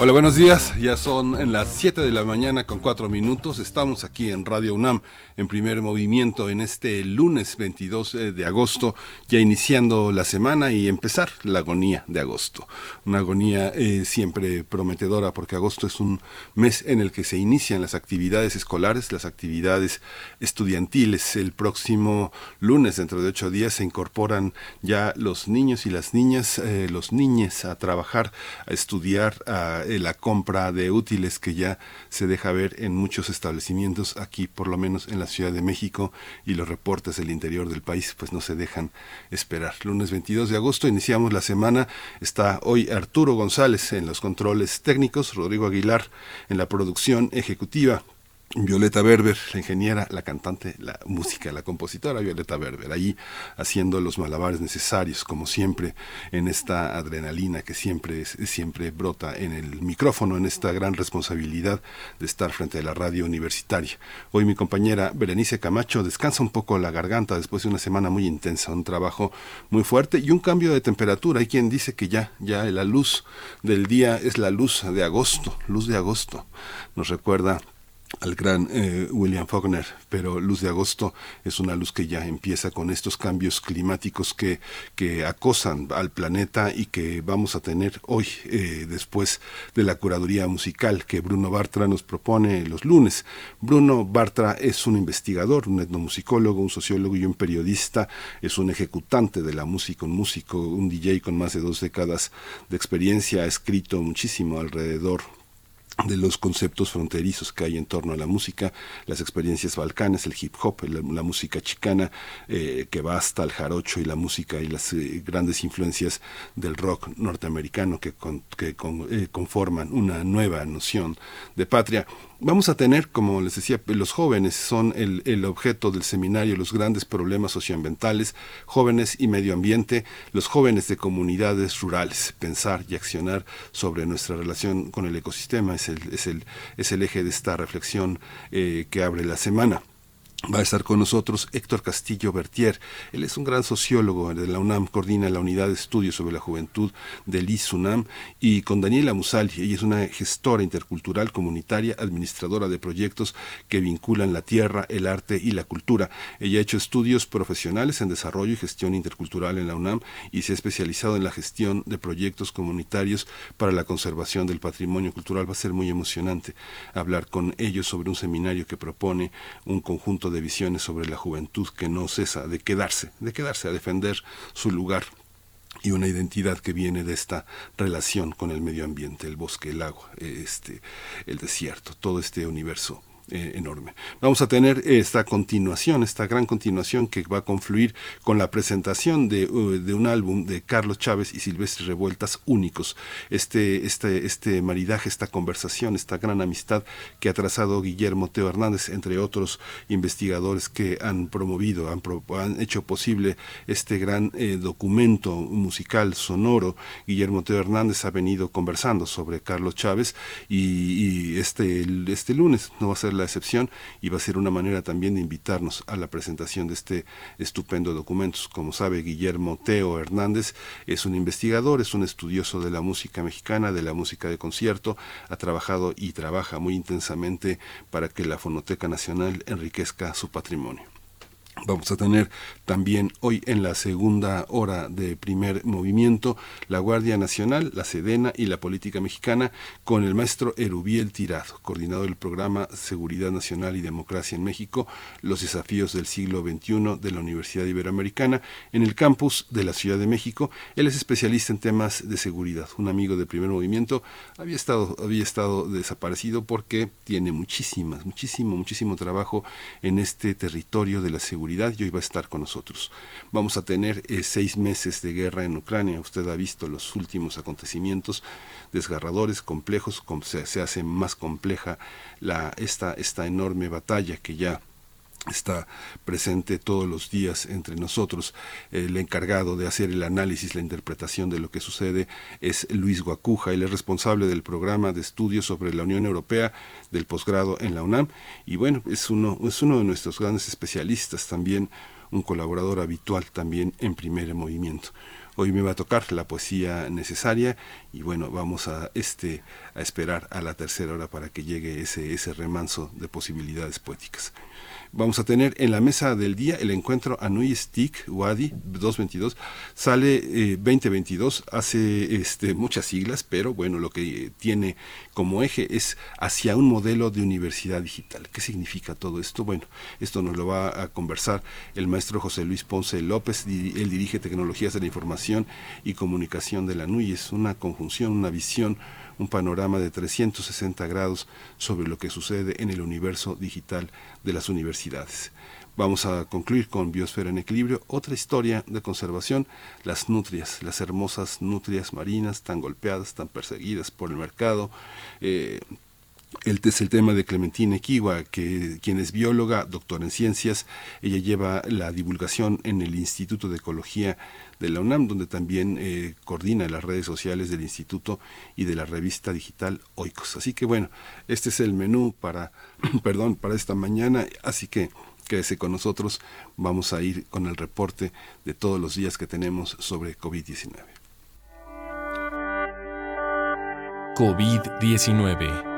Hola, buenos días. Ya son en las 7 de la mañana con 4 minutos. Estamos aquí en Radio UNAM en primer movimiento en este lunes 22 eh, de agosto, ya iniciando la semana y empezar la agonía de agosto. Una agonía eh, siempre prometedora porque agosto es un mes en el que se inician las actividades escolares, las actividades estudiantiles. El próximo lunes, dentro de ocho días, se incorporan ya los niños y las niñas, eh, los niñes a trabajar, a estudiar, a la compra de útiles que ya se deja ver en muchos establecimientos aquí, por lo menos en la Ciudad de México y los reportes del interior del país pues no se dejan esperar. Lunes 22 de agosto iniciamos la semana. Está hoy Arturo González en los controles técnicos, Rodrigo Aguilar en la producción ejecutiva. Violeta Berber, la ingeniera, la cantante, la música, la compositora Violeta Berber, ahí haciendo los malabares necesarios, como siempre, en esta adrenalina que siempre, siempre brota en el micrófono, en esta gran responsabilidad de estar frente a la radio universitaria. Hoy mi compañera Berenice Camacho descansa un poco la garganta después de una semana muy intensa, un trabajo muy fuerte y un cambio de temperatura. Hay quien dice que ya, ya la luz del día es la luz de agosto, luz de agosto. Nos recuerda al gran eh, William Faulkner, pero luz de agosto es una luz que ya empieza con estos cambios climáticos que, que acosan al planeta y que vamos a tener hoy, eh, después de la curaduría musical que Bruno Bartra nos propone los lunes. Bruno Bartra es un investigador, un etnomusicólogo, un sociólogo y un periodista, es un ejecutante de la música, un músico, un DJ con más de dos décadas de experiencia, ha escrito muchísimo alrededor de los conceptos fronterizos que hay en torno a la música, las experiencias balcanes, el hip hop, la, música chicana eh, que va hasta el jarocho y la música y las eh, grandes influencias del rock norteamericano que, que eh, conforman una nueva noción de patria. Vamos a tener, como les decía, los jóvenes son el, el, objeto del seminario, los grandes problemas socioambientales, jóvenes y medio ambiente, los jóvenes de comunidades rurales, pensar y accionar sobre nuestra relación con el ecosistema es el, es el, es el eje de esta reflexión eh, que abre la semana. Va a estar con nosotros Héctor Castillo Bertier. Él es un gran sociólogo de la UNAM, coordina la unidad de estudios sobre la juventud del ISUNAM y con Daniela Musali. Ella es una gestora intercultural comunitaria, administradora de proyectos que vinculan la tierra, el arte y la cultura. Ella ha hecho estudios profesionales en desarrollo y gestión intercultural en la UNAM y se ha especializado en la gestión de proyectos comunitarios para la conservación del patrimonio cultural. Va a ser muy emocionante hablar con ellos sobre un seminario que propone un conjunto de visiones sobre la juventud que no cesa de quedarse, de quedarse a defender su lugar y una identidad que viene de esta relación con el medio ambiente, el bosque, el agua, este, el desierto, todo este universo eh, enorme. Vamos a tener esta continuación, esta gran continuación que va a confluir con la presentación de, uh, de un álbum de Carlos Chávez y Silvestre Revueltas únicos. Este, este, este maridaje, esta conversación, esta gran amistad que ha trazado Guillermo Teo Hernández, entre otros investigadores que han promovido, han, han hecho posible este gran eh, documento musical sonoro. Guillermo Teo Hernández ha venido conversando sobre Carlos Chávez y, y este, este lunes no va a ser la excepción y va a ser una manera también de invitarnos a la presentación de este estupendo documento. Como sabe, Guillermo Teo Hernández es un investigador, es un estudioso de la música mexicana, de la música de concierto, ha trabajado y trabaja muy intensamente para que la Fonoteca Nacional enriquezca su patrimonio. Vamos a tener también hoy en la segunda hora de primer movimiento la Guardia Nacional, la Sedena y la Política Mexicana con el maestro Erubiel Tirado, coordinador del programa Seguridad Nacional y Democracia en México, los desafíos del siglo XXI de la Universidad Iberoamericana en el campus de la Ciudad de México. Él es especialista en temas de seguridad, un amigo de primer movimiento, había estado, había estado desaparecido porque tiene muchísimas, muchísimo, muchísimo trabajo en este territorio de la seguridad seguridad y hoy va a estar con nosotros. Vamos a tener eh, seis meses de guerra en Ucrania. Usted ha visto los últimos acontecimientos desgarradores, complejos, se, se hace más compleja la, esta, esta enorme batalla que ya está presente todos los días entre nosotros. El encargado de hacer el análisis, la interpretación de lo que sucede es Luis Guacuja. Él es responsable del programa de estudios sobre la Unión Europea del posgrado en la UNAM y bueno, es uno, es uno de nuestros grandes especialistas, también un colaborador habitual también en primer movimiento. Hoy me va a tocar la poesía necesaria y bueno, vamos a este a esperar a la tercera hora para que llegue ese ese remanso de posibilidades poéticas. Vamos a tener en la mesa del día el encuentro Anui Stick Wadi 222. Sale 2022, eh, hace este, muchas siglas, pero bueno, lo que tiene como eje es hacia un modelo de universidad digital. ¿Qué significa todo esto? Bueno, esto nos lo va a conversar el maestro José Luis Ponce López. Él dirige Tecnologías de la Información y Comunicación de la NUI. Es una conjunción, una visión un panorama de 360 grados sobre lo que sucede en el universo digital de las universidades. Vamos a concluir con Biosfera en Equilibrio, otra historia de conservación, las nutrias, las hermosas nutrias marinas tan golpeadas, tan perseguidas por el mercado. Eh, el, es el tema de Clementina Kiwa, que, quien es bióloga, doctora en ciencias. Ella lleva la divulgación en el Instituto de Ecología de la UNAM, donde también eh, coordina las redes sociales del instituto y de la revista digital Oikos. Así que bueno, este es el menú para, perdón, para esta mañana, así que quédese con nosotros, vamos a ir con el reporte de todos los días que tenemos sobre COVID-19. COVID-19.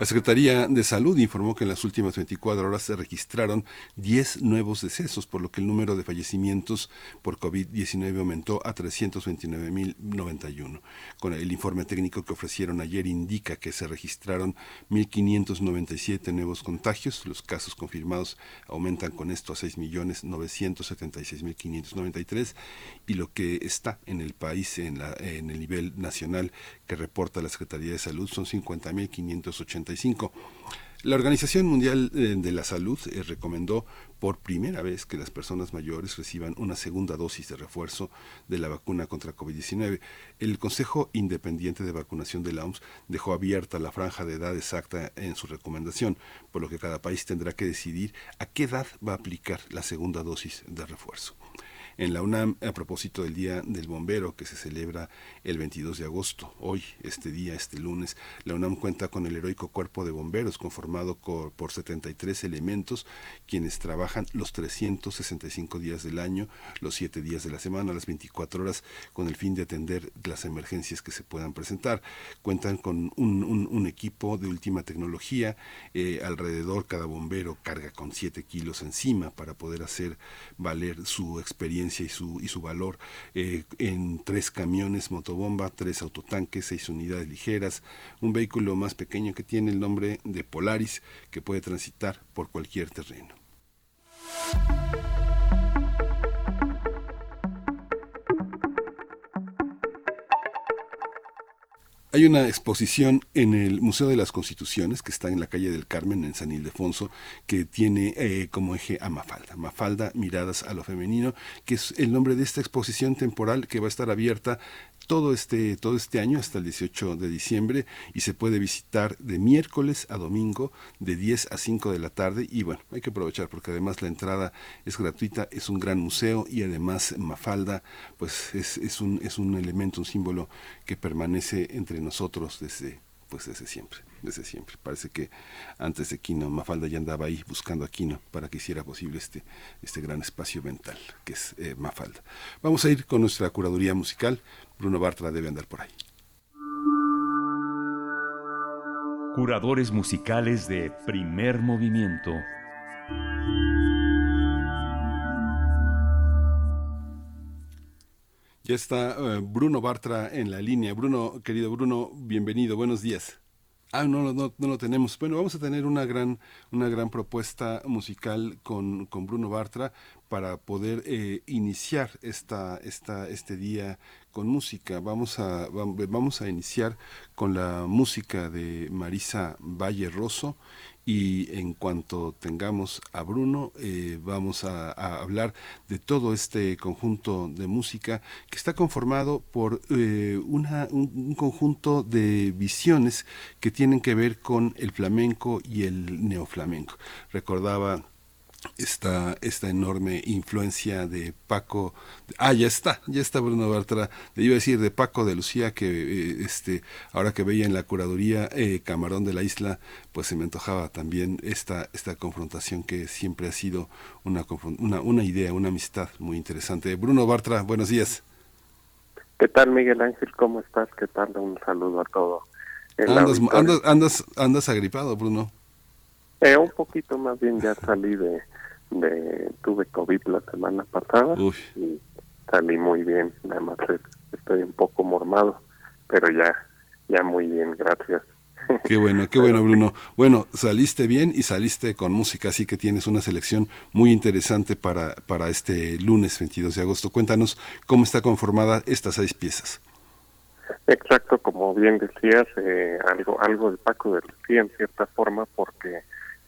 La Secretaría de Salud informó que en las últimas 24 horas se registraron 10 nuevos decesos, por lo que el número de fallecimientos por COVID-19 aumentó a 329.091. Con el informe técnico que ofrecieron ayer indica que se registraron 1.597 nuevos contagios. Los casos confirmados aumentan con esto a 6.976.593 y lo que está en el país en, en el nivel nacional que reporta la Secretaría de Salud son 50.585. La Organización Mundial eh, de la Salud eh, recomendó por primera vez que las personas mayores reciban una segunda dosis de refuerzo de la vacuna contra COVID-19. El Consejo Independiente de Vacunación de la OMS dejó abierta la franja de edad exacta en su recomendación, por lo que cada país tendrá que decidir a qué edad va a aplicar la segunda dosis de refuerzo en la UNAM a propósito del Día del Bombero que se celebra el 22 de agosto. Hoy, este día, este lunes, la UNAM cuenta con el heroico cuerpo de bomberos conformado por 73 elementos quienes trabajan los 365 días del año, los 7 días de la semana, las 24 horas con el fin de atender las emergencias que se puedan presentar. Cuentan con un, equipo de última tecnología, eh, alrededor cada bombero carga con 7 kilos encima para poder hacer valer su experiencia y su, valor eh, en tres camiones motobomba, tres autotanques, seis unidades ligeras, un vehículo más pequeño que tiene el nombre de Polaris que puede transitar por cualquier terreno. Hay una exposición en el Museo de las Constituciones, que está en la calle del Carmen, en San Ildefonso, que tiene eh, como eje a Mafalda. Mafalda, miradas a lo femenino, que es el nombre de esta exposición temporal que va a estar abierta todo este, todo este año hasta el 18 de diciembre y se puede visitar de miércoles a domingo de 10 a 5 de la tarde. Y bueno, hay que aprovechar porque además la entrada es gratuita, es un gran museo y además Mafalda pues es, es, un, es un elemento, un símbolo que permanece entre nosotros desde, pues desde siempre desde siempre. Parece que antes de Kino, Mafalda ya andaba ahí buscando a Kino para que hiciera posible este, este gran espacio mental que es eh, Mafalda. Vamos a ir con nuestra curaduría musical. Bruno Bartra debe andar por ahí. Curadores musicales de primer movimiento. Ya está eh, Bruno Bartra en la línea. Bruno, querido Bruno, bienvenido, buenos días. Ah, no, no, no lo tenemos. Bueno, vamos a tener una gran, una gran propuesta musical con, con Bruno Bartra para poder eh, iniciar esta, esta, este día con música. Vamos a, vamos a iniciar con la música de Marisa Valle Rosso y en cuanto tengamos a Bruno eh, vamos a, hablar de todo este conjunto de música que está conformado por eh, una, un, conjunto de visiones que tienen que ver con el flamenco y el neoflamenco. Recordaba esta, esta enorme influencia de Paco, ah, ya está, ya está Bruno Bartra, le iba a decir de Paco de Lucía, que eh, este, ahora que veía en la curaduría eh, Camarón de la Isla, pues se me antojaba también esta, esta confrontación que siempre ha sido una, una, una idea, una amistad muy interesante. Bruno Bartra, buenos días. ¿Qué tal Miguel Ángel? ¿Cómo estás? ¿Qué tal? Un saludo a todos. Andas, andas, andas, andas agripado, Bruno. Eh, un poquito más bien ya salí de, de tuve COVID la semana pasada y salí muy bien, nada más estoy un poco mormado, pero ya ya muy bien, gracias. Qué bueno, qué bueno Bruno. Bueno, saliste bien y saliste con música, así que tienes una selección muy interesante para, para este lunes 22 de agosto. Cuéntanos cómo está conformada estas seis piezas. Exacto, como bien decías, eh, algo algo de Paco de Lucía en cierta forma, porque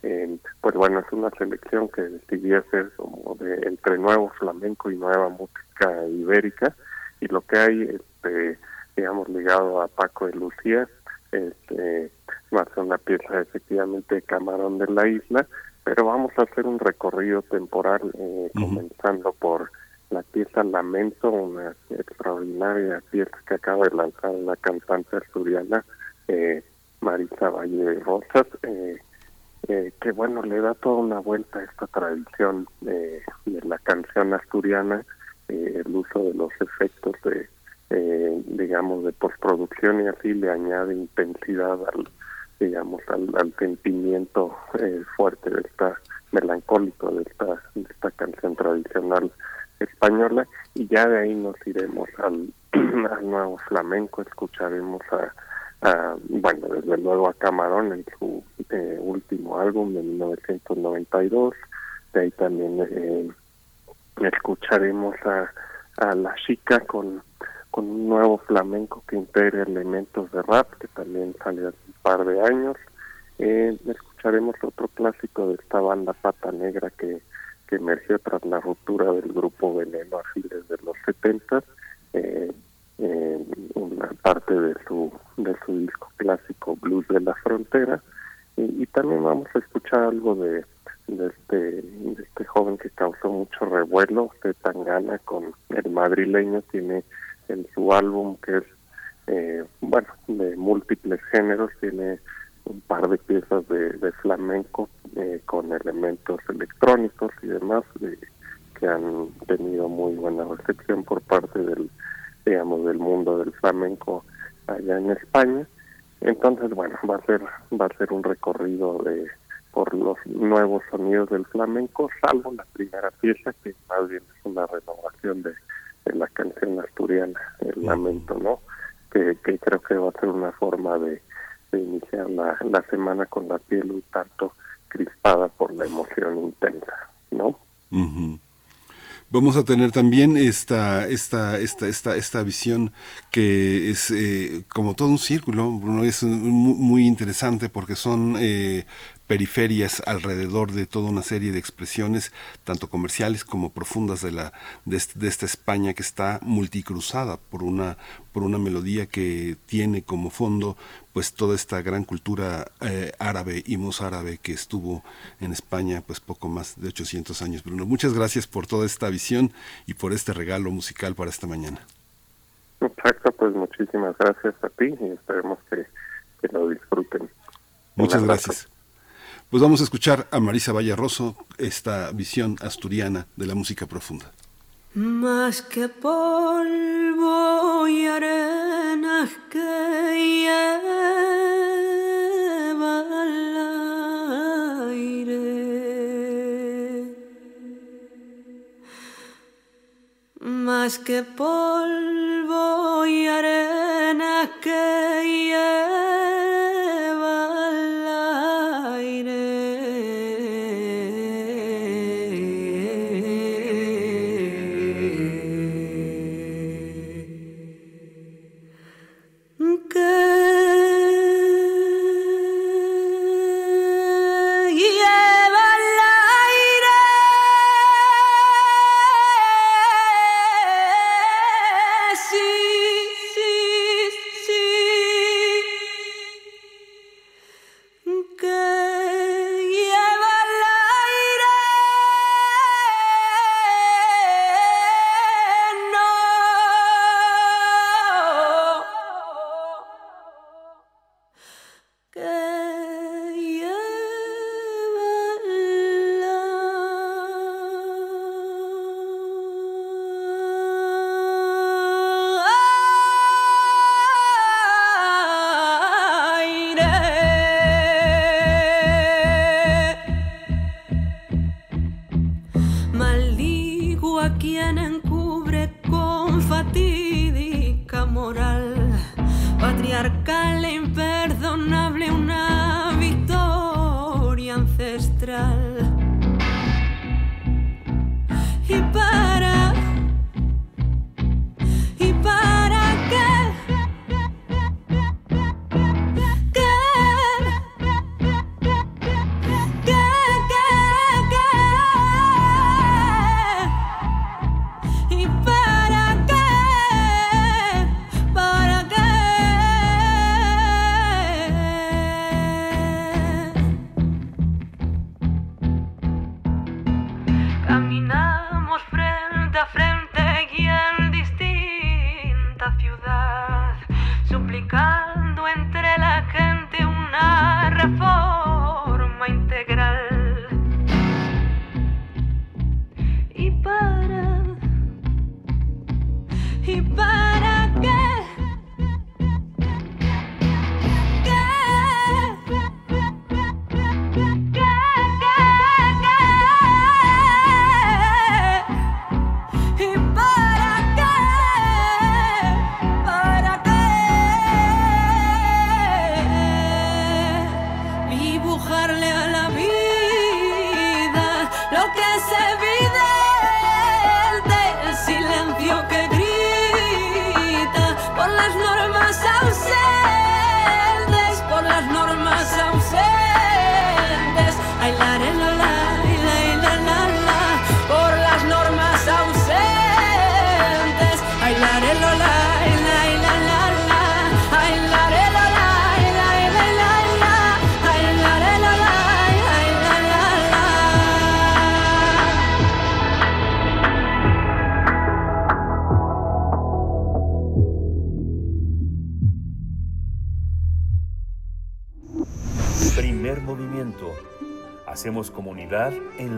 eh, pues bueno, es una selección que decidí hacer como de entre nuevo flamenco y nueva música ibérica. Y lo que hay, este, digamos, ligado a Paco de Lucía, este, va a ser una pieza efectivamente de Camarón de la Isla, pero vamos a hacer un recorrido temporal eh, comenzando por la pieza Lamento, una extraordinaria pieza que acaba de lanzar una cantante asturiana, eh, Marisa Valle Rosas, eh, eh, que bueno, le da toda una vuelta a esta tradición de la canción asturiana, eh, el uso de los efectos de, eh, digamos, de postproducción y así le añade intensidad al, digamos, al, sentimiento fuerte de esta, melancólico de esta, de esta canción tradicional española. Y ya de ahí nos iremos al, al nuevo flamenco, escucharemos a bueno, desde luego a Camarón en su eh, último álbum de 1992, de ahí también eh, escucharemos a, a La Chica con, con un nuevo flamenco que integra elementos de rap, que también salió hace un par de años, eh, escucharemos otro clásico de esta banda Pata Negra que, que emergió tras la ruptura del grupo Veneno a fines de los 70, eh, eh, una parte de su de su disco clásico Blues de la Frontera. Y, también vamos a escuchar algo de, de este este joven que causó mucho revuelo de Tangana con el madrileño tiene en su álbum que es eh, bueno de múltiples géneros tiene un par de piezas de, flamenco eh, con elementos electrónicos y demás que han tenido muy buena recepción por parte del digamos, del mundo del flamenco allá en España. Entonces, bueno, va a ser va a ser un recorrido de por los nuevos sonidos del flamenco, salvo la primera pieza que más bien es una renovación de, la canción asturiana, el lamento, ¿no? Que, que creo que va a ser una forma de, iniciar la, la semana con la piel un tanto crispada por la emoción intensa, ¿no? Vamos a tener también esta, esta, esta, esta, esta visión que es eh, como todo un círculo, es muy, muy interesante porque son eh, periferias alrededor de toda una serie de expresiones, tanto comerciales como profundas de, la, de, esta España que está multicruzada por una, por una melodía que tiene como fondo pues toda esta gran cultura eh, árabe y mozárabe que estuvo en España pues poco más de 800 años. Bruno, muchas gracias por toda esta visión y por este regalo musical para esta mañana. Exacto, pues muchísimas gracias a ti y esperemos que, que lo disfruten. Muchas gracias. Pues vamos a escuchar a Marisa Vallarroso, esta visión asturiana de la música profunda. Más que polvo y arena que lleva al aire. Más que polvo y arena que lleva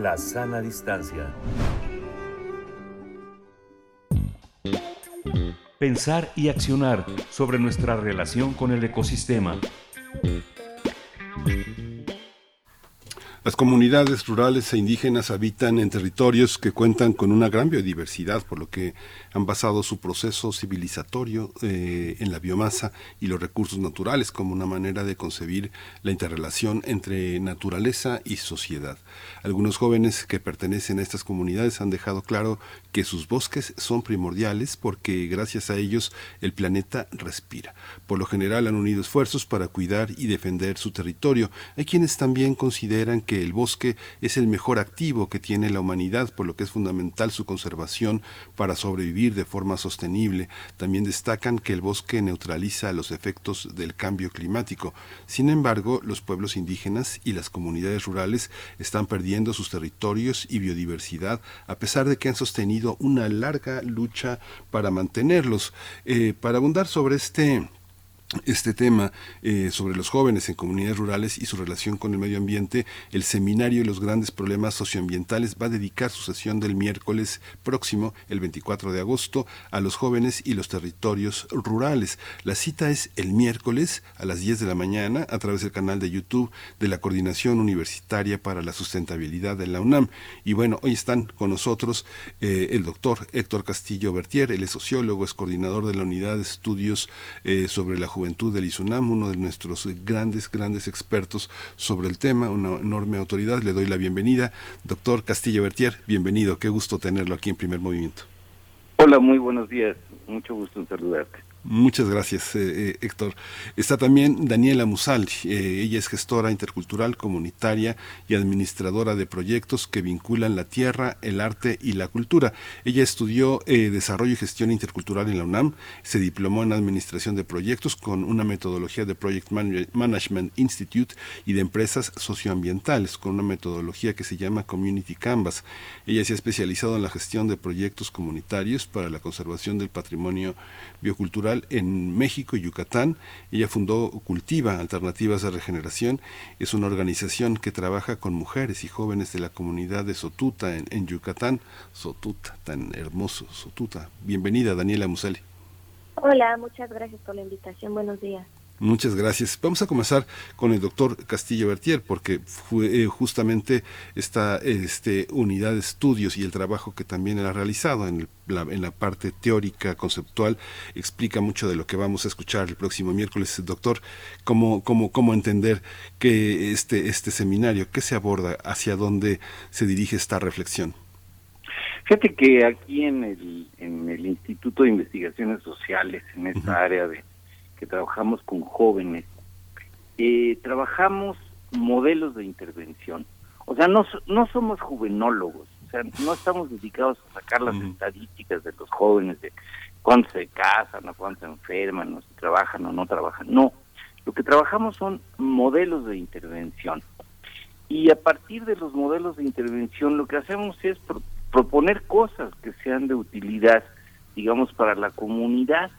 la sana distancia. Pensar y accionar sobre nuestra relación con el ecosistema. Las comunidades rurales e indígenas habitan en territorios que cuentan con una gran biodiversidad, por lo que han basado su proceso civilizatorio eh, en la biomasa y los recursos naturales como una manera de concebir la interrelación entre naturaleza y sociedad. Algunos jóvenes que pertenecen a estas comunidades han dejado claro que sus bosques son primordiales porque gracias a ellos el planeta respira. Por lo general han unido esfuerzos para cuidar y defender su territorio. Hay quienes también consideran que el bosque es el mejor activo que tiene la humanidad, por lo que es fundamental su conservación para sobrevivir de forma sostenible. También destacan que el bosque neutraliza los efectos del cambio climático. Sin embargo, los pueblos indígenas y las comunidades rurales están perdiendo sus territorios y biodiversidad a pesar de que han sostenido una larga lucha para mantenerlos. Eh, para abundar sobre este este tema eh, sobre los jóvenes en comunidades rurales y su relación con el medio ambiente, el seminario y los grandes problemas socioambientales va a dedicar su sesión del miércoles próximo, el 24 de agosto, a los jóvenes y los territorios rurales. La cita es el miércoles a las 10 de la mañana a través del canal de YouTube de la Coordinación Universitaria para la Sustentabilidad de la UNAM. Y bueno, hoy están con nosotros eh, el doctor Héctor Castillo Bertier, él es sociólogo, es coordinador de la Unidad de Estudios eh, sobre la Juventud del ISUNAM, uno de nuestros grandes, grandes expertos sobre el tema, una enorme autoridad. Le doy la bienvenida. Doctor Castillo Bertier, bienvenido. Qué gusto tenerlo aquí en primer movimiento. Hola, muy buenos días. Mucho gusto en saludarte. Muchas gracias, eh, eh, Héctor. Está también Daniela Musal. Eh, ella es gestora intercultural, comunitaria y administradora de proyectos que vinculan la tierra, el arte y la cultura. Ella estudió desarrollo y gestión intercultural en la UNAM, se diplomó en administración de proyectos con una metodología de Project Management Institute y de empresas socioambientales, con una metodología que se llama Community Canvas. Ella se ha especializado en la gestión de proyectos comunitarios para la conservación del patrimonio biocultural en México y Yucatán. Ella fundó Cultiva Alternativas de Regeneración. Es una organización que trabaja con mujeres y jóvenes de la comunidad de Sotuta en, Yucatán. Sotuta, tan hermoso, Sotuta. Bienvenida, Daniela Musali. Hola, muchas gracias por la invitación. Buenos días. Muchas gracias. Vamos a comenzar con el doctor Castillo Bertier, porque fue eh, justamente esta este, unidad de estudios y el trabajo que también él ha realizado en, la, en la parte teórica, conceptual, explica mucho de lo que vamos a escuchar el próximo miércoles. Doctor, ¿cómo, cómo, cómo entender que este, este seminario, qué se aborda, hacia dónde se dirige esta reflexión? Fíjate que aquí en el, en el Instituto de Investigaciones Sociales, en esta área de que trabajamos con jóvenes, eh, trabajamos modelos de intervención. O sea, no, no somos juvenólogos, o sea, no estamos dedicados a sacar las estadísticas de los jóvenes, de cuántos se casan, o cuántos se enferman, o si trabajan o no trabajan. No, lo que trabajamos son modelos de intervención. Y a partir de los modelos de intervención lo que hacemos es proponer cosas que sean de utilidad, digamos, para la comunidad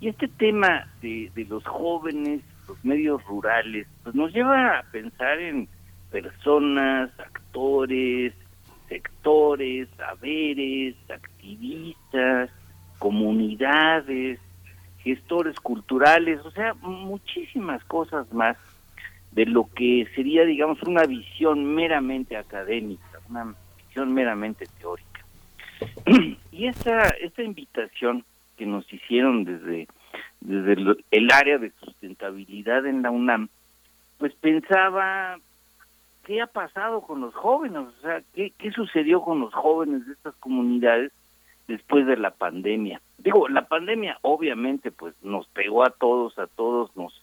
y este tema de, los jóvenes, los medios rurales, pues nos lleva a pensar en personas, actores, sectores, saberes, activistas, comunidades, gestores culturales, o sea, muchísimas cosas más de lo que sería, digamos, una visión meramente académica, una visión meramente teórica. y esta, esta invitación que nos hicieron desde, desde el, área de sustentabilidad en la UNAM, pues pensaba qué ha pasado con los jóvenes, o sea, qué, qué sucedió con los jóvenes de estas comunidades después de la pandemia. Digo, la pandemia obviamente pues nos pegó a todos, a todos nos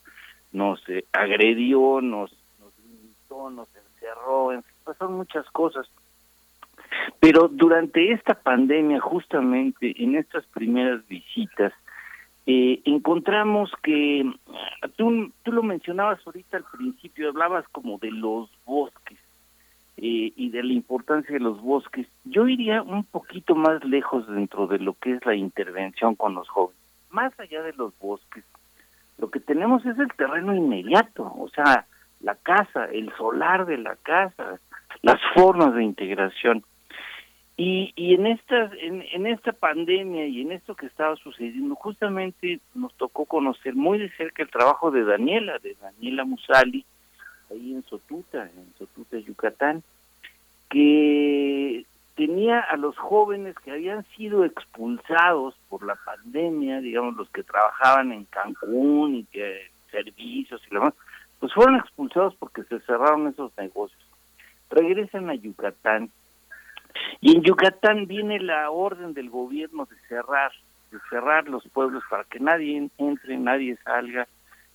nos eh, agredió, nos nos limitó, nos encerró, en fin, pasaron muchas cosas. Pero durante esta pandemia, justamente en estas primeras visitas, eh, encontramos que, tú, tú lo mencionabas ahorita al principio, hablabas como de los bosques eh, y de la importancia de los bosques. Yo iría un poquito más lejos dentro de lo que es la intervención con los jóvenes. Más allá de los bosques, lo que tenemos es el terreno inmediato, o sea, la casa, el solar de la casa, las formas de integración. Y, y en, esta, en, en esta pandemia y en esto que estaba sucediendo, justamente nos tocó conocer muy de cerca el trabajo de Daniela, de Daniela Musali, ahí en Sotuta, en Sotuta, Yucatán, que tenía a los jóvenes que habían sido expulsados por la pandemia, digamos, los que trabajaban en Cancún y que servicios y demás, pues fueron expulsados porque se cerraron esos negocios. Regresan a Yucatán y en Yucatán viene la orden del gobierno de cerrar, de cerrar los pueblos para que nadie entre, nadie salga,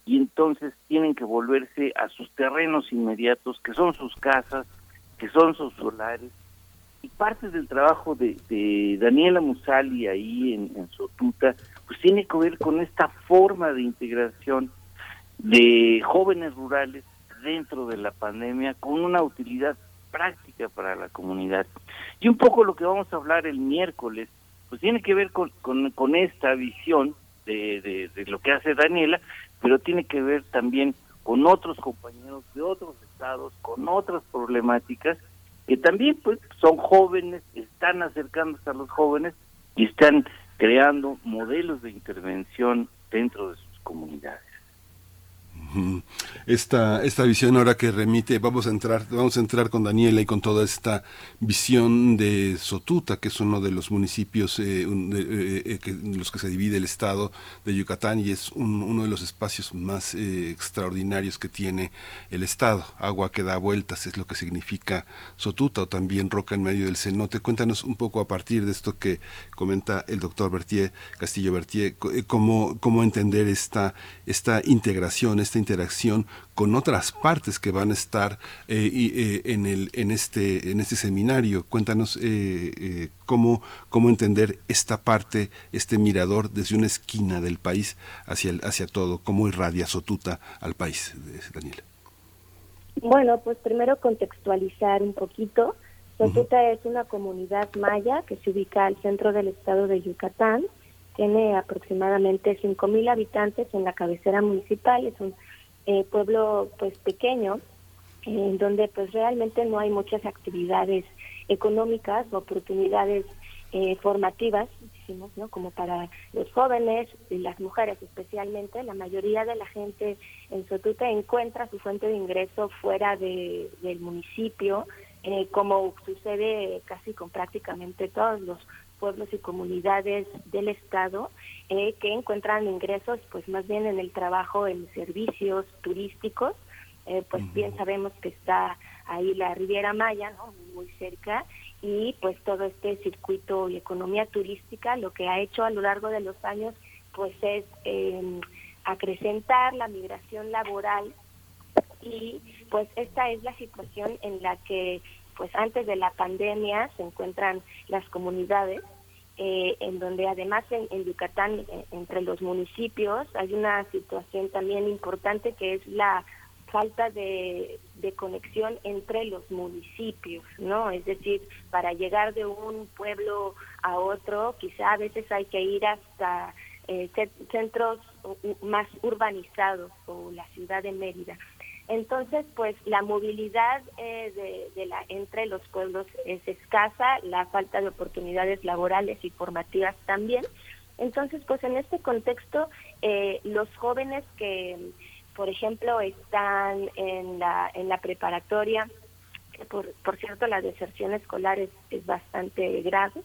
y entonces tienen que volverse a sus terrenos inmediatos, que son sus casas, que son sus solares. Y parte del trabajo de, de Daniela Musali ahí en, en Sotuta, pues tiene que ver con esta forma de integración de jóvenes rurales dentro de la pandemia con una utilidad práctica para la comunidad. Y un poco lo que vamos a hablar el miércoles, pues tiene que ver con, con, esta visión de, de, lo que hace Daniela, pero tiene que ver también con otros compañeros de otros estados, con otras problemáticas, que también pues son jóvenes, están acercándose a los jóvenes y están creando modelos de intervención dentro de sus comunidades. Esta, esta visión ahora que remite, vamos a entrar, vamos a entrar con Daniela y con toda esta visión de Sotuta, que es uno de los municipios eh, eh, eh, que, en los que se divide el estado de Yucatán y es uno de los espacios más extraordinarios que tiene el estado. Agua que da vueltas es lo que significa Sotuta o también roca en medio del cenote. Cuéntanos un poco a partir de esto que comenta el doctor Bertier, Castillo Bertier, cómo, cómo entender esta, esta integración, esta interacción con otras partes que van a estar eh, eh, en, el, en, este, en este seminario. Cuéntanos eh, cómo, cómo entender esta parte, este mirador desde una esquina del país hacia, el, hacia todo, cómo irradia Sotuta al país, Daniela. Bueno, pues primero contextualizar un poquito. Sotuta es una comunidad maya que se ubica al centro del estado de Yucatán. Tiene aproximadamente 5.000 habitantes en la cabecera municipal. Es un eh, pueblo pues pequeño en donde pues realmente no hay muchas actividades económicas oportunidades eh, formativas muchísimos, ¿no? Como para los jóvenes y las mujeres especialmente, la mayoría de la gente en Sotute encuentra su fuente de ingreso fuera de, del municipio, eh, como sucede casi con prácticamente todos los pueblos y comunidades del estado eh, que encuentran ingresos pues más bien en el trabajo en servicios turísticos. Eh, pues bien sabemos que está ahí la Riviera Maya no muy cerca. Y pues todo este circuito y economía turística lo que ha hecho a lo largo de los años pues es eh, acrecentar la migración laboral. Y pues esta es la situación en la que pues antes de la pandemia se encuentran las comunidades eh, en donde además en, Yucatán entre los municipios hay una situación también importante que es la falta de, de conexión entre los municipios, ¿no? Es decir, para llegar de un pueblo a otro, quizá a veces hay que ir hasta eh, ce- centros más urbanizados o la ciudad de Mérida. Entonces, pues la movilidad eh, de, la, entre los pueblos es escasa, la falta de oportunidades laborales y formativas también. Entonces, pues en este contexto, eh, los jóvenes que, por ejemplo, están en la, en la preparatoria, que por, por cierto la deserción escolar es, es bastante grave,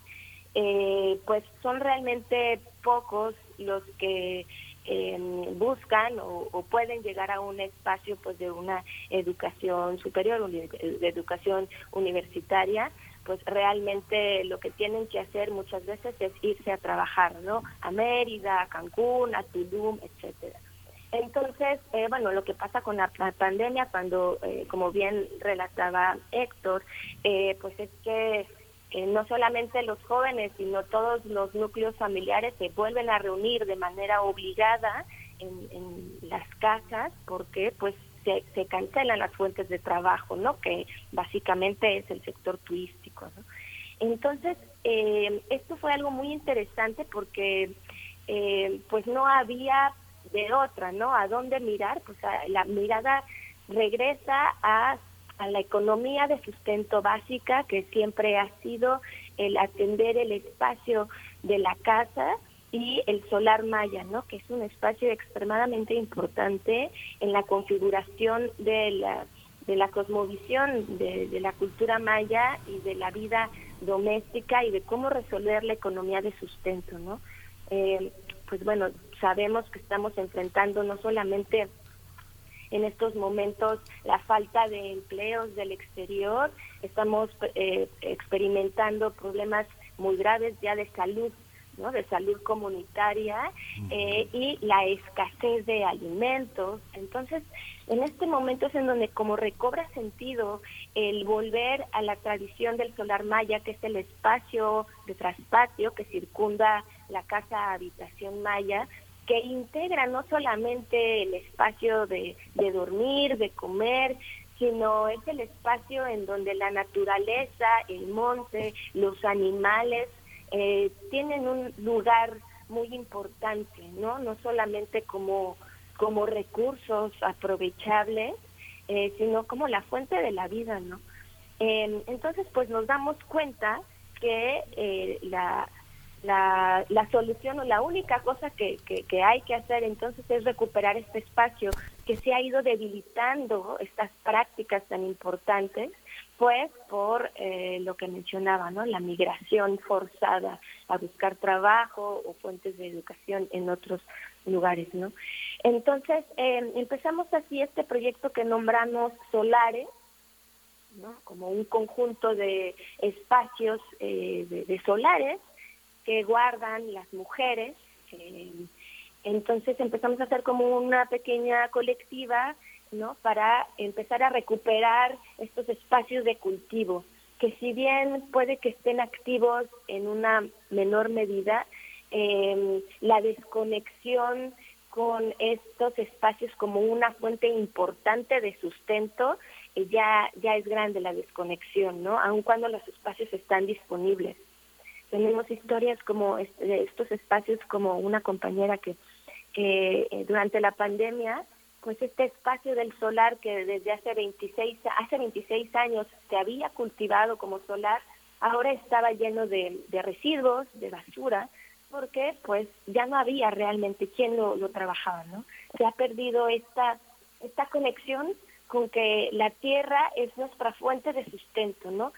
eh, pues son realmente pocos los que eh, buscan o, pueden llegar a un espacio pues de una educación superior, de educación universitaria, pues realmente lo que tienen que hacer muchas veces es irse a trabajar, ¿no? A Mérida, a Cancún, a Tulum, etcétera. Entonces, eh, bueno, lo que pasa con la pandemia, cuando, eh, como bien relataba Héctor, eh, pues es que eh, no solamente los jóvenes, sino todos los núcleos familiares se vuelven a reunir de manera obligada en, en las casas porque pues se, se cancelan las fuentes de trabajo, ¿no? Que básicamente es el sector turístico, ¿no? Entonces, eh, esto fue algo muy interesante porque eh, pues no había de otra, ¿no? ¿A dónde mirar? Pues a- la mirada regresa a, a la economía de sustento básica, que siempre ha sido el atender el espacio de la casa y el solar maya, ¿no? Que es un espacio extremadamente importante en la configuración de la de la cosmovisión de, la cultura maya y de la vida doméstica y de cómo resolver la economía de sustento, ¿no? Eh, pues bueno, sabemos que estamos enfrentando no solamente en estos momentos la falta de empleos del exterior, estamos eh, experimentando problemas muy graves ya de salud, ¿no? de salud comunitaria eh, y la escasez de alimentos. Entonces, en este momento es en donde como recobra sentido el volver a la tradición del solar maya, que es el espacio de traspatio que circunda la casa habitación maya, que integra no solamente el espacio de, de dormir, de comer, sino es el espacio en donde la naturaleza, el monte, los animales eh, tienen un lugar muy importante, ¿no? No solamente como, como recursos aprovechables, eh, sino como la fuente de la vida, ¿no? Eh, entonces, pues nos damos cuenta que eh, la, la, la solución o la única cosa que, que, que hay que hacer entonces es recuperar este espacio que se ha ido debilitando estas prácticas tan importantes, pues por eh, lo que mencionaba, ¿no? La migración forzada a buscar trabajo o fuentes de educación en otros lugares, ¿no? Entonces, eh, empezamos así este proyecto que nombramos Solares, ¿no? Como un conjunto de espacios eh, de solares que guardan las mujeres. Eh, entonces empezamos a hacer como una pequeña colectiva, ¿no? Para empezar a recuperar estos espacios de cultivo, que si bien puede que estén activos en una menor medida, eh, la desconexión con estos espacios como una fuente importante de sustento, eh, ya, ya es grande la desconexión, ¿no? Aun cuando los espacios están disponibles tenemos historias como este, estos espacios como una compañera que, eh, durante la pandemia pues este espacio del solar que desde hace 26 hace 26 años se había cultivado como solar ahora estaba lleno de, de residuos de basura porque pues ya no había realmente quien lo, lo trabajaba, ¿no? Se ha perdido esta, esta conexión con que la tierra es nuestra fuente de sustento, ¿no?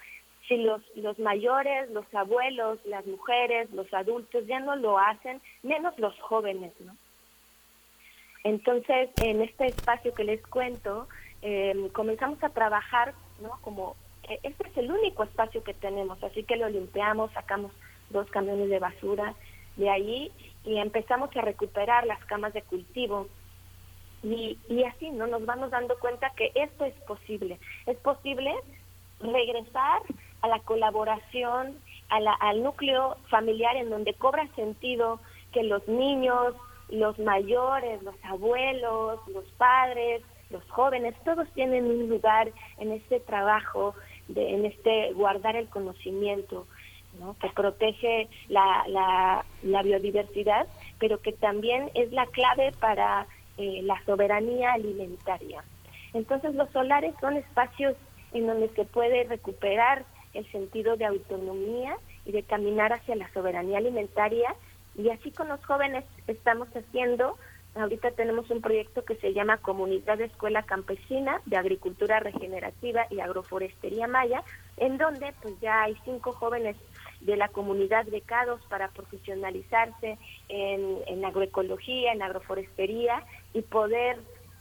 Si los, los mayores, los abuelos, las mujeres, los adultos ya no lo hacen, menos los jóvenes, ¿no? Entonces, en este espacio que les cuento, eh, comenzamos a trabajar, ¿no? Como eh, este es el único espacio que tenemos, así que lo limpiamos, sacamos dos camiones de basura de ahí y empezamos a recuperar las camas de cultivo. Y, y así, ¿no? Nos vamos dando cuenta que esto es posible. Es posible regresar a la colaboración, a la- al núcleo familiar en donde cobra sentido que los niños, los mayores, los abuelos, los padres, los jóvenes, todos tienen un lugar en este trabajo, de, en este guardar el conocimiento, ¿no? que protege la, la, biodiversidad, pero que también es la clave para eh, la soberanía alimentaria. Entonces los solares son espacios en donde se puede recuperar el sentido de autonomía y de caminar hacia la soberanía alimentaria. Y así con los jóvenes estamos haciendo, ahorita tenemos un proyecto que se llama Comunidad de Escuela Campesina de Agricultura Regenerativa y Agroforestería Maya, en donde pues ya hay cinco jóvenes de la comunidad becados para profesionalizarse en, en agroecología, en agroforestería y poder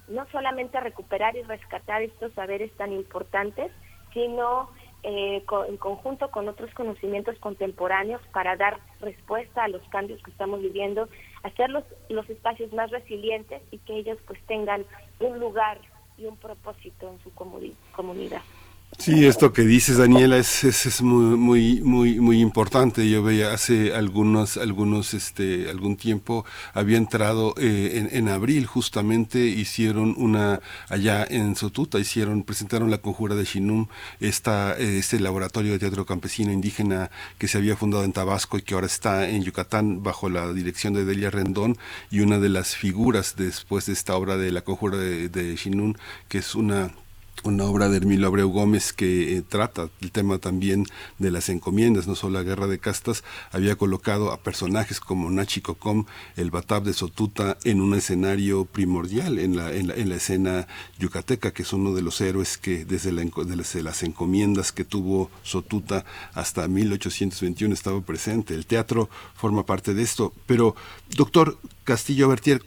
no solamente recuperar y rescatar estos saberes tan importantes, sino eh, co- en conjunto con otros conocimientos contemporáneos para dar respuesta a los cambios que estamos viviendo, hacer los, los espacios más resilientes y que ellos pues tengan un lugar y un propósito en su comuni- comunidad. Sí, esto que dices, Daniela, es, es, es muy, muy, muy, muy importante. Yo veía hace algunos, algunos, este, algún tiempo había entrado eh, en, en abril, justamente hicieron una allá en Sotuta, hicieron, presentaron la conjura de Shinum, esta, este laboratorio de teatro campesino indígena que se había fundado en Tabasco y que ahora está en Yucatán bajo la dirección de Delia Rendón y una de las figuras después de esta obra de la conjura de, de Shinum, que es una una obra de Hermilo Abreu Gómez que eh, trata el tema también de las encomiendas, no solo la guerra de castas, había colocado a personajes como Nachi Cocom, el Batab de Sotuta, en un escenario primordial en la, en la, en la escena yucateca, que es uno de los héroes que desde, la desde las encomiendas que tuvo Sotuta hasta 1821 estaba presente. El teatro forma parte de esto. Pero, doctor Castillo Bertier,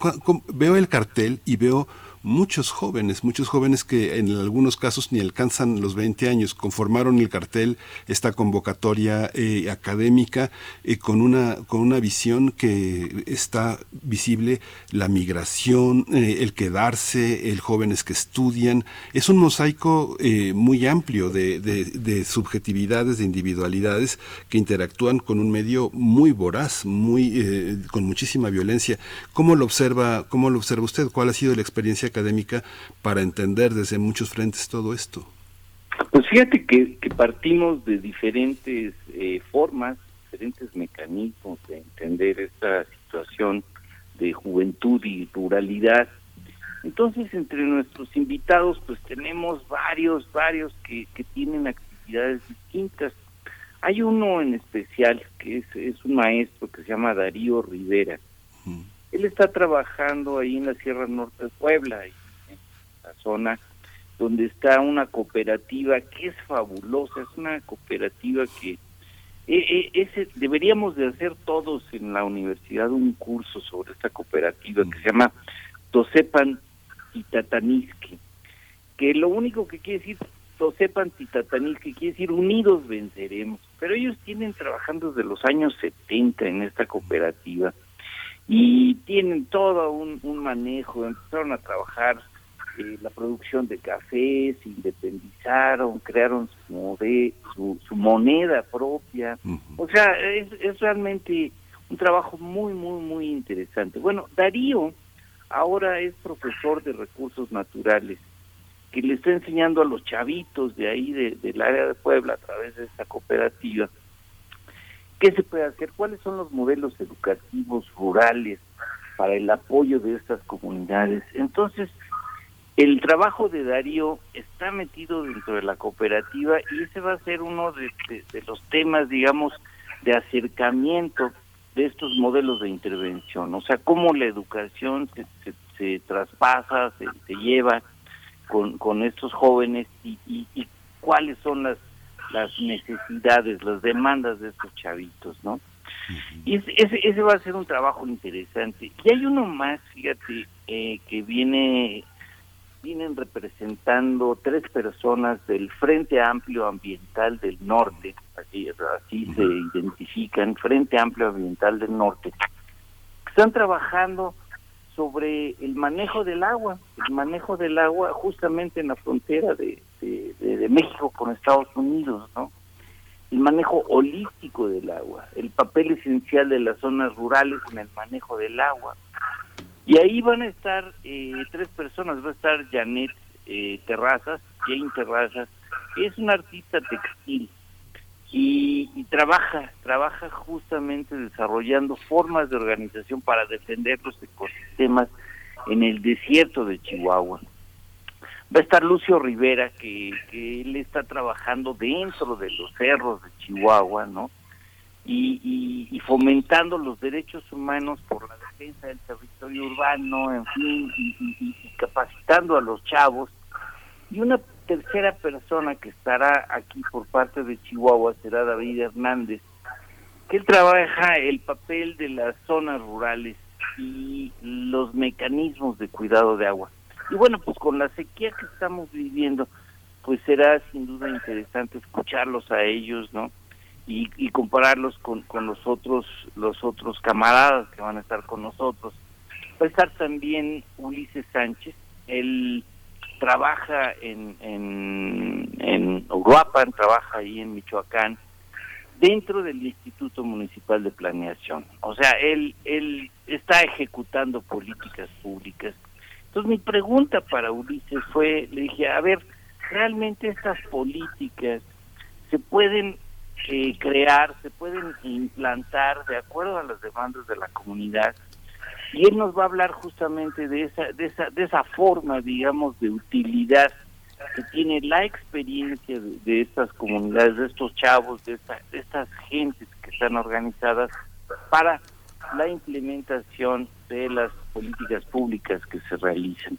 veo el cartel y veo muchos jóvenes, muchos jóvenes que en algunos casos ni alcanzan los 20 años, conformaron el cartel, esta convocatoria eh, académica, eh, con, una, con una visión que está visible, la migración, eh, el quedarse, el jóvenes que estudian. Es un mosaico muy amplio de, de- de subjetividades, de individualidades que interactúan con un medio muy voraz, muy, con muchísima violencia. ¿Cómo lo observa, cómo lo observa usted? ¿Cuál ha sido la experiencia académica para entender desde muchos frentes todo esto? Pues fíjate que, que partimos de diferentes eh, formas, diferentes mecanismos de entender esta situación de juventud y ruralidad. Entonces, entre nuestros invitados, pues tenemos varios, varios que, que tienen actividades distintas. Hay uno en especial que es, es un maestro que se llama Darío Rivera. Él está trabajando ahí en la Sierra Norte de Puebla, en la zona donde está una cooperativa que es fabulosa, es una cooperativa que eh, eh, deberíamos de hacer todos en la universidad un curso sobre esta cooperativa que se llama Tosepan Titataniski, que lo único que quiere decir Tosepan Titataniski quiere decir unidos venceremos, pero ellos tienen trabajando desde los años 70 en esta cooperativa y tienen todo un, un manejo, empezaron a trabajar eh, la producción de café, se independizaron, crearon su, mode- su, su moneda propia. O sea, es, es realmente un trabajo muy, muy, muy interesante. Bueno, Darío ahora es profesor de recursos naturales, que le está enseñando a los chavitos de ahí, de- del área de Puebla, a través de esta cooperativa, qué se puede hacer, cuáles son los modelos educativos rurales para el apoyo de estas comunidades. Entonces, el trabajo de Darío está metido dentro de la cooperativa y ese va a ser uno de, los temas, digamos, de acercamiento de estos modelos de intervención, o sea, cómo la educación se, se, traspasa, se, se lleva con, estos jóvenes y, y cuáles son las, las necesidades, las demandas de estos chavitos, ¿no? Y ese, ese, ese va a ser un trabajo interesante. Y hay uno más, fíjate, eh, que viene vienen representando tres personas del Frente Amplio Ambiental del Norte, así, así se identifican, Frente Amplio Ambiental del Norte, que están trabajando sobre el manejo del agua, el manejo del agua justamente en la frontera de, de, México con Estados Unidos, ¿no? El manejo holístico del agua, el papel esencial de las zonas rurales en el manejo del agua. Y ahí van a estar eh, tres personas, va a estar Janet eh, Terrazas, Jane Terrazas, es una artista textil y, y trabaja, trabaja justamente desarrollando formas de organización para defender los ecosistemas en el desierto de Chihuahua. Va a estar Lucio Rivera, que, él está trabajando dentro de los cerros de Chihuahua, ¿no? Y, y, fomentando los derechos humanos por la defensa del territorio urbano, en fin, y capacitando a los chavos. Y una tercera persona que estará aquí por parte de Chihuahua será David Hernández, que él trabaja el papel de las zonas rurales y los mecanismos de cuidado de agua. Y bueno, pues con la sequía que estamos viviendo, pues será sin duda interesante escucharlos a ellos, ¿no? Y, y compararlos con, con los otros los otros camaradas que van a estar con nosotros. Va a estar también Ulises Sánchez, él trabaja en, en, en Uruapan, trabaja ahí en Michoacán, dentro del Instituto Municipal de Planeación. O sea, él, él está ejecutando políticas públicas. Entonces mi pregunta para Ulises fue, le dije, a ver, ¿realmente estas políticas se pueden eh, crear, se pueden implantar de acuerdo a las demandas de la comunidad? Y él nos va a hablar justamente de esa, de esa, de esa forma, digamos, de utilidad que tiene la experiencia de, estas comunidades, de estos chavos, de, esta- de estas gentes que están organizadas para la implementación de las políticas públicas que se realizan.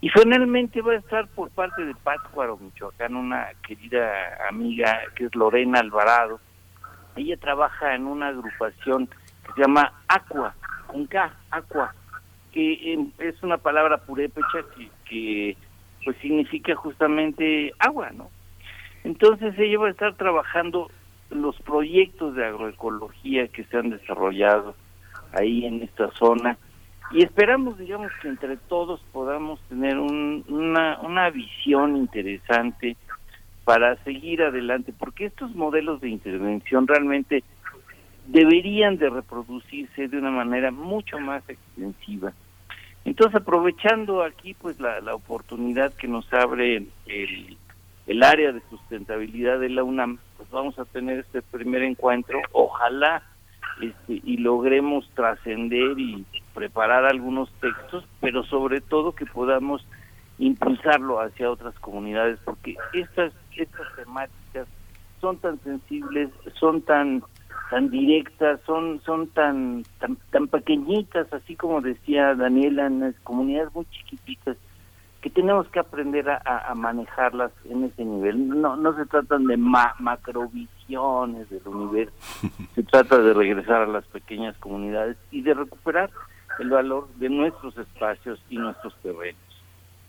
Y finalmente va a estar por parte de Pátzcuaro, Michoacán, una querida amiga que es Lorena Alvarado. Ella trabaja en una agrupación que se llama Aqua, con K, Aqua, que em, es una palabra purépecha que, pues significa justamente agua, ¿no? Entonces ella va a estar trabajando los proyectos de agroecología que se han desarrollado ahí en esta zona y esperamos, digamos, que entre todos podamos tener un- una, una visión interesante para seguir adelante, porque estos modelos de intervención realmente deberían de reproducirse de una manera mucho más extensiva. Entonces, aprovechando aquí pues la, la oportunidad que nos abre el, el área de sustentabilidad de la UNAM, pues vamos a tener este primer encuentro, ojalá este, y logremos trascender y preparar algunos textos, pero sobre todo que podamos impulsarlo hacia otras comunidades, porque estas, estas temáticas son tan sensibles, son tan tan directas, son son tan, tan tan pequeñitas, así como decía Daniela, en las comunidades muy chiquititas, que tenemos que aprender a, a- manejarlas en ese nivel. No no se tratan de ma macrovisiones del universo, se trata de regresar a las pequeñas comunidades y de recuperar el valor de nuestros espacios y nuestros terrenos.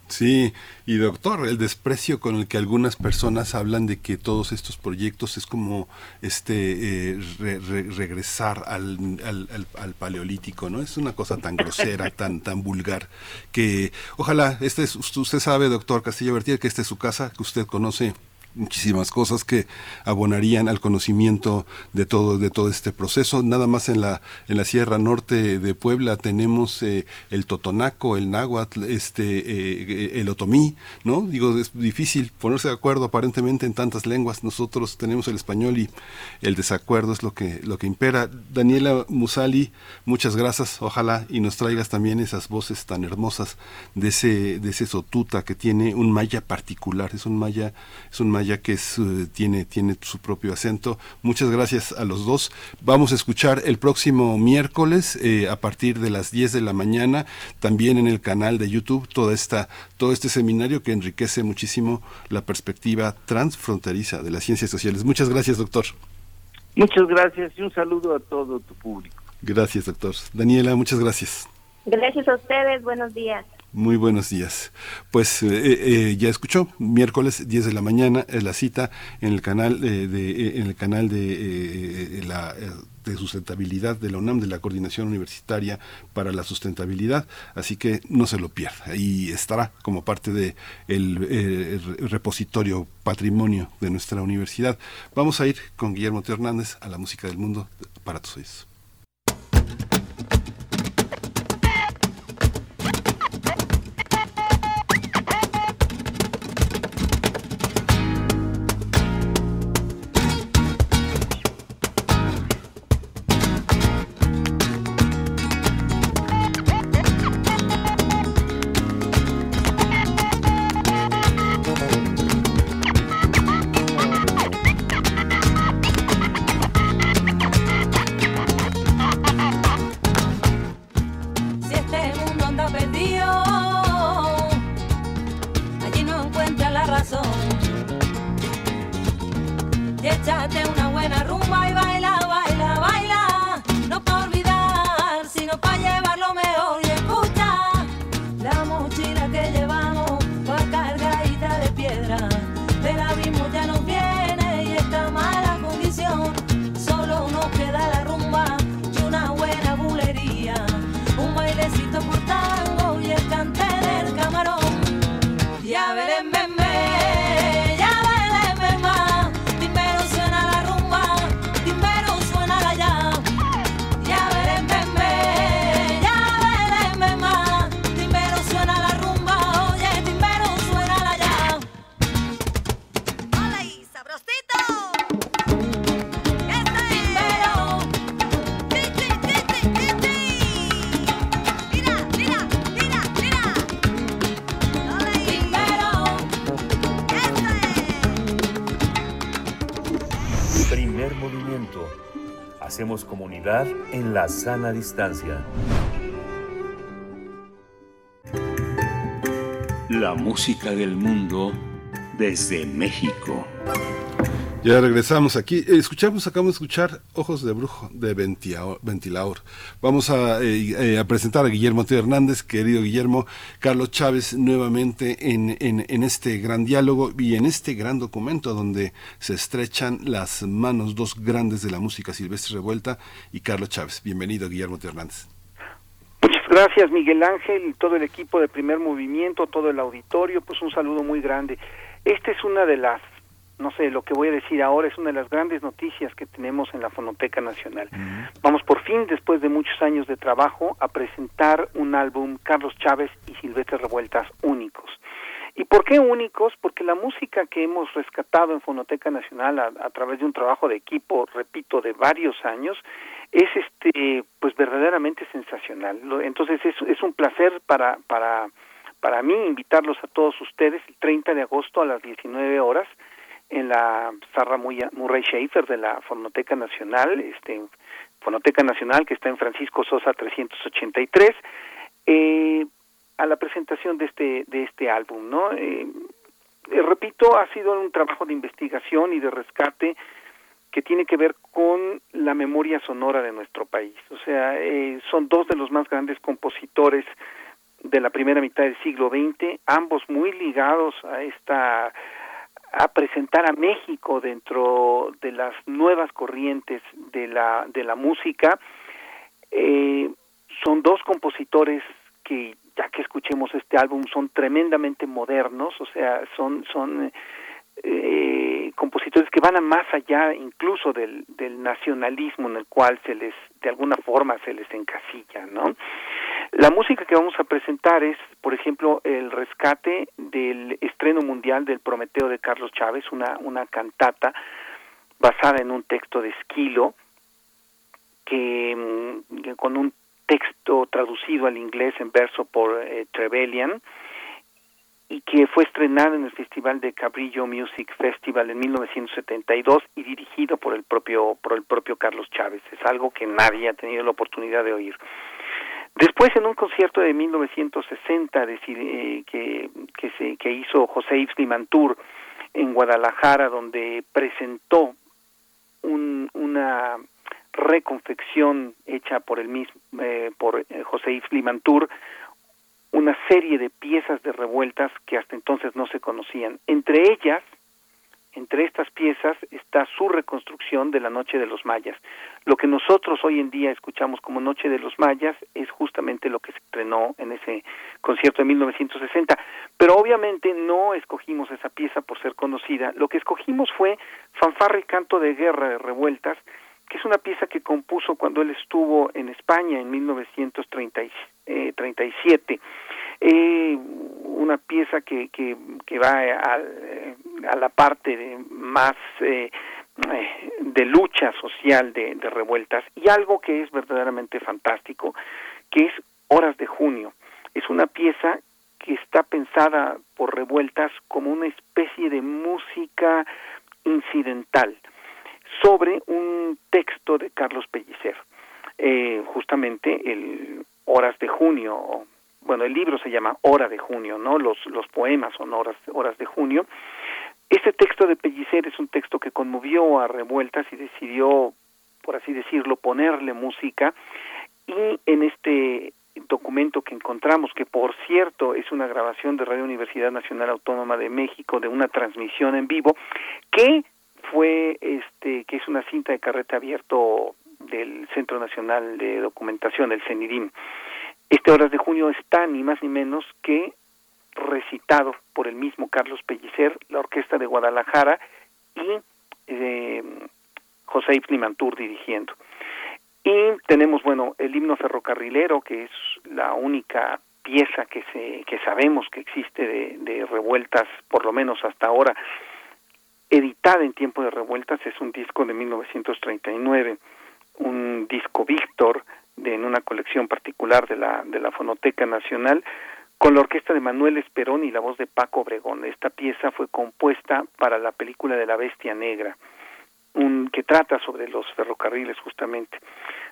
Sí, y doctor, el desprecio con el que algunas personas hablan de que todos estos proyectos es como este eh, re- re- regresar al, al, al- al paleolítico, ¿no? Es una cosa tan grosera, tan tan vulgar, que ojalá, este es, usted sabe, doctor Castillo Vertier, que esta es su casa, que usted conoce muchísimas cosas que abonarían al conocimiento de todo de todo este proceso. Nada más en la en la sierra norte de Puebla tenemos eh, el totonaco el náhuatl este eh, el otomí no digo es difícil ponerse de acuerdo aparentemente en tantas lenguas. Nosotros tenemos el español y el desacuerdo es lo que lo que impera. Daniela Musali muchas gracias. Ojalá y nos traigas también esas voces tan hermosas de ese de ese sotuta que tiene un maya particular. Es un maya es un maya ya que es, eh, tiene, tiene su propio acento. Muchas gracias a los dos. Vamos a escuchar el próximo miércoles eh, a partir de las 10 de la mañana, también en el canal de YouTube, toda esta, todo este seminario que enriquece muchísimo la perspectiva transfronteriza de las ciencias sociales. Muchas gracias, doctor. Muchas gracias y un saludo a todo tu público. Gracias, doctor. Daniela, muchas gracias. Gracias a ustedes, buenos días. Muy buenos días. Pues eh, eh, ya escuchó, miércoles 10 de la mañana es la cita en el canal eh, de en el canal de la de sustentabilidad de la UNAM, de la Coordinación Universitaria para la Sustentabilidad, así que no se lo pierda. Ahí estará como parte de el, repositorio patrimonio de nuestra universidad. Vamos a ir con Guillermo T. Hernández a la música del mundo para tus oídos. La sana distancia. La música del mundo desde México. Ya regresamos aquí. Eh, Escuchamos, acabamos de escuchar Ojos de Brujo de Ventilaor. Vamos a, eh, eh, a presentar a Guillermo T. Hernández, querido Guillermo, Carlos Chávez, nuevamente en, en, en este gran diálogo y en este gran documento donde se estrechan las manos dos grandes de la música, Silvestre Revuelta y Carlos Chávez. Bienvenido, Guillermo T. Hernández. Muchas gracias, Miguel Ángel, y todo el equipo de Primer Movimiento, todo el auditorio, pues un saludo muy grande. Esta es una de las, no sé, lo que voy a decir ahora es una de las grandes noticias que tenemos en la Fonoteca Nacional. Vamos por fin, después de muchos años de trabajo, a presentar un álbum Carlos Chávez y Silvestre Revueltas únicos. ¿Y por qué únicos? Porque la música que hemos rescatado en Fonoteca Nacional a, a través de un trabajo de equipo, repito, de varios años, es este pues verdaderamente sensacional. Entonces es, es un placer para para para mí invitarlos a todos ustedes el 30 de agosto a las 19 horas en la Sarra Murray Schaefer de la Fonoteca Nacional, este Fonoteca Nacional que está en Francisco Sosa 383 eh, a la presentación de este de este álbum, ¿no? Eh, eh, repito, ha sido un trabajo de investigación y de rescate que tiene que ver con la memoria sonora de nuestro país. O sea, eh, son dos de los más grandes compositores de la primera mitad del siglo XX, ambos muy ligados a esta a presentar a México dentro de las nuevas corrientes de la de la música. Eh, son dos compositores que ya que escuchemos este álbum son tremendamente modernos, o sea, son son eh, compositores que van a más allá incluso del, del nacionalismo en el cual se les de alguna forma se les encasilla, ¿no? La música que vamos a presentar es, por ejemplo, el rescate del estreno mundial del Prometeo de Carlos Chávez, una una cantata basada en un texto de Esquilo que, mm, con un texto traducido al inglés en verso por eh, Trevelyan y que fue estrenado en el Festival de Cabrillo Music Festival en 1972 y dirigido por el propio por el propio Carlos Chávez. Es algo que nadie ha tenido la oportunidad de oír. Después, en un concierto de 1960 eh, que, se, que hizo José Yves Limantour en Guadalajara, donde presentó un, una reconfección hecha por el mismo eh, por eh, José Yves Limantour, una serie de piezas de revueltas que hasta entonces no se conocían. Entre ellas, entre estas piezas está su reconstrucción de la Noche de los Mayas. Lo que nosotros hoy en día escuchamos como Noche de los Mayas es justamente lo que se estrenó en ese concierto de 1960. Pero obviamente no escogimos esa pieza por ser conocida. Lo que escogimos fue Fanfarra y Canto de Guerra de Revueltas, que es una pieza que compuso cuando él estuvo en España en 1937. Eh, una pieza que, que, que va a, a, la parte de más eh, eh, de lucha social de, de revueltas y algo que es verdaderamente fantástico, que es Horas de Junio. Es una pieza que está pensada por revueltas como una especie de música incidental sobre un texto de Carlos Pellicer. Eh, justamente el Horas de Junio, bueno, el libro se llama Hora de Junio, ¿no? Los, los poemas son horas, horas de Junio. Este texto de Pellicer es un texto que conmovió a Revueltas y decidió, por así decirlo, ponerle música. Y en este documento que encontramos, que por cierto es una grabación de Radio Universidad Nacional Autónoma de México de una transmisión en vivo, que fue este que es una cinta de carrete abierto del Centro Nacional de Documentación, el CENIDIM. Este Horas de Junio está ni más ni menos que recitado por el mismo Carlos Pellicer, la Orquesta de Guadalajara y eh, José Ibn dirigiendo. Y tenemos, bueno, el himno ferrocarrilero, que es la única pieza que, se, que sabemos que existe de, de revueltas, por lo menos hasta ahora, editada en tiempo de revueltas, es un disco de 1939, un disco Víctor, de, en una colección particular de la, de la Fonoteca Nacional, con la orquesta de Manuel Esperón y la voz de Paco Obregón. Esta pieza fue compuesta para la película de la Bestia Negra, un, que trata sobre los ferrocarriles justamente.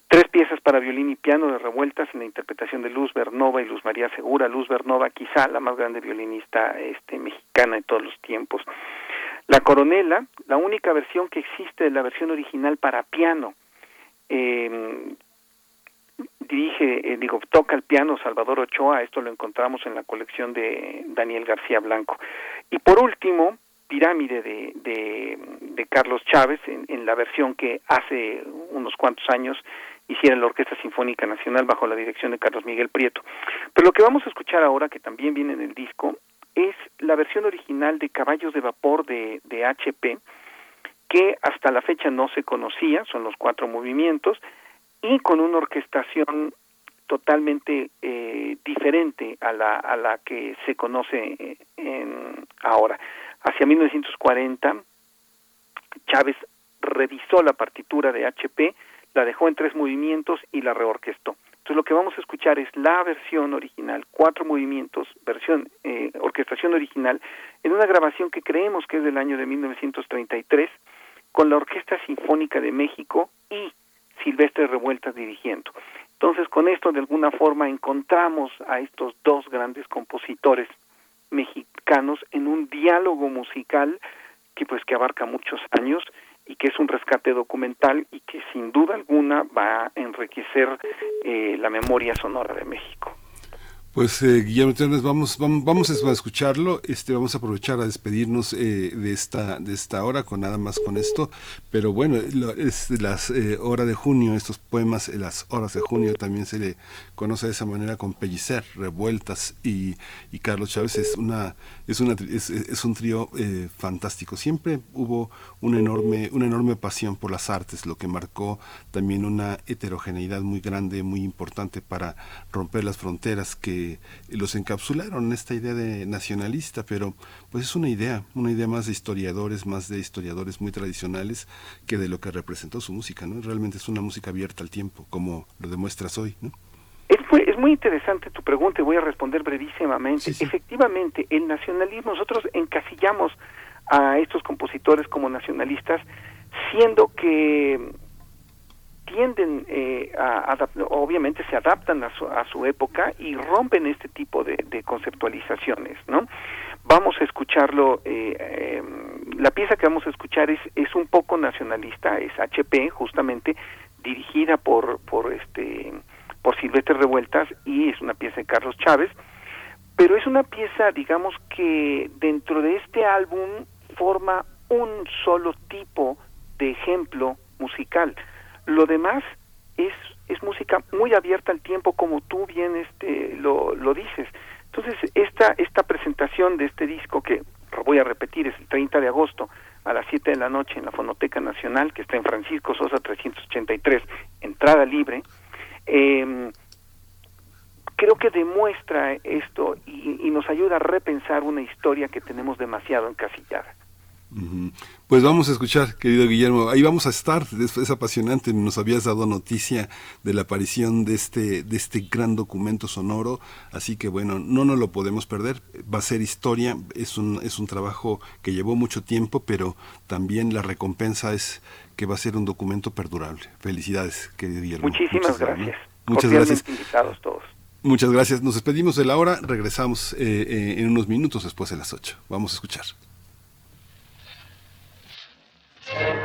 Tres piezas para violín y piano de revueltas en la interpretación de Luz Bernova y Luz María Segura. Luz Bernova, quizá la más grande violinista este, mexicana de todos los tiempos. La Coronela, la única versión que existe de la versión original para piano. Eh, dirige, eh, digo, toca el piano Salvador Ochoa, esto lo encontramos en la colección de Daniel García Blanco. Y por último, Pirámide de, de, Carlos Chávez, en, en, la versión que hace unos cuantos años hiciera la Orquesta Sinfónica Nacional bajo la dirección de Carlos Miguel Prieto. Pero lo que vamos a escuchar ahora, que también viene en el disco, es la versión original de Caballos de Vapor de, de HP, que hasta la fecha no se conocía, son los cuatro movimientos, y con una orquestación totalmente eh, diferente a la, a la que se conoce eh, en, ahora. Hacia 1940, Chávez revisó la partitura de HP, la dejó en tres movimientos y la reorquestó. Entonces lo que vamos a escuchar es la versión original, cuatro movimientos, versión, eh, orquestación original, en una grabación que creemos que es del año de 1933, con la Orquesta Sinfónica de México y Silvestre Revueltas dirigiendo. Entonces, con esto de alguna forma encontramos a estos dos grandes compositores mexicanos en un diálogo musical que pues que abarca muchos años y que es un rescate documental y que sin duda alguna va a enriquecer eh, la memoria sonora de México. Pues eh, Guillermo Ternes, vamos, vamos, vamos a escucharlo, este, vamos a aprovechar a despedirnos eh, de esta de esta hora con nada más con esto, pero bueno, es las eh, horas de junio, estos poemas, eh, las horas de junio también se le conoce de esa manera con Pellicer, Revueltas y, y Carlos Chávez. Es una es una es, es un trío eh, fantástico. Siempre hubo una enorme una enorme pasión por las artes, lo que marcó también una heterogeneidad muy grande, muy importante para romper las fronteras que los encapsularon en esta idea de nacionalista, pero pues es una idea, una idea más de historiadores, más de historiadores muy tradicionales que de lo que representó su música, ¿no? Realmente es una música abierta al tiempo, como lo demuestras hoy, ¿no? Es muy, es muy interesante tu pregunta y voy a responder brevísimamente. Efectivamente, el nacionalismo, nosotros encasillamos a estos compositores como nacionalistas, siendo que tienden eh, a, obviamente se adaptan a su, a su época y rompen este tipo de, de conceptualizaciones, ¿no? Vamos a escucharlo, eh, em, la pieza que vamos a escuchar es, es un poco nacionalista, es HP justamente, dirigida por, por este por Silvestre Revueltas y es una pieza de Carlos Chávez, pero es una pieza, digamos que dentro de este álbum forma un solo tipo de ejemplo musical. Lo demás es, es música muy abierta al tiempo, como tú bien este, lo, lo dices. Entonces, esta, esta presentación de este disco, que voy a repetir, es el 30 de agosto a las 7 de la noche en la Fonoteca Nacional, que está en Francisco Sosa 383, entrada libre, eh, creo que demuestra esto y, nos ayuda a repensar una historia que tenemos demasiado encasillada. Pues vamos a escuchar, querido Guillermo. Ahí vamos a estar. Es, es, apasionante. Nos habías dado noticia de la aparición de este, de este gran documento sonoro. Así que bueno, no nos lo podemos perder. Va a ser historia. Es un, es un trabajo que llevó mucho tiempo, pero también la recompensa es que va a ser un documento perdurable. Felicidades, querido Guillermo. Muchísimas Muchas gracias. Muchas gracias. invitados todos. Muchas gracias. Nos despedimos de la hora. Regresamos eh, eh, en unos minutos después de las 8. Vamos a escuchar. Thank you.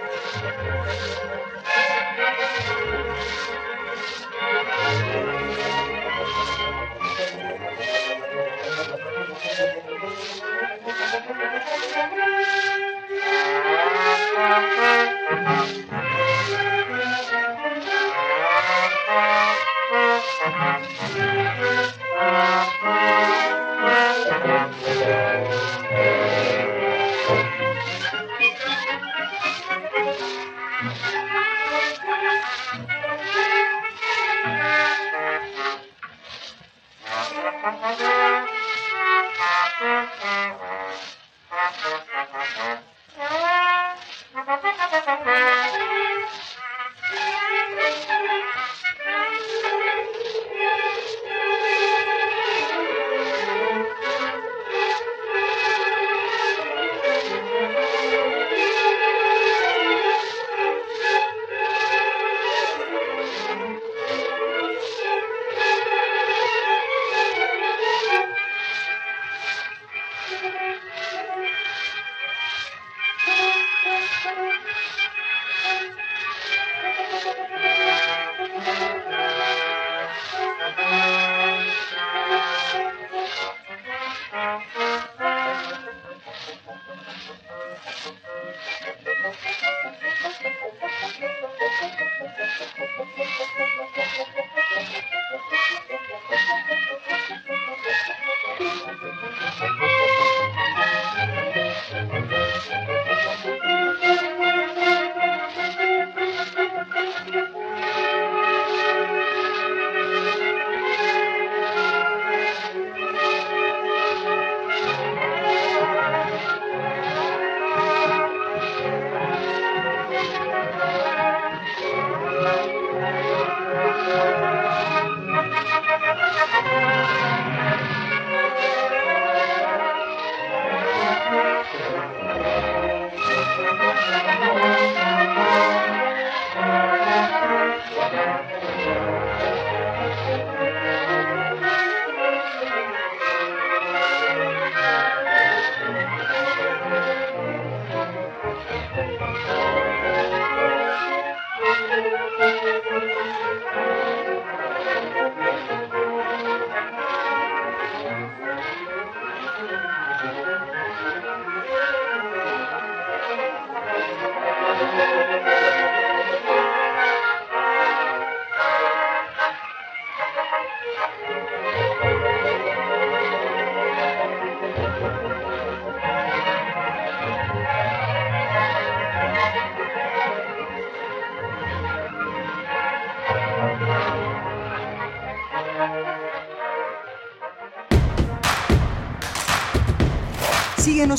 Thank you.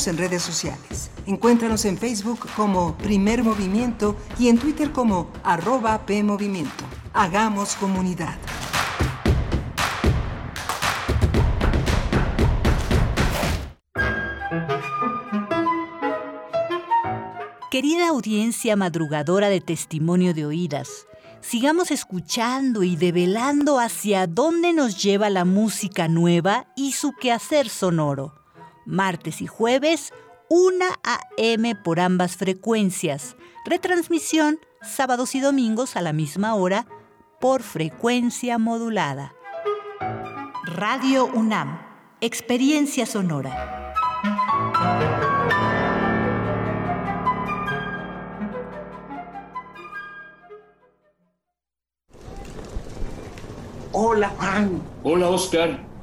En redes sociales. Encuéntranos en Facebook como Primer Movimiento y en Twitter como arroba PMovimiento. Hagamos comunidad. Querida audiencia madrugadora de testimonio de oídas, sigamos escuchando y develando hacia dónde nos lleva la música nueva y su quehacer sonoro. Martes y jueves, 1 a.m. por ambas frecuencias. Retransmisión sábados y domingos a la misma hora por frecuencia modulada. Radio UNAM, Experiencia Sonora. Hola, Juan. Hola, Oscar.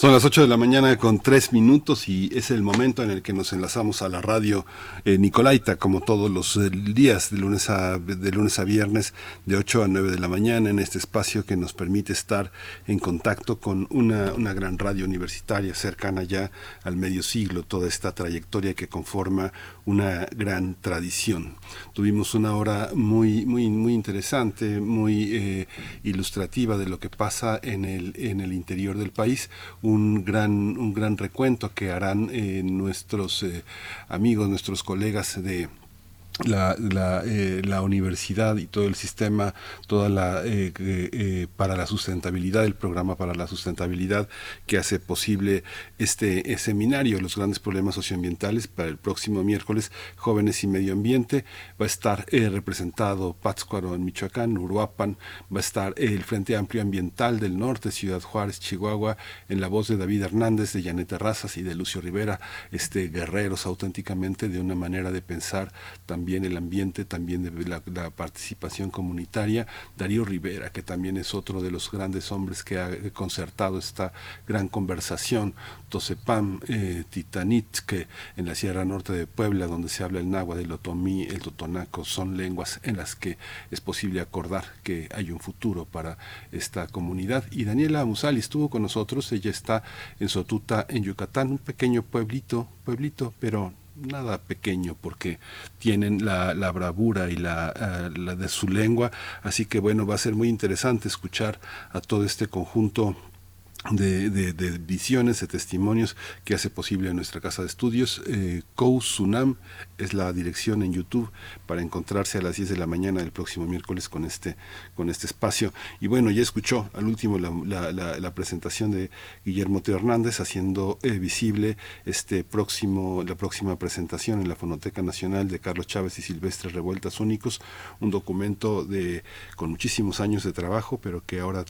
Son las 8 de la mañana con 3 minutos y es el momento en el que nos enlazamos a la radio eh, Nicolaita, como todos los eh, días, de lunes, a, de lunes a viernes, de 8 a 9 de la mañana, en este espacio que nos permite estar en contacto con una, una gran radio universitaria cercana ya al medio siglo, toda esta trayectoria que conforma una gran tradición. Tuvimos una hora muy, muy, muy interesante, muy eh, ilustrativa de lo que pasa en el, en el interior del país un gran, un gran recuento que harán eh, nuestros eh, amigos, nuestros colegas de la, la, eh, la, universidad y todo el sistema, toda la eh, eh, para la sustentabilidad, el programa para la sustentabilidad que hace posible este seminario, los grandes problemas socioambientales para el próximo miércoles, jóvenes y medio ambiente, va a estar representado Pátzcuaro en Michoacán, Uruapan, va a estar el Frente Amplio Ambiental del Norte, Ciudad Juárez, Chihuahua, en la voz de David Hernández, de Janet Razas y de Lucio Rivera, este guerreros auténticamente de una manera de pensar también el ambiente, también de la, participación comunitaria. Darío Rivera, que también es otro de los grandes hombres que ha concertado esta gran conversación. Tosepam, eh, Titanit, que en la Sierra Norte de Puebla, donde se habla el náhuatl, el otomí, el totonaco, son lenguas en las que es posible acordar que hay un futuro para esta comunidad. Y Daniela Musali estuvo con nosotros, ella está en Sotuta, en Yucatán, un pequeño pueblito, pueblito, pero nada pequeño porque tienen la, la bravura y la, eh, la, de su lengua. Así que bueno va a ser muy interesante escuchar a todo este conjunto de, visiones, de testimonios que hace posible nuestra casa de estudios. Eh, Sunam es la dirección en YouTube para encontrarse a las 10 de la mañana del próximo miércoles con este, con este espacio. Y bueno, ya escuchó al último la, presentación de Guillermo Teo Hernández haciendo eh, visible este próximo, la próxima presentación en la Fonoteca Nacional de Carlos Chávez y Silvestre Revueltas Únicos, un documento de, con muchísimos años de trabajo, pero que ahora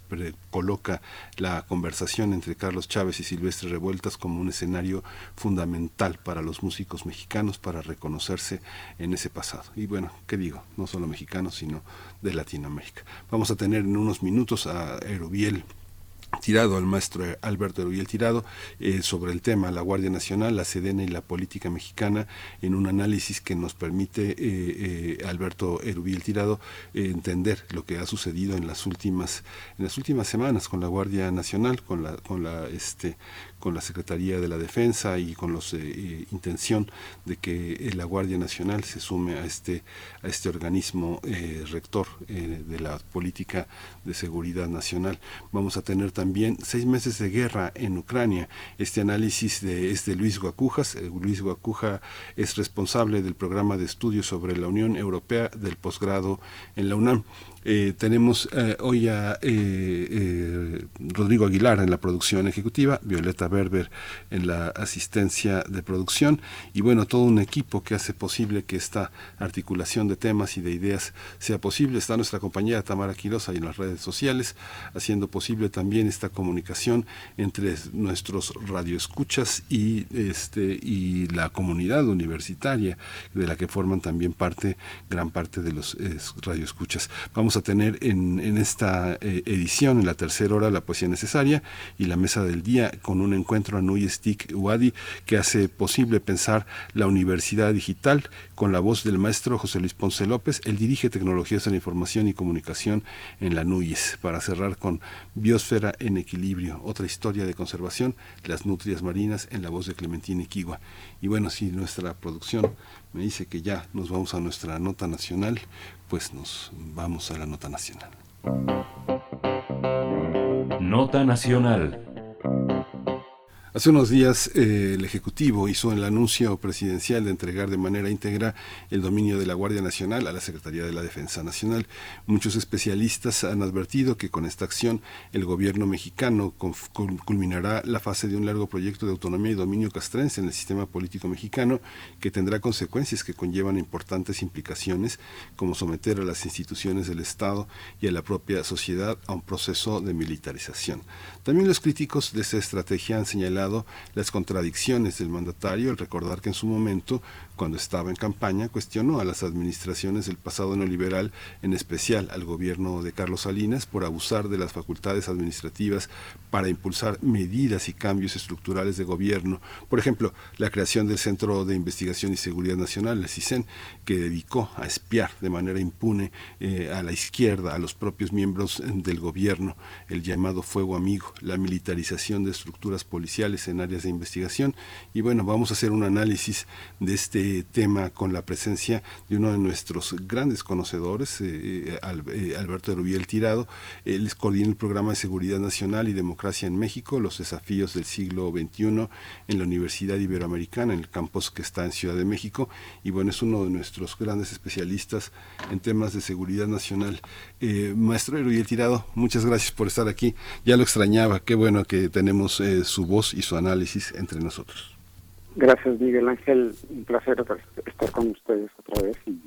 coloca la conversación entre Carlos Chávez y Silvestre Revueltas como un escenario fundamental para los músicos mexicanos para reconocerse en ese pasado. Y bueno, ¿qué digo? No solo mexicanos, sino de Latinoamérica. Vamos a tener en unos minutos a Erubiel Tirado, al maestro Alberto Erubiel Tirado, eh, sobre el tema la Guardia Nacional, la Sedena y la política mexicana, en un análisis que nos permite, eh, eh, Alberto Erubiel Tirado, entender lo que ha sucedido en las últimas, en las últimas semanas con la Guardia Nacional, con la, con la, este, con la Secretaría de la Defensa y con la intención de que la Guardia Nacional se sume a este, a este organismo rector de la política de seguridad nacional. Vamos a tener también seis meses de guerra en Ucrania. Este análisis es de Luis Guacujas. Eh, Luis Guacuja es responsable del programa de estudios sobre la Unión Europea del posgrado en la UNAM. Eh, tenemos eh, hoy a eh, Rodrigo Aguilar en la producción ejecutiva, Violeta Berber en la asistencia de producción y bueno, todo un equipo que hace posible que esta articulación de temas y de ideas sea posible. Está nuestra compañera Tamara Quirosa y en las redes sociales, haciendo posible también esta comunicación entre nuestros radioescuchas y, este, y la comunidad universitaria, de la que forman también parte, gran parte de los radioescuchas. Vamos a tener en, en esta eh, edición, en la tercera hora, la poesía necesaria y la mesa del día con un encuentro a Nui Stick Wadi que hace posible pensar la universidad digital con la voz del maestro José Luis Ponce López. Él dirige tecnologías de la información y comunicación en la NUIS. Para cerrar con Biosfera en Equilibrio, otra historia de conservación, las nutrias marinas en la voz de Clementina Iquigua. Y bueno, si nuestra producción me dice que ya nos vamos a nuestra nota nacional pues nos vamos a la nota nacional. Nota nacional. Hace unos días eh, el Ejecutivo hizo el anuncio presidencial de entregar de manera íntegra el dominio de la Guardia Nacional a la Secretaría de la Defensa Nacional. Muchos especialistas han advertido que con esta acción el gobierno mexicano culminará la fase de un largo proyecto de autonomía y dominio castrense en el sistema político mexicano que tendrá consecuencias que conllevan importantes implicaciones como someter a las instituciones del Estado y a la propia sociedad a un proceso de militarización. También los críticos de esta estrategia han señalado las contradicciones del mandatario al recordar que en su momento cuando estaba en campaña, cuestionó a las administraciones del pasado neoliberal, en especial al gobierno de Carlos Salinas, por abusar de las facultades administrativas para impulsar medidas y cambios estructurales de gobierno. Por ejemplo, la creación del Centro de Investigación y Seguridad Nacional, el CISEN, que dedicó a espiar de manera impune eh, a la izquierda, a los propios miembros del gobierno, el llamado fuego amigo, la militarización de estructuras policiales en áreas de investigación. Y bueno, vamos a hacer un análisis de este eh, tema con la presencia de uno de nuestros grandes conocedores, Alberto Rubiel Tirado. Él coordina el programa de Seguridad Nacional y Democracia en México, los desafíos del siglo XXI en la Universidad Iberoamericana, en el campus que está en Ciudad de México. Y bueno, es uno de nuestros grandes especialistas en temas de seguridad nacional. maestro Rubiel Tirado, muchas gracias por estar aquí. Ya lo extrañaba, qué bueno que tenemos su voz y su análisis entre nosotros. Gracias, Miguel Ángel. Un placer estar con ustedes otra vez y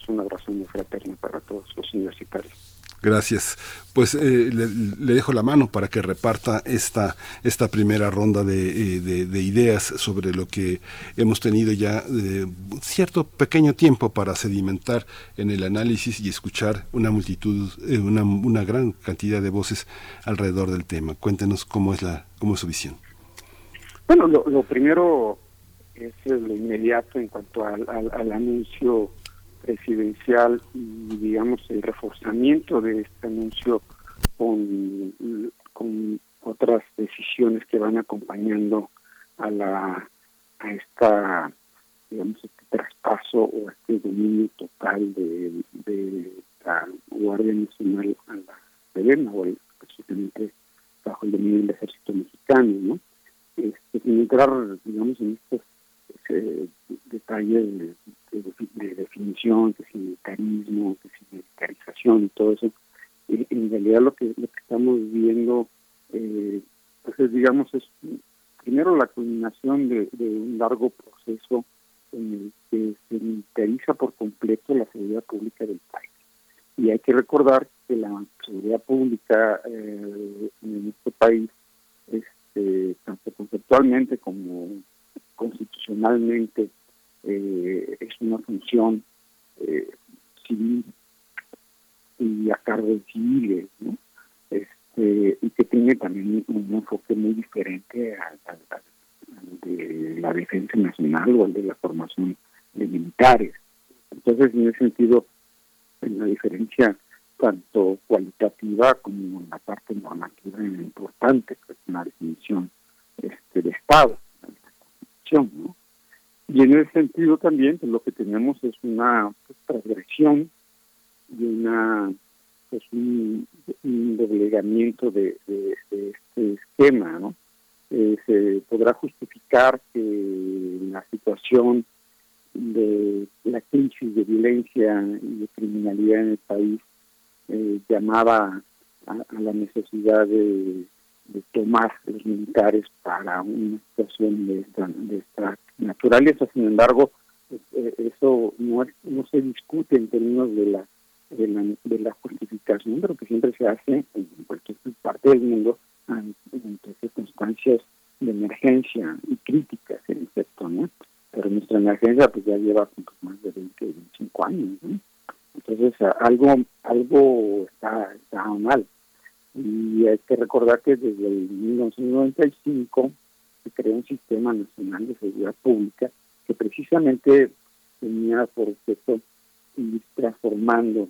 es un abrazo muy fraterno para todos los universitarios. Gracias. Pues eh, le, dejo la mano para que reparta esta, esta primera ronda de, eh, ideas sobre lo que hemos tenido ya eh, cierto pequeño tiempo para sedimentar en el análisis y escuchar una multitud, una, una gran cantidad de voces alrededor del tema. Cuéntenos cómo es, la, cómo es su visión. Bueno, lo, primero es lo inmediato en cuanto al, al, anuncio presidencial y, digamos, el reforzamiento de este anuncio con, con otras decisiones que van acompañando a la a esta digamos este traspaso o este dominio total de, la Guardia Nacional a la Sedena o bajo el dominio del ejército mexicano, ¿no? este, sin entrar, digamos, en estos eh, detalles de, definición, que si militarismo, que si militarización y todo eso, eh, en realidad lo que, lo que estamos viendo, eh, pues es, digamos, es primero la culminación de, un largo proceso en el que se militariza por completo la seguridad pública del país. Y hay que recordar que la seguridad pública en este país es este, tanto conceptualmente como constitucionalmente, eh, es una función eh, civil y a cargo de civiles, este, y que tiene también un enfoque muy diferente al, de la defensa nacional o al de la formación de militares. Entonces, en ese sentido, en la diferencia tanto cualitativa como en la parte normativa importante, que es una definición este, de Estado, ¿no? Y en ese sentido también pues, lo que tenemos es una pues, transgresión y una pues un, doblegamiento de, este esquema, ¿no? Eh, se podrá justificar que la situación de la crisis de violencia y de criminalidad en el país eh, llamaba a, la necesidad de, tomar los militares para una situación de esta, de esta naturaleza. Sin embargo, pues, eh, eso no, se discute en términos de la, de la, de la justificación, pero que siempre se hace en cualquier parte del mundo ante circunstancias de emergencia y críticas, en efecto, ¿no? Pero nuestra emergencia pues ya lleva más de 20, 25 años, ¿no? Entonces, algo algo está, está mal. Y hay que recordar que desde el 1995 se creó un sistema nacional de seguridad pública que precisamente tenía por objeto ir transformando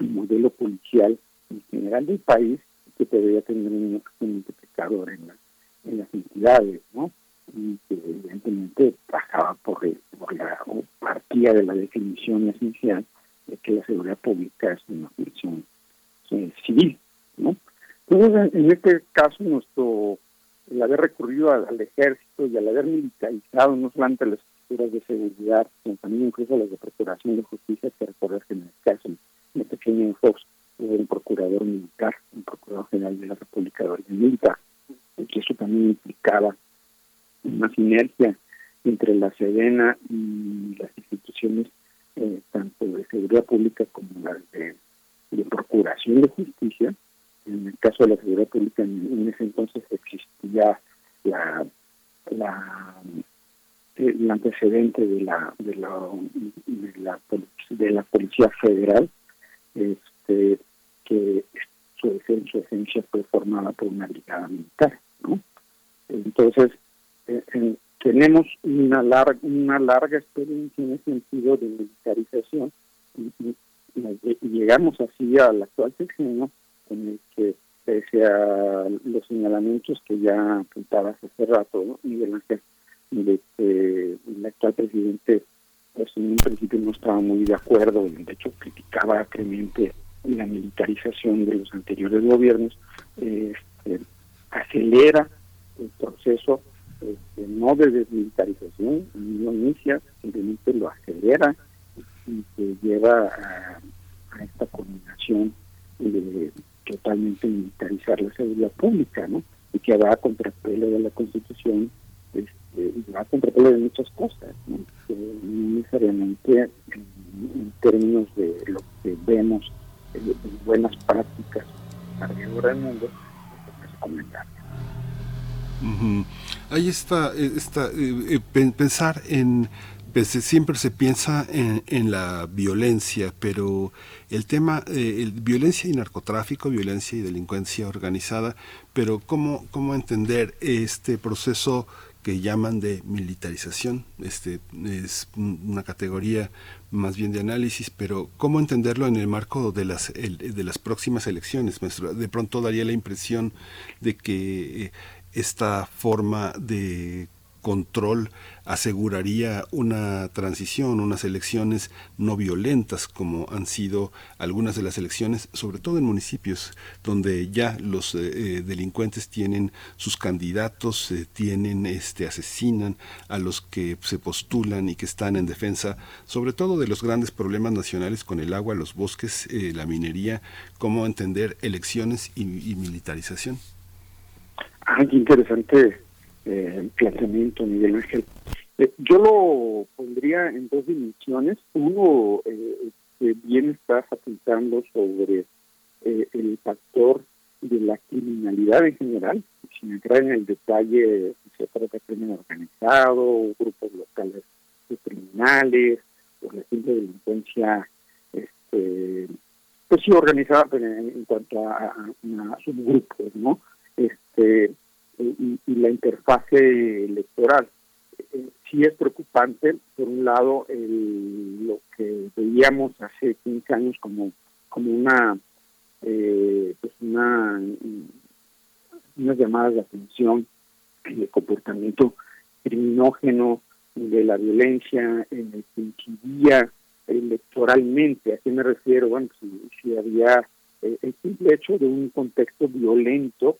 el modelo policial en general del país que debería tener un multiplicador en, en las entidades, ¿no? Y que evidentemente pasaba por, por la partida de la definición esencial de que la seguridad pública es una función eh, civil, ¿no? Entonces, en este caso, nuestro el haber recurrido al, ejército y al haber militarizado no solamente las estructuras de seguridad, sino también incluso las de procuración de justicia, que recordar que en el caso, este pequeño Fox, es un procurador militar, un procurador general de la República de Oriente Militar, que eso también implicaba una sinergia entre la Sedena y las instituciones eh, tanto de seguridad pública como las de, procuración de justicia. En el caso de la seguridad pública, en, ese entonces existía la, la el antecedente de la de la de de la policía federal este que su, su esencia fue formada por una brigada militar no entonces eh, en, tenemos una larga, una larga experiencia en el sentido de militarización y, llegamos así al actual sexenio en el que pese a los señalamientos que ya apuntabas hace rato, ¿no? Miguel Ángel, de que el actual presidente pues en un principio no estaba muy de acuerdo, de hecho criticaba acremente la militarización de los anteriores gobiernos, este, acelera el proceso este, no de desmilitarización, ni lo inicia, simplemente lo acelera y se lleva a, esta combinación de totalmente militarizar la seguridad pública, ¿no? Y que va a contrapelo de la Constitución, este, va a contrapelo de muchas cosas, ¿no? necesariamente en, términos de lo que vemos de, buenas prácticas alrededor del mundo, es recomendable. Ahí está, eh, está eh, eh, pensar en pues, siempre se piensa en, la violencia, pero el tema, eh, violencia y narcotráfico, violencia y delincuencia organizada, pero ¿cómo, cómo entender este proceso que llaman de militarización? Este es una categoría más bien de análisis, pero ¿cómo entenderlo en el marco de las, de las próximas elecciones? De pronto daría la impresión de que eh, esta forma de control aseguraría una transición, unas elecciones no violentas como han sido algunas de las elecciones, sobre todo en municipios donde ya los eh, eh, delincuentes tienen sus candidatos, eh, tienen, este, asesinan a los que se postulan y que están en defensa, sobre todo de los grandes problemas nacionales con el agua, los bosques, la minería, cómo entender elecciones y, y militarización. Ah, qué interesante eh, planteamiento, Miguel Ángel. Eh, yo lo pondría en dos dimensiones. Uno, eh, que bien estás apuntando sobre eh, el factor de la criminalidad en general, sin entrar en el detalle si se trata de crimen organizado, grupos locales de criminales, por la simple delincuencia, este, pues sí organizada en, cuanto a, a, a subgrupos, ¿no? Este, y, la interfase electoral. Eh, sí es preocupante, por un lado, lo que veíamos hace 15 años como, como una, eh, pues una, unas llamadas de atención de comportamiento criminógeno de la violencia en el que incidía electoralmente. ¿A qué me refiero? Bueno, si, si había eh, el simple hecho de un contexto violento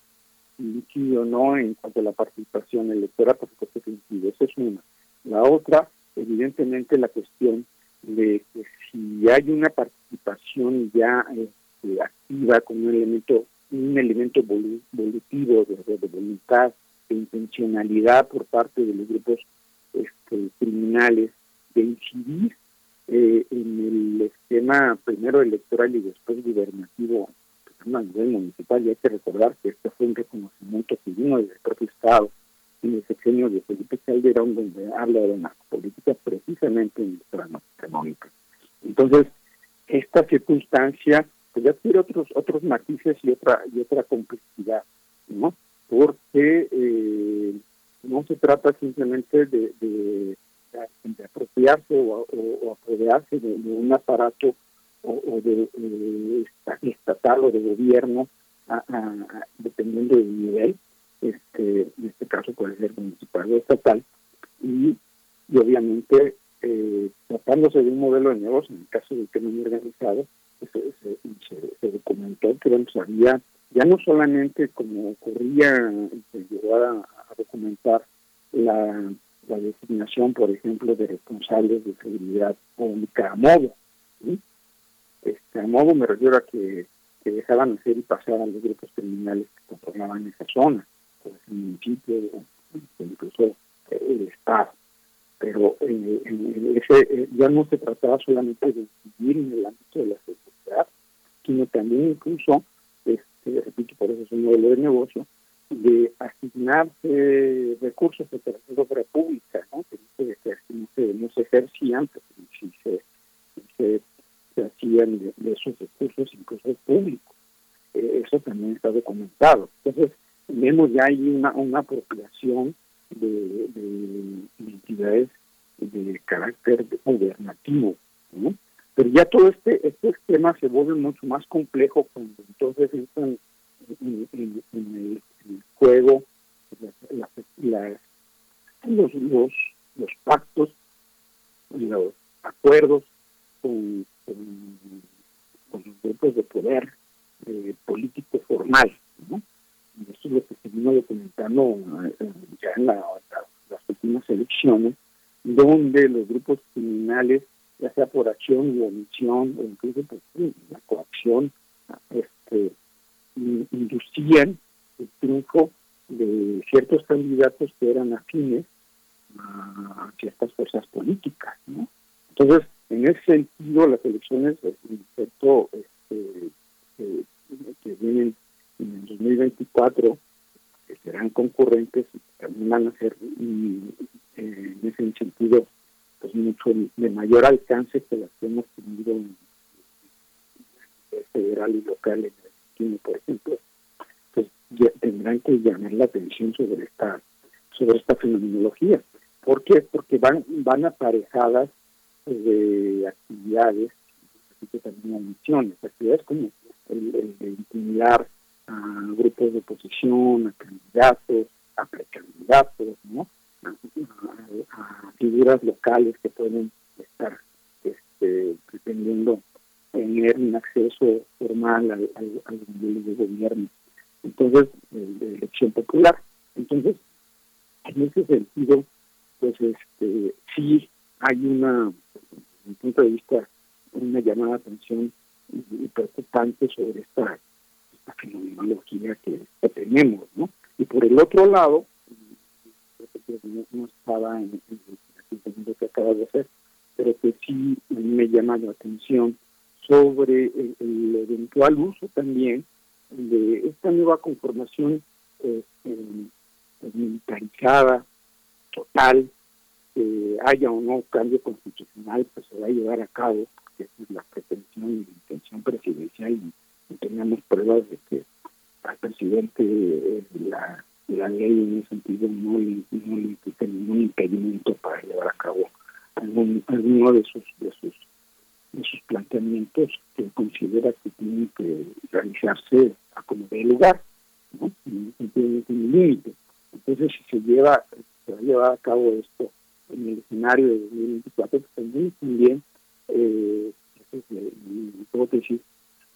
líquido no en cuanto a la participación electoral, por supuesto que incide. Esa es una. La otra, evidentemente, la cuestión de que si hay una participación ya este, activa con un elemento un elemento volutivo de, de, voluntad, de intencionalidad por parte de los grupos este, criminales de incidir eh, en el esquema primero electoral y después gubernativo a nivel municipal y hay que recordar que este fue un reconocimiento que vino del propio Estado en el sexenio de Felipe Calderón donde habla de una política precisamente en el plano económico. Entonces, esta circunstancia pues ya tiene otros otros matices y otra y otra complejidad, ¿no? Porque eh, no se trata simplemente de, de, apropiarse o, o, apoderarse de, un aparato o, de estatal o de gobierno, dependiendo del nivel, este, en este caso puede ser municipal o estatal, y, obviamente eh, tratándose de un modelo de negocio, en el caso del crimen organizado, pues, se, se, documentó que bueno, había, ya no solamente como ocurría, se llegó a, documentar la, la designación, por ejemplo, de responsables de seguridad pública a modo, ¿sí? Este, a modo me refiero a que, dejaban hacer y pasar a los grupos criminales que controlaban esa zona, pues el municipio, incluso eh, el Estado. Pero eh, ese, eh, ya no se trataba solamente de vivir en el ámbito de la seguridad, sino también incluso, este, repito, por eso es un modelo de negocio, de asignarse recursos de tercera pública, ¿no? que no se, no se, ejercían, pero si se, si se se hacían de, esos recursos, incluso públicos. Eh, eso también está documentado. Entonces, vemos ya ahí una, una apropiación de, entidades de carácter gubernativo. Pero ya todo este, este esquema se vuelve mucho más complejo cuando entonces entran en, el, juego las, los, los, los pactos, los acuerdos con, con, los grupos de poder eh, político formal. ¿no? Y eso es lo que se vino documentando eh, ya en la- la- las últimas elecciones, donde los grupos criminales, ya sea por acción u omisión, o incluso por sí, la coacción, este, in- inducían el triunfo de ciertos candidatos que eran afines a ciertas fuerzas políticas. ¿no? Entonces, en ese sentido, las elecciones, excepto este, que, vienen en el 2024, que serán concurrentes, también van a ser, eh, en ese sentido, pues mucho de mayor alcance que las que hemos tenido en federal y local en Argentina, por ejemplo, pues ya tendrán que llamar la atención sobre esta sobre esta fenomenología. ¿Por qué? Porque van van aparejadas de actividades, que también omisiones, actividades como el, el de intimidar a grupos de oposición, a candidatos, a precandidatos, ¿no? A, figuras locales que pueden estar este, pretendiendo tener un acceso formal al, nivel de gobierno. Entonces, de, de elección popular. Entonces, en ese sentido, pues este sí hay una, desde mi punto de vista, una llamada de atención preocupante sobre esta, esta fenomenología que, tenemos, ¿no? Y por el otro lado, creo que no, estaba en, el que acabas de hacer, pero que sí me llama la atención sobre el, el eventual uso también de esta nueva conformación eh, eh, militarizada, total, que haya o no cambio constitucional, pues se va a llevar a cabo, porque esa es la pretensión y la intención presidencial, y, y tenemos pruebas de que al presidente eh, la, la ley en ese sentido no le, no le implica ningún impedimento para llevar a cabo algún, alguno de sus, de sus de sus planteamientos que considera que tienen que realizarse a como dé lugar, ¿no? En tiene límite. Entonces, si se lleva, se va a llevar a cabo esto en el escenario de 2024, pues también, también eh, es la- mi hipótesis,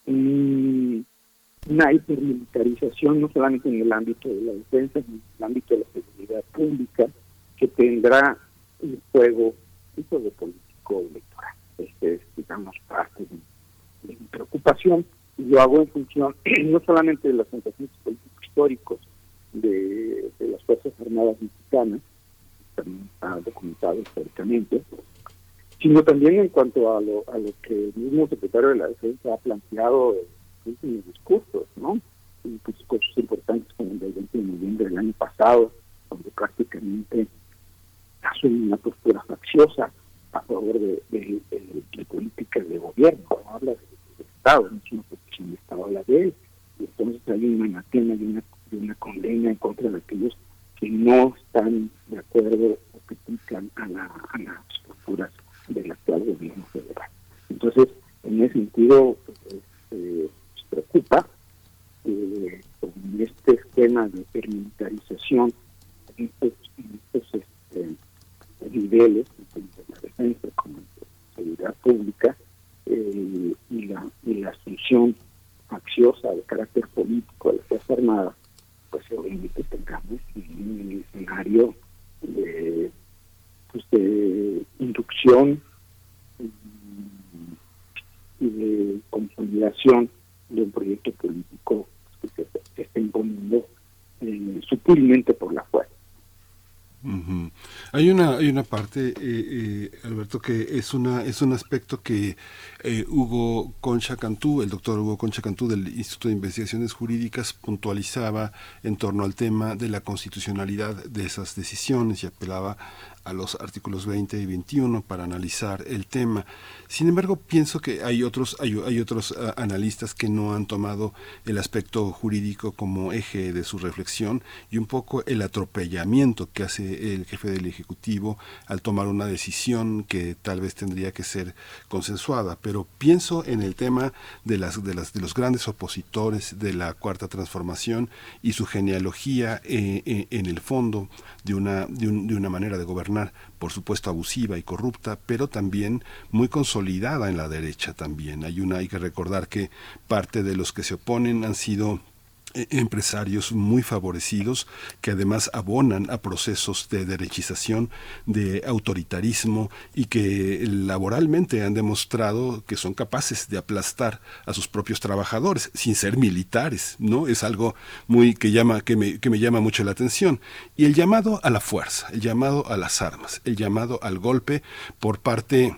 un- una hipermilitarización no solamente en el ámbito de la defensa, sino en el ámbito de la seguridad pública, que tendrá un juego, un juego político electoral. Este es, digamos, parte de, mi preocupación. Y lo hago en función no solamente de los antecedentes políticos históricos de las Fuerzas Armadas mexicanas, también está documentado históricamente, sino también en cuanto a lo, a lo que el mismo secretario de la Defensa ha planteado en sus discursos, ¿no? Y pues, discursos importantes como el del 20 de noviembre del año pasado, donde prácticamente asume una postura facciosa a favor de, de- de- de políticas de gobierno, no habla de, de Estado, no es una posición de Estado, habla de él. Y entonces hay una anatema y una, una condena en contra de aquellos que no están de acuerdo o critican a, la, a las posturas del actual gobierno federal. Entonces, en ese sentido, pues, este, preocupa eh, con este esquema de militarización en estos, en estos niveles, tanto la defensa como la seguridad pública, eh, y, la, y la asunción facciosa de carácter político de la Fuerza Armada, pues obviamente tengamos un escenario de, pues, inducción y de consolidación de un proyecto político que se, se está imponiendo eh, sutilmente por la fuerza. Hay una hay una parte eh, eh, Alberto que es una es un aspecto que eh, Hugo Concha Cantú el doctor Hugo Concha Cantú del Instituto de Investigaciones Jurídicas puntualizaba en torno al tema de la constitucionalidad de esas decisiones y apelaba a los artículos 20 y 21 para analizar el tema. Sin embargo, pienso que hay otros, hay, hay otros ah, analistas que no han tomado el aspecto jurídico como eje de su reflexión y un poco el atropellamiento que hace el jefe del Ejecutivo al tomar una decisión que tal vez tendría que ser consensuada. Pero pienso en el tema de, las, de, las, de los grandes opositores de la Cuarta Transformación y su genealogía eh, eh, en el fondo de una, de, de una manera de gobernar, por supuesto abusiva y corrupta, pero también muy consolidada en la derecha también. Hay una, hay que recordar que parte de los que se oponen han sido empresarios muy favorecidos que además abonan a procesos de derechización, de autoritarismo y que laboralmente han demostrado que son capaces de aplastar a sus propios trabajadores sin ser militares, ¿no? Es algo muy que llama que me, que me llama mucho la atención y el llamado a la fuerza, el llamado a las armas, el llamado al golpe por parte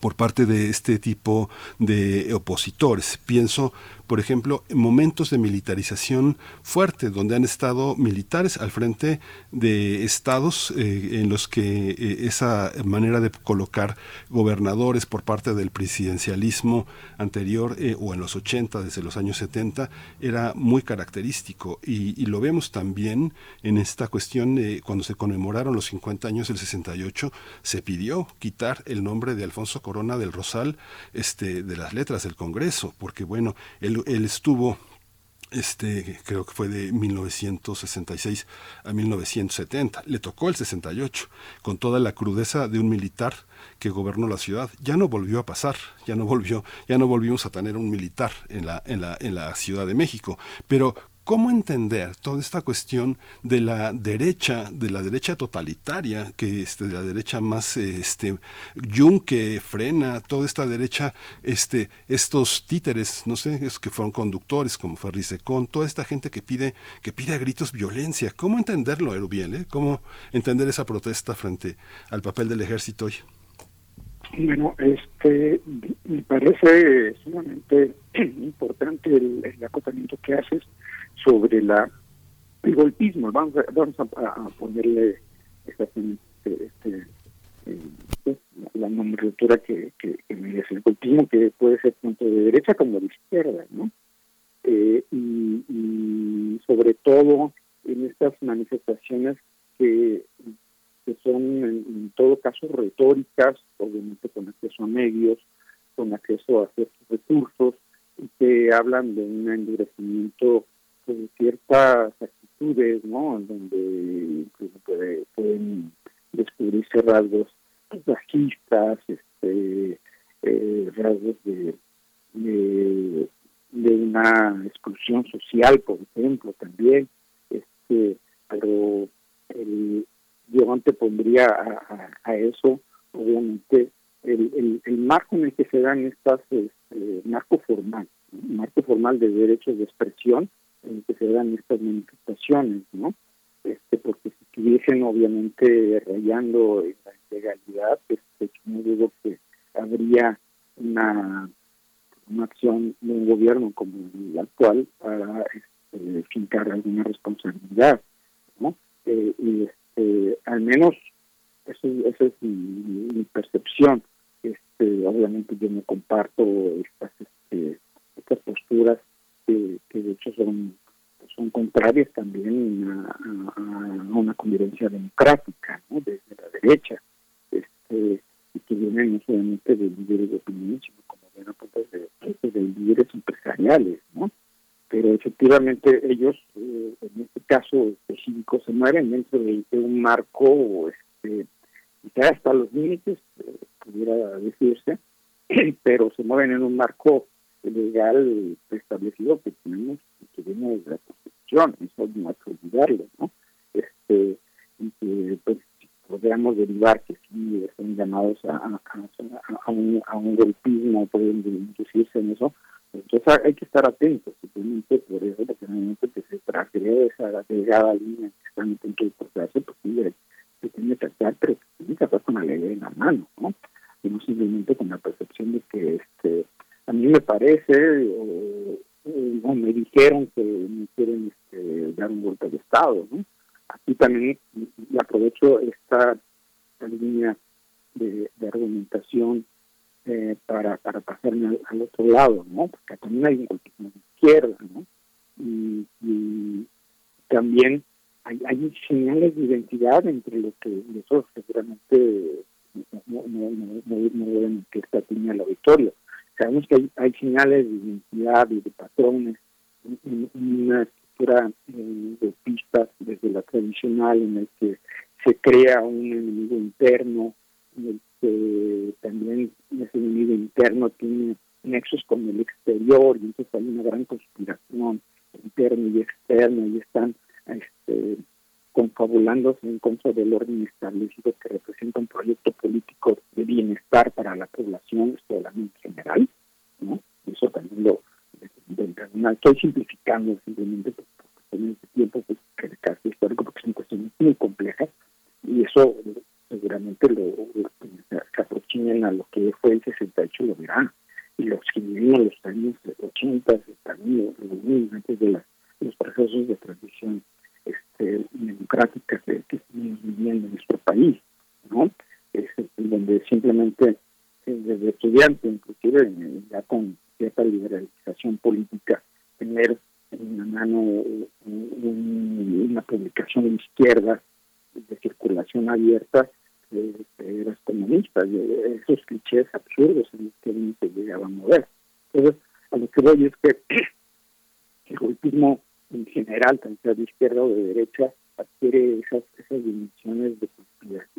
por parte de este tipo de opositores. Pienso por ejemplo, momentos de militarización fuerte, donde han estado militares al frente de estados eh, en los que eh, esa manera de colocar gobernadores por parte del presidencialismo anterior eh, o en los 80, desde los años 70, era muy característico. Y, y lo vemos también en esta cuestión cuando se conmemoraron los 50 años del 68, se pidió quitar el nombre de Alfonso Corona del Rosal este, de las letras del Congreso, porque bueno, él estuvo este, creo que fue de 1966 a 1970. Le tocó el 68, con toda la crudeza de un militar que gobernó la ciudad. Ya no volvió a pasar, ya no volvió, ya no volvimos a tener un militar en la, en la, en la Ciudad de México. Pero ¿Cómo entender toda esta cuestión de la derecha, de la derecha totalitaria, que este, de la derecha más este Jung que frena toda esta derecha, este, estos títeres, no sé, es que fueron conductores como Ferrisecón, toda esta gente que pide, que pide a gritos violencia. ¿Cómo entenderlo, Erubiel? Eh? ¿Cómo entender esa protesta frente al papel del ejército hoy? Bueno, este me parece sumamente importante el, el acotamiento que haces sobre la el golpismo. Vamos a, vamos a, ponerle este, este, eh, la nomenclatura que, que, que merece el golpismo, que puede ser tanto de derecha como de izquierda, ¿no? Eh, y, y, sobre todo en estas manifestaciones que, que son en, todo caso retóricas, obviamente con acceso a medios, con acceso a ciertos recursos, y que hablan de un endurecimiento pues, ciertas actitudes, ¿no? En donde pueden descubrirse rasgos bajistas, este, eh, rasgos de, una exclusión social, por ejemplo, también. Este, pero el, yo antepondría a, eso, obviamente, el, marco en el que se dan estas, este, marco formal, marco formal de derechos de expresión, en que se dan estas manifestaciones, ¿no? Este, porque si estuviesen obviamente rayando en la ilegalidad, este, no dudo que habría una, una acción de un gobierno como el actual para este, fincar alguna responsabilidad, ¿no? Eh, y este, al menos eso, esa es mi, percepción. Este, obviamente yo no comparto estas, este, estas posturas que, de hecho son, son contrarias también a, una convivencia democrática ¿no? desde la derecha este y que vienen no solamente de líderes de opinión sino como bien apuntas de, de líderes empresariales no pero efectivamente ellos eh, en este caso específico se mueven dentro de, un marco este quizá hasta los límites eh, pudiera decirse pero se mueven en un marco legal establecido que tenemos que viene la Constitución, eso no hay que olvidarlo, ¿no? Este, y que pues podríamos derivar que sí están llamados a, a, un, golpismo, pueden inducirse en eso, entonces hay que estar atentos, simplemente por eso, porque realmente que se de esa delgada línea que están a punto de pues tiene que tratar, pero se tiene que tratar con la ley en la mano, ¿no? Y no simplemente con la percepción de que este a mí me parece, o, me dijeron que me quieren este, dar un golpe de Estado. ¿no? Aquí también aprovecho esta línea de, argumentación eh, para, para pasarme al, otro lado, ¿no? Porque también hay un golpismo de izquierda, ¿no? Y, también hay, hay señales de identidad entre lo que eso seguramente no, no, no, no, que esta al auditorio. Sabemos que hay, señales de identidad y de patrones en, una estructura eh, de pistas desde la tradicional en el que se crea un enemigo interno, en el que también ese enemigo interno tiene nexos con el exterior y entonces hay una gran conspiración interna y externa y están este, confabulándose en contra del orden establecido que representa un proyecto político de bienestar para la población, en general, ¿no? Eso también lo, estoy simplificando simplemente porque en este tiempo pues, que el caso histórico porque son cuestiones muy complejas y eso seguramente lo, se aproximen a lo que fue el 68 lo verán y los que vivimos los años 80 también los antes de los procesos de transición este, democráticas que estamos viviendo en nuestro país, ¿no? Es, donde simplemente eh, desde estudiante, inclusive eh, ya con cierta liberalización política, tener en la mano eh, una publicación de izquierda de circulación abierta de, los comunistas, de esos clichés absurdos en los que se llegaba a mover. Entonces, a lo que voy es que el golpismo en general, tanto de izquierda o de derecha, adquiere esas, esas dimensiones de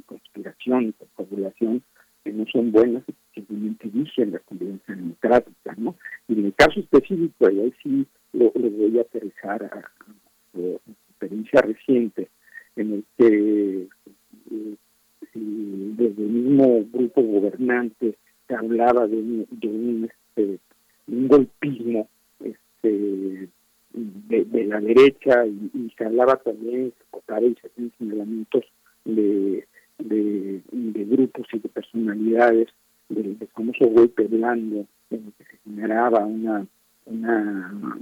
conspiración y confabulación que no son buenas y simplemente dicen la convivencia democrática, ¿no? Y en el caso específico, y ahí sí lo, voy a aterrizar a, a, experiencia reciente, en el que eh, desde el mismo grupo gobernante se hablaba de un, de un, este, un golpismo este, de, la derecha y, se hablaba también, se y señalamientos de, de, grupos y de personalidades del, famoso golpe blando en que se generaba una, una,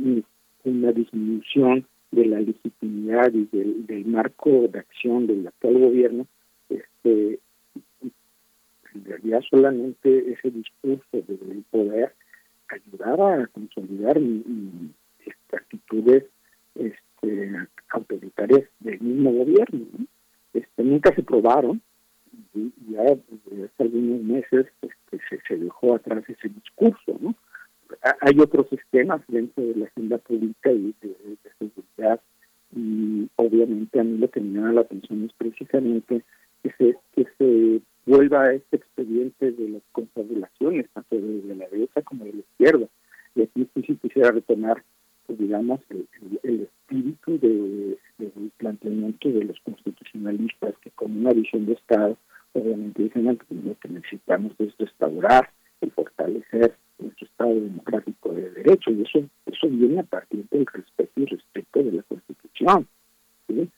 una disminución de la legitimidad y del, del marco de acción del actual gobierno, este, en realidad solamente ese discurso del poder ayudaba a consolidar y, actitudes este, autoritarias del mismo gobierno. Este, nunca se probaron y ya hace algunos meses este, se, dejó atrás ese discurso. ¿no? Hay otros sistemas dentro de la agenda pública y de, seguridad y obviamente a mí lo que me llama la atención es precisamente que se, que se vuelva a este expediente de las confabulaciones, tanto de, la derecha como de la izquierda. Y aquí sí quisiera retomar pues, digamos, el, espíritu de, del planteamiento de los constitucionalistas que con una visión de Estado, obviamente dicen que lo que necesitamos es restaurar y fortalecer nuestro Estado democrático de derecho, y eso eso viene a partir del respeto y respeto de la Constitución. Y,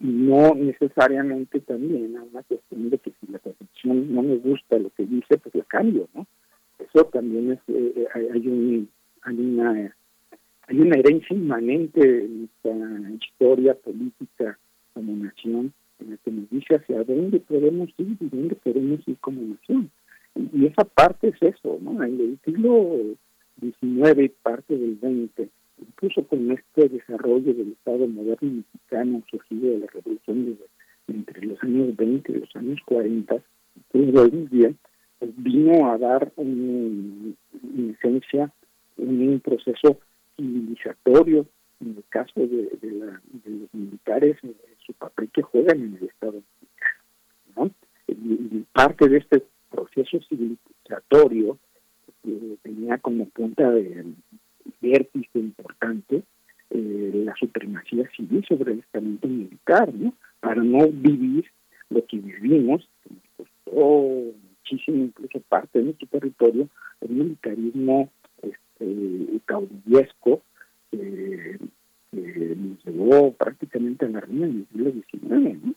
no necesariamente también a una cuestión de que si la Constitución no me gusta lo que dice, pues la cambio, ¿no? Eso también es, eh, eh, hay, un, hay una hay una herencia inmanente en nuestra historia política como nación en la que nos dice hacia dónde podemos ir y dónde podemos ir como nación. Y esa parte es eso, ¿no? En el siglo XIX y parte del XX, incluso con este desarrollo del Estado moderno mexicano surgido de la revolución entre los años 20 y los años 40, muy bien, pues vino a dar en esencia un proceso civilizatorio, en el caso de, la, de los militares, su papel que juegan en el Estado ¿no? Y, parte de este proceso civilizatorio tenía como punta de vértice importante eh, la supremacía civil sobre el estamento militar, ¿no? Para no vivir lo que vivimos, que nos costó muchísimo, incluso parte de nuestro territorio, el militarismo eh, caudillesco que nos llevó prácticamente a la ruina en el siglo XIX. ¿no?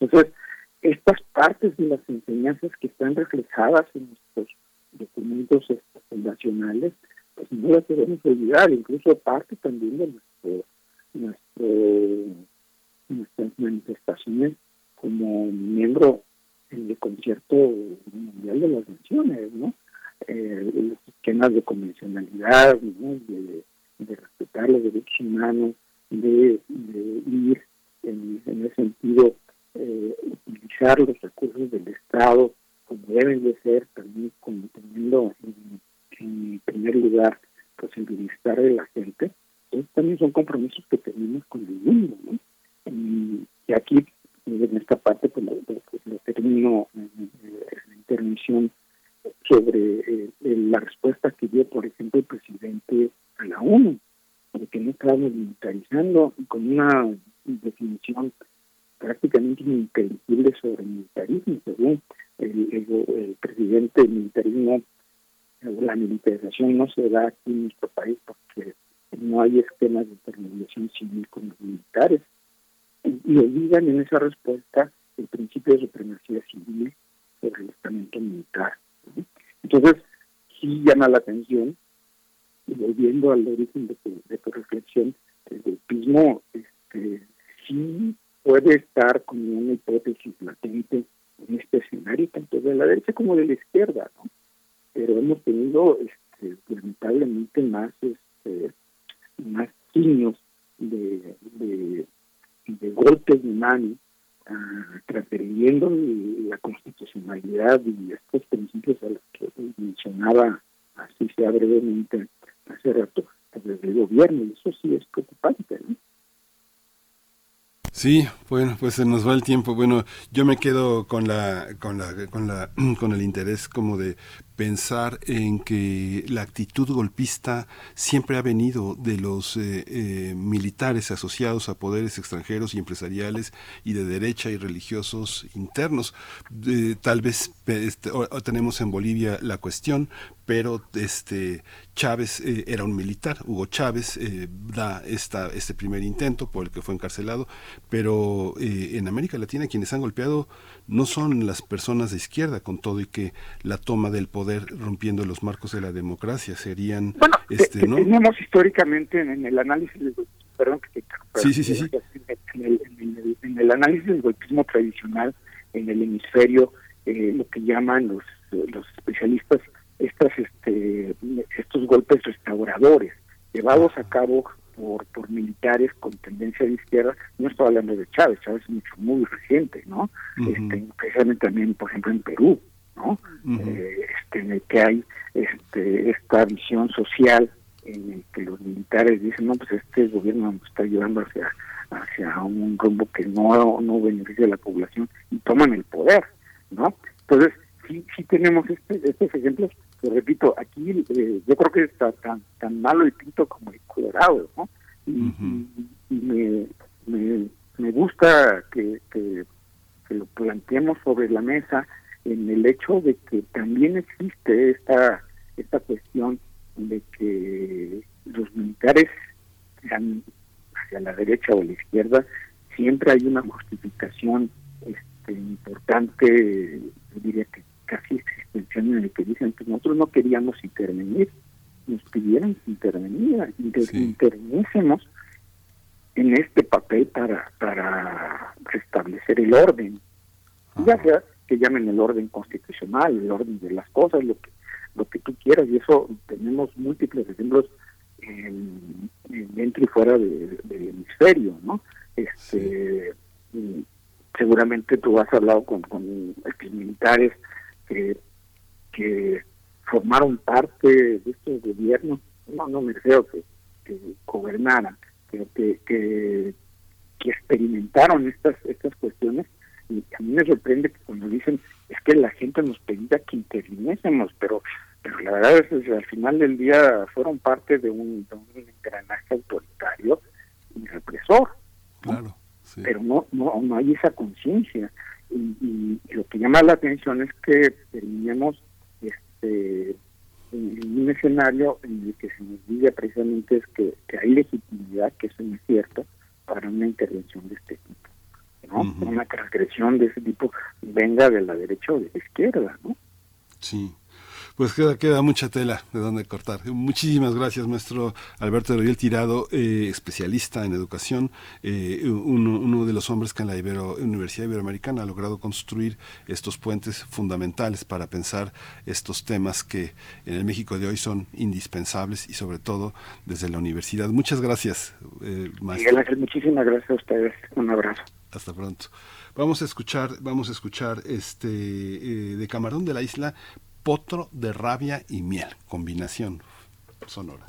Entonces, estas partes de las enseñanzas que están reflejadas en nuestros documentos fundacionales, pues no las debemos olvidar, incluso parte también de nuestro, nuestro, nuestras manifestaciones como miembro en el concierto mundial de las naciones, ¿no? Eh, los esquemas de convencionalidad, ¿no? de, respetar los derechos humanos, de, ir en, ese sentido, eh, utilizar los recursos del Estado como deben de ser, también como teniendo en, primer lugar pues el bienestar de la gente. Entonces también son compromisos que tenemos con el mundo, ¿no? Y, aquí, en esta parte, pues lo, pues, termino en, la intervención sobre eh, la respuesta que dio, por ejemplo, el presidente a la ONU, de que no estábamos militarizando con una definición prácticamente ininteligible sobre militarismo, según el, el, presidente, el militarismo, la militarización no se da aquí en nuestro país porque no hay esquemas de intermediación civil con los militares. Y olvidan en esa respuesta el principio de supremacía civil sobre el estamento militar. Entonces, sí llama la atención, y volviendo al origen de tu, de tu reflexión, el golpismo este, sí puede estar como una hipótesis latente en este escenario, tanto de la derecha como de la izquierda, ¿no? Pero hemos tenido este, lamentablemente más este, más signos de, de, de golpes de mano transfiriendo la constitucionalidad y estos principios a los que mencionaba así sea brevemente hace rato desde el gobierno y eso sí es preocupante ¿no? Sí, bueno, pues se nos va el tiempo. Bueno, yo me quedo con la, con la, con la, con el interés como de pensar en que la actitud golpista siempre ha venido de los eh, eh, militares asociados a poderes extranjeros y empresariales y de derecha y religiosos internos. tal vez este, tenemos en Bolivia la cuestión, pero este Chávez eh, era un militar, Hugo Chávez da esta, este primer intento por el que fue encarcelado, pero en América Latina quienes han golpeado no son las personas de izquierda, con todo y que la toma del poder rompiendo los marcos de la democracia serían... Bueno, este, ¿no? tenemos históricamente en, el análisis del perdón que sí, sí, sí, En, el, en, el, análisis del golpismo tradicional en el hemisferio, eh, lo que llaman los, los especialistas estas este estos golpes restauradores llevados a cabo por, por militares con tendencia de izquierda, no estoy hablando de Chávez, Chávez es mucho muy reciente, ¿no? este, especialmente también, por ejemplo, en Perú, ¿no? Eh, este, en el que hay este, esta visión social en el que los militares dicen, no, pues este gobierno nos está llevando hacia hacia un rumbo que no, no beneficia a la población y toman el poder, ¿no? Entonces, sí, sí tenemos este, estos ejemplos repito, aquí eh, yo creo que está tan tan malo el pinto como el colorado, ¿no? Y, me, me, gusta que, que, lo planteemos sobre la mesa en el hecho de que también existe esta esta cuestión de que los militares sean hacia la derecha o la izquierda siempre hay una justificación este, importante diría que casi existencial en el que dicen que nosotros no queríamos intervenir, nos pidieron que intervenir, interviniésemos en este papel para, para restablecer el orden. Ya sea que llamen el orden constitucional, el orden de las cosas, lo que lo que tú quieras, y eso tenemos múltiples ejemplos dentro y fuera del hemisferio, ¿no? Este, seguramente tú has hablado con, con militares que, que formaron parte de estos gobiernos, no, no me creo que, que gobernaran, pero que, que, experimentaron estas, estas cuestiones. Y a mí me sorprende que cuando dicen es que la gente nos pedía que interviniésemos, pero pero la verdad es que al final del día fueron parte de un, engranaje autoritario y represor. Claro, Pero no, no, no hay esa conciencia y, lo que llama la atención es que terminemos este, en, un escenario en el que se nos diga precisamente es que, hay legitimidad, que eso no es cierto, para una intervención de este tipo. ¿no? Una transgresión de ese tipo venga de la derecha o de la izquierda, ¿no? Sí. Pues queda, queda mucha tela de donde cortar. Muchísimas gracias, maestro Alberto Rodríguez Tirado, eh, especialista en educación, eh, uno, uno, de los hombres que en la Ibero, Universidad Iberoamericana ha logrado construir estos puentes fundamentales para pensar estos temas que en el México de hoy son indispensables y sobre todo desde la universidad. Muchas gracias, eh, maestro. Miguel muchísimas gracias a ustedes. Un abrazo. Hasta pronto. Vamos a escuchar, vamos a escuchar este eh, de Camarón de la Isla, Potro de rabia y miel, combinación sonora.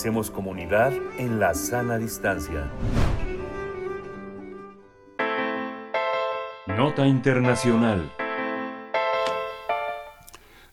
Hacemos comunidad en la sana distancia. Nota Internacional.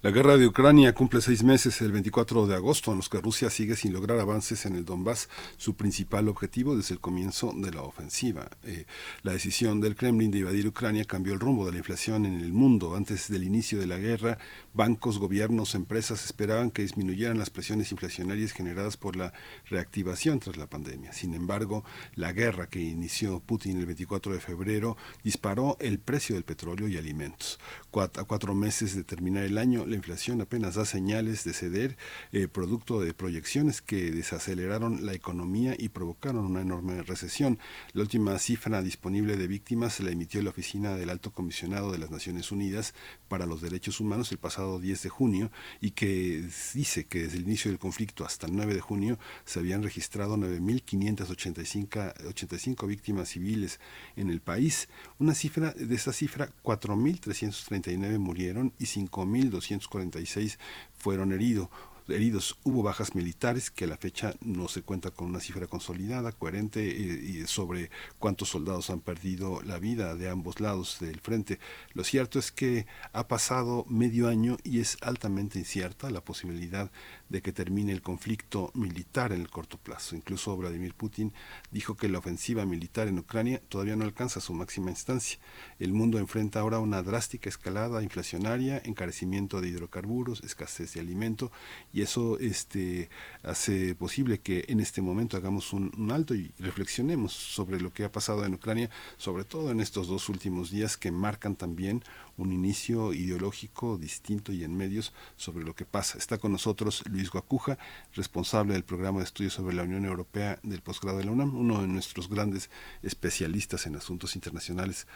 La guerra de Ucrania cumple seis meses el 24 de agosto, en los que Rusia sigue sin lograr avances en el Donbass, su principal objetivo desde el comienzo de la ofensiva. Eh, la decisión del Kremlin de invadir Ucrania cambió el rumbo de la inflación en el mundo. Antes del inicio de la guerra, bancos, gobiernos, empresas esperaban que disminuyeran las presiones inflacionarias generadas por la reactivación tras la pandemia. Sin embargo, la guerra que inició Putin el 24 de febrero disparó el precio del petróleo y alimentos. a cuatro meses de terminar el año, la inflación apenas da señales de ceder, eh, producto de proyecciones que desaceleraron la economía y provocaron una enorme recesión. La última cifra disponible de víctimas se la emitió la Oficina del Alto Comisionado de las Naciones Unidas para los Derechos Humanos el pasado 10 de junio y que dice que desde el inicio del conflicto hasta el 9 de junio se habían registrado 9.585 víctimas civiles en el país. Una cifra de esa cifra, 4.339 murieron y 5.200 246 fueron heridos heridos. Hubo bajas militares, que a la fecha no se cuenta con una cifra consolidada, coherente eh, sobre cuántos soldados han perdido la vida de ambos lados del frente. Lo cierto es que ha pasado medio año y es altamente incierta la posibilidad de que termine el conflicto militar en el corto plazo. Incluso Vladimir Putin dijo que la ofensiva militar en Ucrania todavía no alcanza su máxima instancia. El mundo enfrenta ahora una drástica escalada inflacionaria, encarecimiento de hidrocarburos, escasez de alimento y eso este, hace posible que en este momento hagamos un, un alto y reflexionemos sobre lo que ha pasado en Ucrania, sobre todo en estos dos últimos días que marcan también un inicio ideológico distinto y en medios sobre lo que pasa. Está con nosotros Luis Guacuja, responsable del programa de estudios sobre la Unión Europea del posgrado de la UNAM, uno de nuestros grandes especialistas en asuntos internacionales.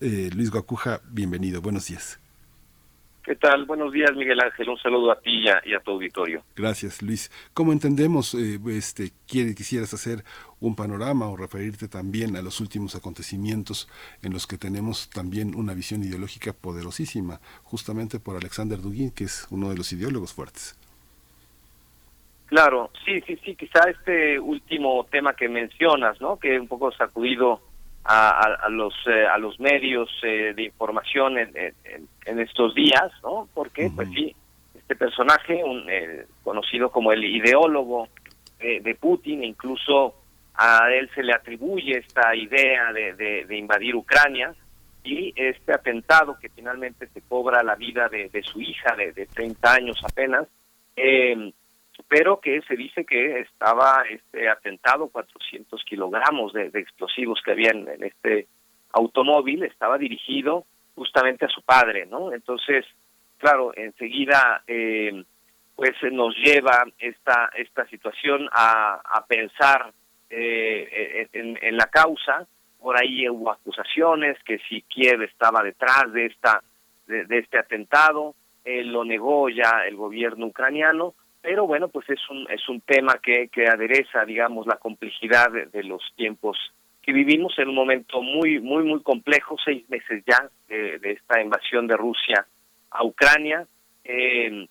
Eh, Luis Guacuja, bienvenido, buenos días. ¿Qué tal? Buenos días, Miguel Ángel. Un saludo a ti y a, tu auditorio. Gracias, Luis. ¿Cómo entendemos, eh, este, quisieras hacer un panorama o referirte también a los últimos acontecimientos en los que tenemos también una visión ideológica poderosísima, justamente por Alexander Dugin, que es uno de los ideólogos fuertes? Claro, sí, sí, sí, quizá este último tema que mencionas, ¿no? Que un poco sacudido a, los eh, a los medios eh, de información en, en, estos días, ¿no? Porque, pues sí, este personaje, un, eh, conocido como el ideólogo de Putin, incluso a él se le atribuye esta idea de, de, invadir Ucrania y este atentado que finalmente se cobra la vida de, de su hija de, de 30 años apenas, eh, pero que se dice que estaba este atentado 400 kilogramos de, explosivos que había en, este automóvil estaba dirigido justamente a su padre no entonces claro enseguida eh, pues nos lleva esta esta situación a, a pensar eh, en, en, la causa. Por ahí hubo acusaciones que si Kiev estaba detrás de esta de, de este atentado él lo negó ya el gobierno ucraniano pero bueno, pues es un, es un tema que, que adereza, digamos, la complejidad de, los tiempos que vivimos en un momento muy, muy, muy complejo, seis meses ya de, esta invasión de Rusia a Ucrania, eh,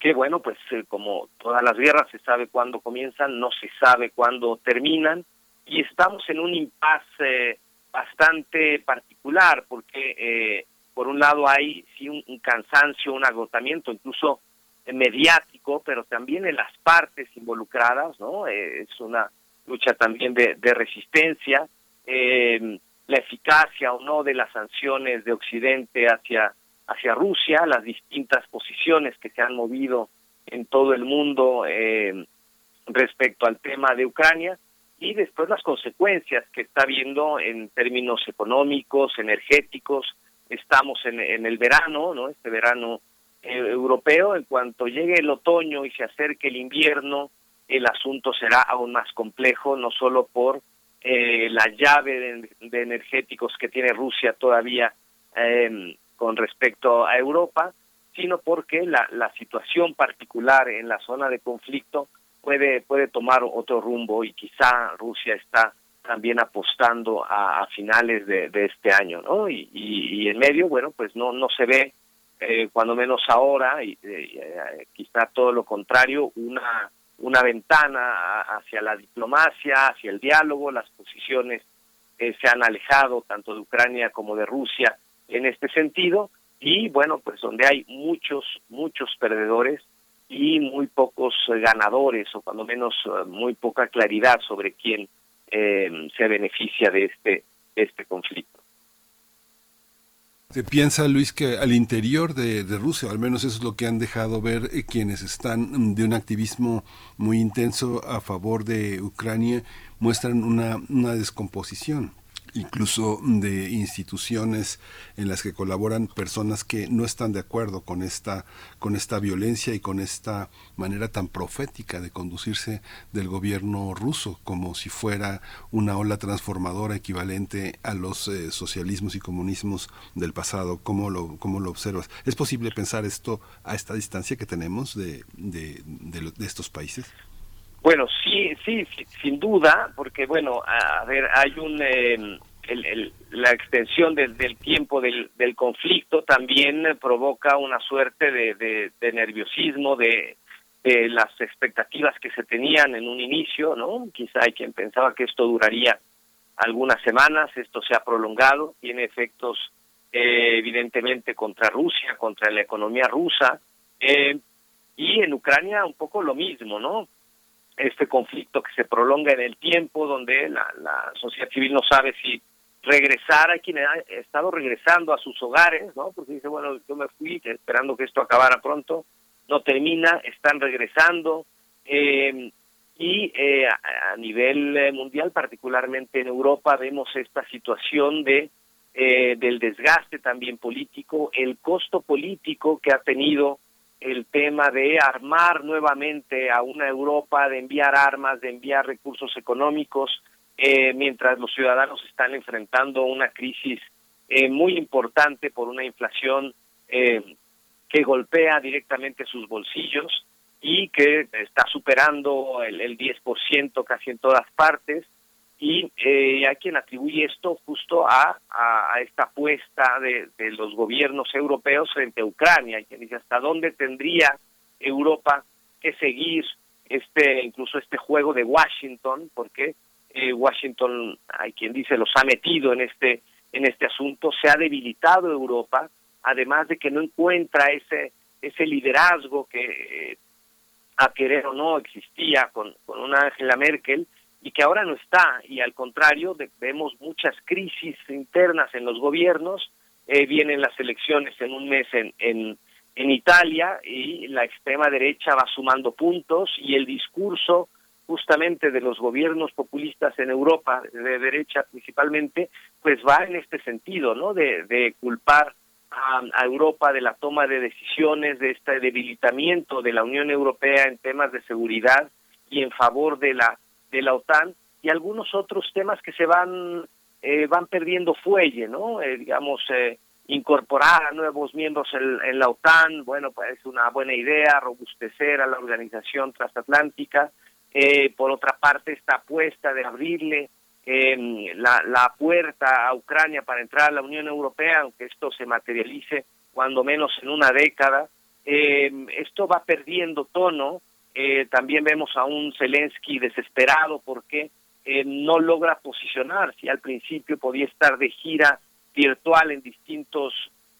que bueno, pues eh, como todas las guerras se sabe cuándo comienzan, no se sabe cuándo terminan, y estamos en un impasse bastante particular, porque eh, por un lado hay sí un cansancio, un agotamiento, incluso mediático, pero también en las partes involucradas, ¿no? Eh, es una lucha también de, resistencia, eh, la eficacia o no de las sanciones de Occidente hacia, hacia Rusia, las distintas posiciones que se han movido en todo el mundo eh, respecto al tema de Ucrania y después las consecuencias que está viendo en términos económicos, energéticos. Estamos en, en el verano, ¿no? Este verano europeo, en cuanto llegue el otoño y se acerque el invierno, el asunto será aún más complejo, no solo por eh, la llave de, energéticos que tiene Rusia todavía em, con respecto a Europa, sino porque la, situación particular en la zona de conflicto puede, puede tomar otro rumbo y quizá Rusia está también apostando a, finales de, este año, ¿no? Y, y en medio, bueno, pues no, no se ve eh, cuando menos ahora, y eh, quizá todo lo contrario, una, una ventana hacia la diplomacia, hacia el diálogo, las posiciones se han alejado tanto de Ucrania como de Rusia en este sentido, y bueno, pues donde hay muchos, muchos perdedores y muy pocos ganadores o cuando menos eh, muy poca claridad sobre quién eh, se beneficia de este, este conflicto. Se piensa, Luis, que al interior de, Rusia, al menos eso es lo que han dejado ver eh, quienes están mm, de un activismo muy intenso a favor de Ucrania, muestran una, una descomposición incluso de instituciones en las que colaboran personas que no están de acuerdo con esta con esta violencia y con esta manera tan profética de conducirse del gobierno ruso como si fuera una ola transformadora equivalente a los eh, socialismos y comunismos del pasado. Cómo lo cómo lo observas es posible pensar esto a esta distancia que tenemos de, de, de estos países bueno, sí, sí, sin duda, porque bueno, a ver, hay un em, la extensión del, tiempo del, conflicto también provoca una suerte de, nerviosismo, de, las expectativas que se tenían en un inicio, ¿no? Quizá hay quien pensaba que esto duraría algunas semanas, esto se ha prolongado, tiene efectos eh, evidentemente contra Rusia, contra la economía rusa, eh, y en Ucrania un poco lo mismo, ¿no? Este conflicto que se prolonga en el tiempo, donde la, sociedad civil no sabe si regresar a quien ha estado regresando a sus hogares, ¿no? Porque dice, bueno, yo me fui esperando que esto acabara pronto, no termina, están regresando, eh, y eh, a, nivel eh, mundial, particularmente en Europa, vemos esta situación de del desgaste también político, el costo político que ha tenido el tema de armar nuevamente a una Europa, de enviar armas, de enviar recursos económicos, eh, mientras los ciudadanos están enfrentando una crisis eh, muy importante por una inflación eh, que golpea directamente sus bolsillos y que está superando el, el 10% casi en todas partes y eh, hay quien atribuye esto justo a, a, esta apuesta de, de, los gobiernos europeos frente a Ucrania, y quien dice hasta dónde tendría Europa que seguir este incluso este juego de Washington, porque eh, Washington hay quien dice los ha metido en este en este asunto, se ha debilitado Europa, además de que no encuentra ese ese liderazgo que eh, a querer o no existía con, con una Angela Merkel y que ahora no está, y al contrario, vemos muchas crisis internas en los gobiernos, eh, vienen las elecciones en un mes en, en, en Italia y la extrema derecha va sumando puntos y el discurso justamente de los gobiernos populistas en Europa, de derecha principalmente, pues va en este sentido, ¿no? De, de culpar a, a, Europa de la toma de decisiones, de este debilitamiento de la Unión Europea en temas de seguridad y en favor de la de la OTAN y algunos otros temas que se van eh, van perdiendo fuelle, ¿no? Eh, digamos, eh, incorporar a nuevos miembros en, la OTAN, bueno, pues es una buena idea, robustecer a la organización transatlántica. por otra parte, esta apuesta de abrirle em, la, la puerta a Ucrania para entrar a la Unión Europea, aunque esto se materialice cuando menos en una década, em, esto va perdiendo tono eh, también vemos a un Zelensky desesperado porque eh, no logra posicionar. Si al principio podía estar de gira virtual en distintos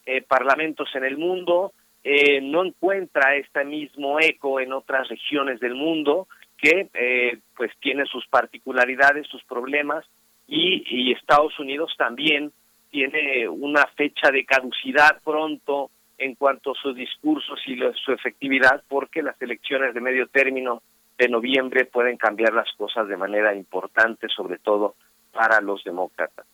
eh, parlamentos en el mundo, no encuentra este mismo eco en otras regiones del mundo que pues tiene sus particularidades, sus problemas y Estados Unidos también tiene una fecha de caducidad pronto en cuanto a sus discursos y su efectividad, porque las elecciones de medio término de noviembre pueden cambiar las cosas de manera importante, sobre todo para los demócratas.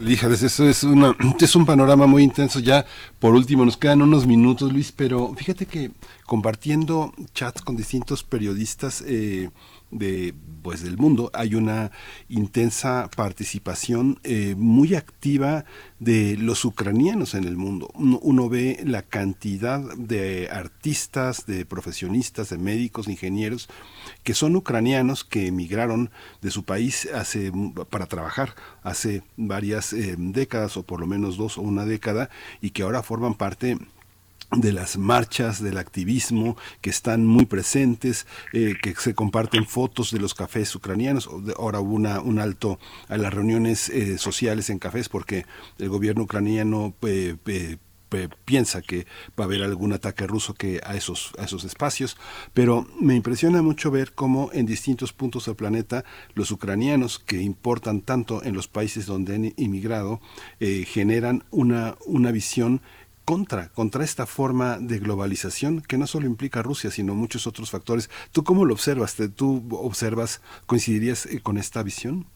Híjales, eso es, una, es un panorama muy intenso. Ya, por último, nos quedan unos minutos, Luis, pero fíjate que compartiendo chats con distintos periodistas, eh, de pues del mundo. Hay una intensa participación eh, muy activa de los ucranianos en el mundo. Uno, ve la cantidad de artistas de profesionistas de médicos ingenieros que son ucranianos que emigraron de su país hace para trabajar hace varias eh, décadas o por lo menos dos o una década y que ahora forman parte de las marchas, del activismo, que están muy presentes, eh, que se comparten fotos de los cafés ucranianos. Ahora hubo una, un alto a las reuniones eh, sociales en cafés porque el gobierno ucraniano eh, piensa que va a haber algún ataque ruso que a esos a esos espacios pero me impresiona mucho ver cómo en distintos puntos del planeta los ucranianos que importan tanto en los países donde han inmigrado generan una una visión contra, contra esta forma de globalización que no solo implica Rusia, sino muchos otros factores. ¿Tú cómo lo observas? ¿Tú observas, coincidirías eh, con esta visión?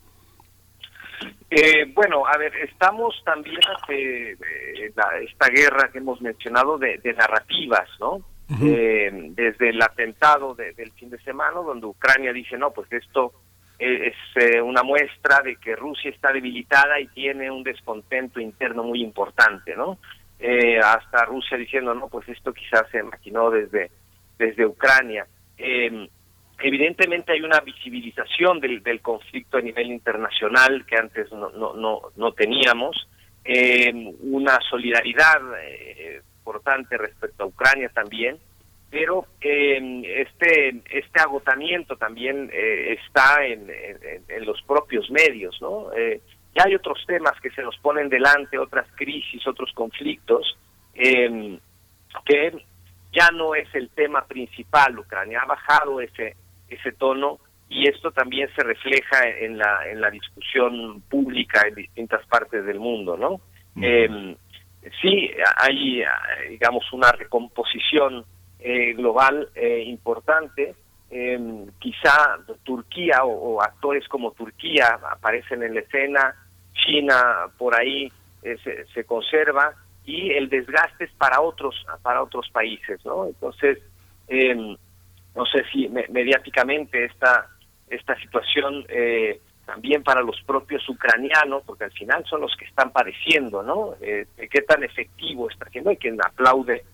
Eh, bueno, a ver, estamos también ante eh, esta guerra que hemos mencionado de, narrativas, ¿no? desde el atentado del fin de semana, donde Ucrania dice, no, pues esto es una muestra de que Rusia está debilitada y tiene un descontento interno muy importante, ¿no? Eh, hasta Rusia diciendo, no, pues esto quizás se maquinó desde, desde Ucrania. Eh, evidentemente hay una visibilización del, del, conflicto a nivel internacional que antes no, no, no, no teníamos, eh, una solidaridad eh, importante respecto a Ucrania también, pero este este agotamiento también está en, en, en, los propios medios, ¿no? Ya hay otros temas que se nos ponen delante, otras crisis, otros conflictos, eh, que ya no es el tema principal. Ucrania ha bajado ese, ese tono y esto también se refleja en la, en la discusión pública en distintas partes del mundo, ¿no? Eh, sí, hay, digamos, una recomposición eh, global eh, importante. Eh, quizá Turquía o, o, actores como Turquía aparecen en la escena, China por ahí eh, se, conserva y el desgaste es para otros para otros países no entonces em, no sé si mediáticamente esta esta situación eh, también para los propios ucranianos porque al final son los que están padeciendo no eh, qué tan efectivo está haciendo hay quien aplaude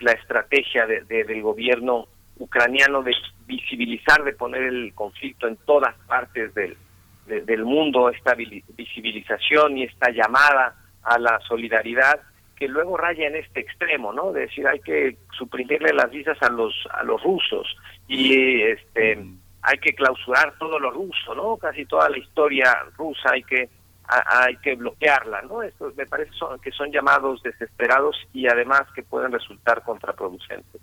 la estrategia del gobierno ucraniano de visibilizar de poner el conflicto en todas partes del del mundo, esta visibilización y esta llamada a la solidaridad que luego raya en este extremo, ¿no? De decir hay que suprimirle las visas a los a los rusos y este mm. hay que clausurar todo lo ruso, ¿no? Casi toda la historia rusa hay que hay que bloquearla, ¿no? Esto me parece que son llamados desesperados y además que pueden resultar contraproducentes.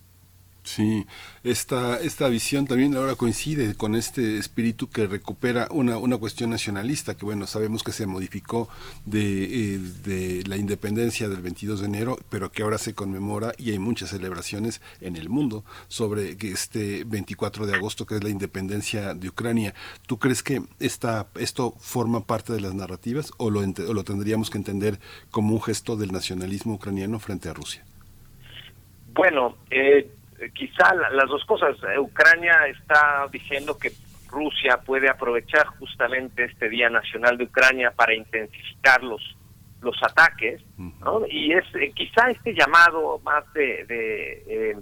Sí, esta, esta visión también ahora coincide con este espíritu que recupera una, una cuestión nacionalista, que bueno, sabemos que se modificó de, eh, de la independencia del 22 de enero, pero que ahora se conmemora y hay muchas celebraciones en el mundo sobre este 24 de agosto, que es la independencia de Ucrania. ¿Tú crees que esta, esto forma parte de las narrativas o lo, o lo tendríamos que entender como un gesto del nacionalismo ucraniano frente a Rusia? Bueno, eh, quizá las dos cosas. Eh, Ucrania está diciendo que Rusia puede aprovechar justamente este Día Nacional de Ucrania para intensificar los, los ataques, ¿no? Y es eh, quizá este llamado más de, de eh,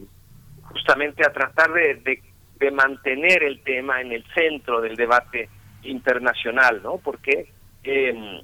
justamente a tratar de, de, de, mantener el tema en el centro del debate internacional, ¿no? Porque, eh,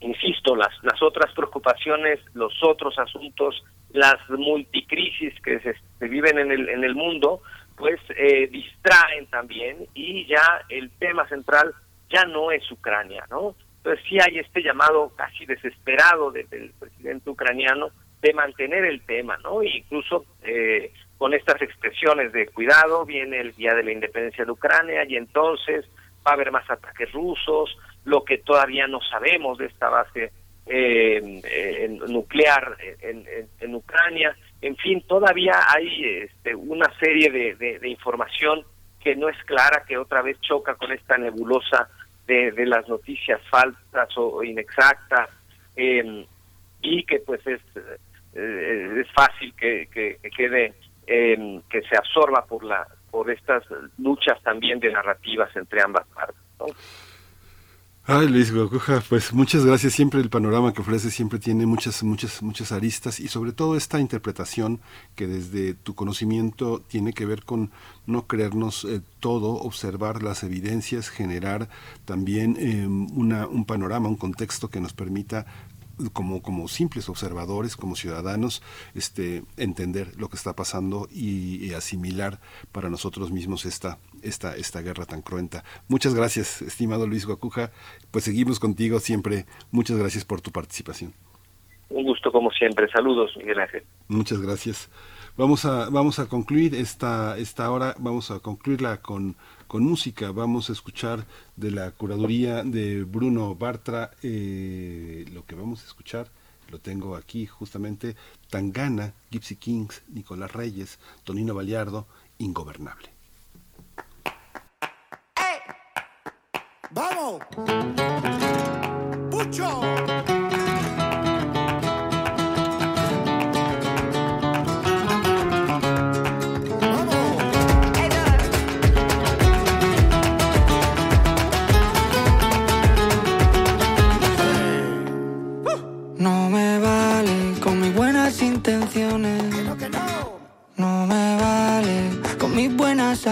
insisto, las, las otras preocupaciones, los otros asuntos las multicrisis que se, viven en el, en el mundo, pues eh, distraen también y ya el tema central ya no es Ucrania, ¿no? Entonces sí hay este llamado casi desesperado del presidente ucraniano de mantener el tema, ¿no? E incluso eh, con estas expresiones de cuidado viene el día de la independencia de Ucrania y entonces va a haber más ataques rusos, lo que todavía no sabemos de esta base nuclear en, en, Ucrania. En fin, todavía hay este, una serie de, de, información que no es clara, que otra vez choca con esta nebulosa de, las noticias falsas o, inexactas em, y que pues es, eh, es fácil que, que, quede, em, que se absorba por, la, por estas luchas también de narrativas entre ambas partes. Ay, Luis Gocuja, pues muchas gracias. Siempre el panorama que ofrece siempre tiene muchas, muchas, muchas aristas y sobre todo esta interpretación que desde tu conocimiento tiene que ver con no creernos eh, todo, observar las evidencias, generar también eh, una, un panorama, un contexto que nos permita como, como simples observadores, como ciudadanos, este, entender lo que está pasando y, asimilar para nosotros mismos esta, esta, esta guerra tan cruenta. Muchas gracias, estimado Luis Guacuja. Pues seguimos contigo siempre. Muchas gracias por tu participación. Un gusto como siempre. Saludos, Miguel Ángel. Muchas gracias. Vamos a, vamos a concluir esta, esta hora, vamos a concluirla con, con música. Vamos a escuchar de la curaduría de Bruno Bartra. Eh, lo que vamos a escuchar, lo tengo aquí justamente, Tangana, Gypsy Kings, Nicolás Reyes, Tonino Baliardo, Ingobernable. ¡Vamos! ¡Pucho!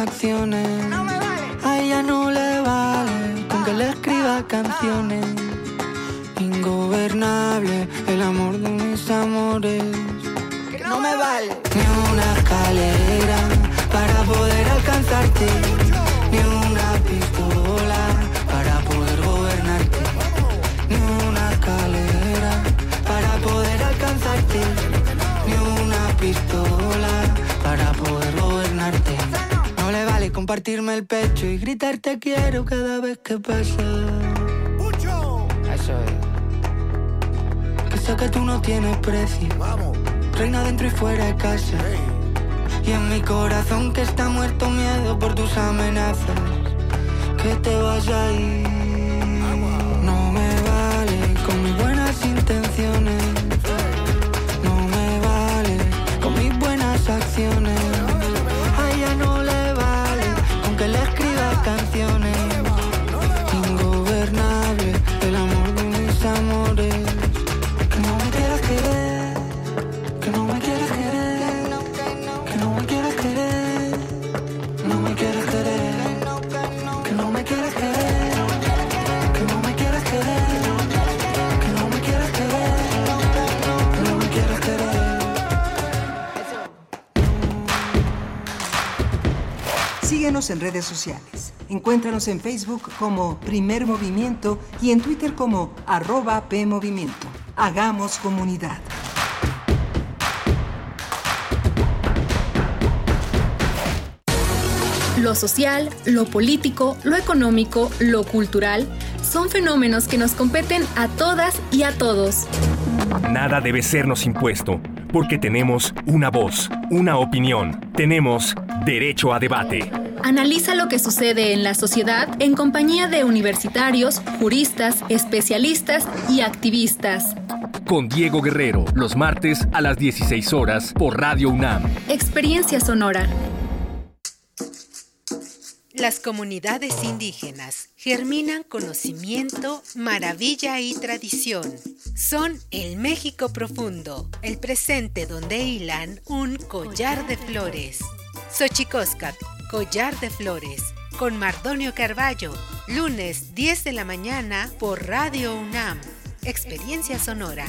Acciones. A ella no le vale con que le escriba canciones. Ingobernable el amor de mis amores. No me vale. Ni una escalera para poder alcanzarte. Compartirme el pecho y gritar te quiero cada vez que pasa. Eso es. Que sé que tú no tienes precio. Reina dentro y fuera de casa. Y en mi corazón que está muerto miedo por tus amenazas. Que te vas a ir. No me vale con mis buenas intenciones. No me vale con mis buenas acciones. Síguenos en redes sociales. Encuéntranos en Facebook como Primer Movimiento y en Twitter como arroba PMovimiento. Hagamos comunidad. Lo social, lo político, lo económico, lo cultural son fenómenos que nos competen a todas y a todos. Nada debe sernos impuesto, porque tenemos una voz, una opinión, tenemos derecho a debate. Analiza lo que sucede en la sociedad en compañía de universitarios, juristas, especialistas y activistas. Con Diego Guerrero, los martes a las 16 horas por Radio UNAM. Experiencia sonora. Las comunidades indígenas germinan conocimiento, maravilla y tradición. Son el México profundo, el presente donde hilan un collar de flores. Xochicóscat, collar de flores, con Mardonio Carballo, lunes 10 de la mañana por Radio UNAM. Experiencia sonora.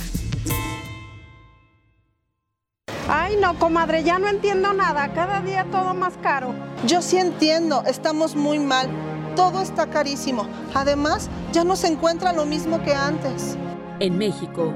Ay, no, comadre, ya no entiendo nada. Cada día todo más caro. Yo sí entiendo, estamos muy mal. Todo está carísimo. Además, ya no se encuentra lo mismo que antes. En México,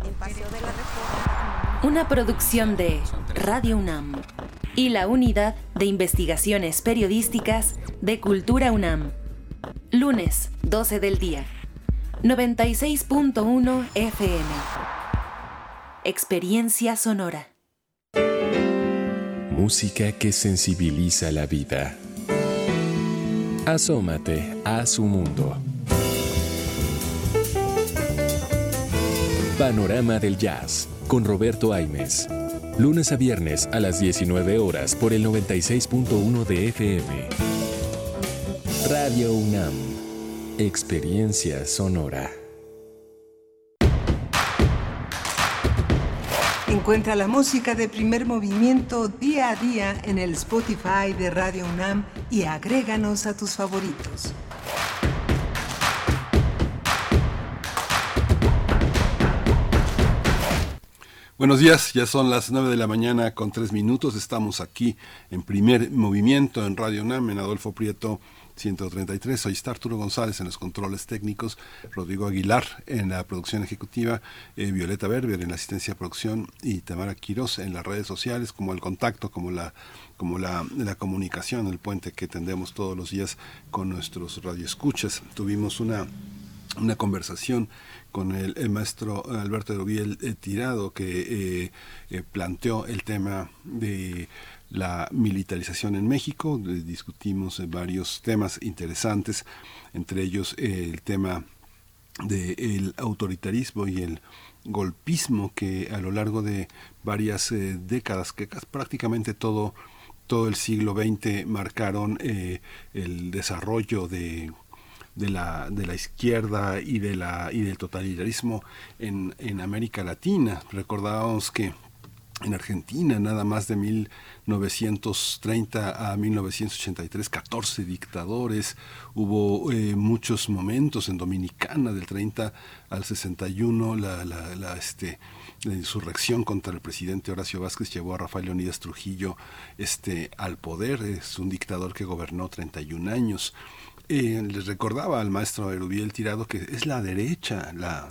Una producción de Radio UNAM y la Unidad de Investigaciones Periodísticas de Cultura UNAM. Lunes, 12 del día. 96.1 FM. Experiencia sonora. Música que sensibiliza la vida. Asómate a su mundo. Panorama del Jazz con Roberto Aimes. Lunes a viernes a las 19 horas por el 96.1 de FM. Radio UNAM. Experiencia sonora. Encuentra la música de primer movimiento día a día en el Spotify de Radio UNAM y agréganos a tus favoritos. Buenos días, ya son las 9 de la mañana con 3 minutos. Estamos aquí en primer movimiento en Radio UNAM, en Adolfo Prieto 133. Soy Arturo González en los controles técnicos, Rodrigo Aguilar en la producción ejecutiva, eh, Violeta Berber en la asistencia de producción y Tamara Quiroz en las redes sociales, como el contacto, como la como la, la comunicación, el puente que tendemos todos los días con nuestros radioescuchas. Tuvimos una, una conversación con el, maestro Alberto Rubiel eh, Tirado, que eh, eh, planteó el tema de la militarización en México. discutimos varios temas interesantes, entre ellos el tema del autoritarismo y el golpismo que a lo largo de varias décadas, que prácticamente todo todo el siglo XX marcaron el desarrollo de de la, de la izquierda y, de la, y del totalitarismo en, en América Latina. Recordábamos que en Argentina, nada más de 1930 a 1983, 14 dictadores, hubo eh, muchos momentos en Dominicana, del 30 al 61, la, la, la, este, la insurrección contra el presidente Horacio Vázquez llevó a Rafael Leonidas Trujillo este, al poder, es un dictador que gobernó 31 años. Eh, les recordaba al maestro Erubiel Tirado que es la derecha, la,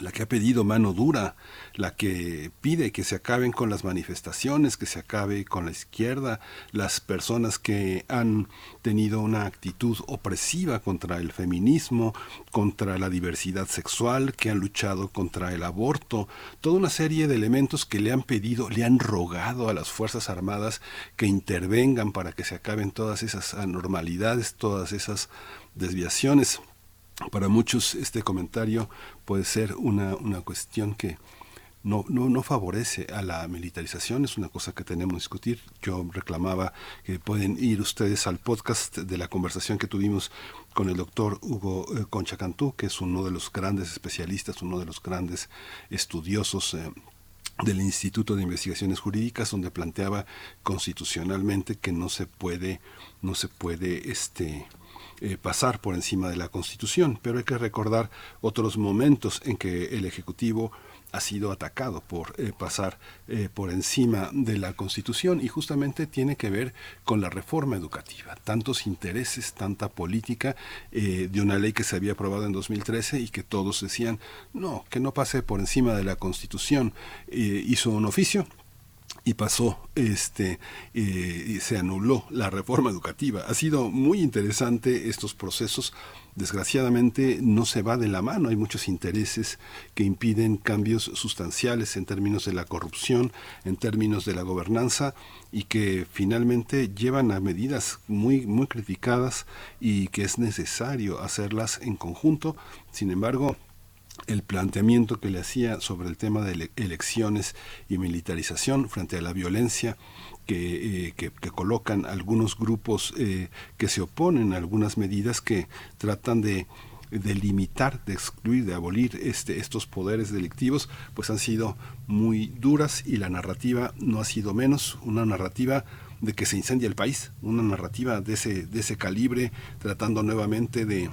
la que ha pedido mano dura, la que pide que se acaben con las manifestaciones, que se acabe con la izquierda, las personas que han tenido una actitud opresiva contra el feminismo, contra la diversidad sexual, que han luchado contra el aborto, toda una serie de elementos que le han pedido, le han rogado a las Fuerzas Armadas que intervengan para que se acaben todas esas anormalidades, todas esas desviaciones. Para muchos este comentario puede ser una, una cuestión que no, no, no favorece a la militarización, es una cosa que tenemos que discutir. Yo reclamaba que pueden ir ustedes al podcast de la conversación que tuvimos con el doctor Hugo eh, Concha Cantú, que es uno de los grandes especialistas, uno de los grandes estudiosos eh, del Instituto de Investigaciones Jurídicas, donde planteaba constitucionalmente que no se puede, no se puede este, eh, pasar por encima de la Constitución, pero hay que recordar otros momentos en que el Ejecutivo ha sido atacado por eh, pasar eh, por encima de la Constitución y justamente tiene que ver con la reforma educativa. Tantos intereses, tanta política de una ley que se había aprobado en 2013 y que todos decían, no, que no pase por encima de la Constitución. hizo un oficio y pasó este y se anuló la reforma educativa. Ha sido muy interesante estos procesos. Desgraciadamente no se va de la mano, hay muchos intereses que impiden cambios sustanciales en términos de la corrupción, en términos de la gobernanza y que finalmente llevan a medidas muy muy criticadas y que es necesario hacerlas en conjunto. Sin embargo, el planteamiento que le hacía sobre el tema de elecciones y militarización frente a la violencia que, eh, colocan algunos grupos eh, que se oponen a algunas medidas que tratan de, limitar, de excluir, de abolir este, estos poderes delictivos, pues han sido muy duras y la narrativa no ha sido menos, una narrativa de que se incendia el país, una narrativa de ese, de ese calibre, tratando nuevamente de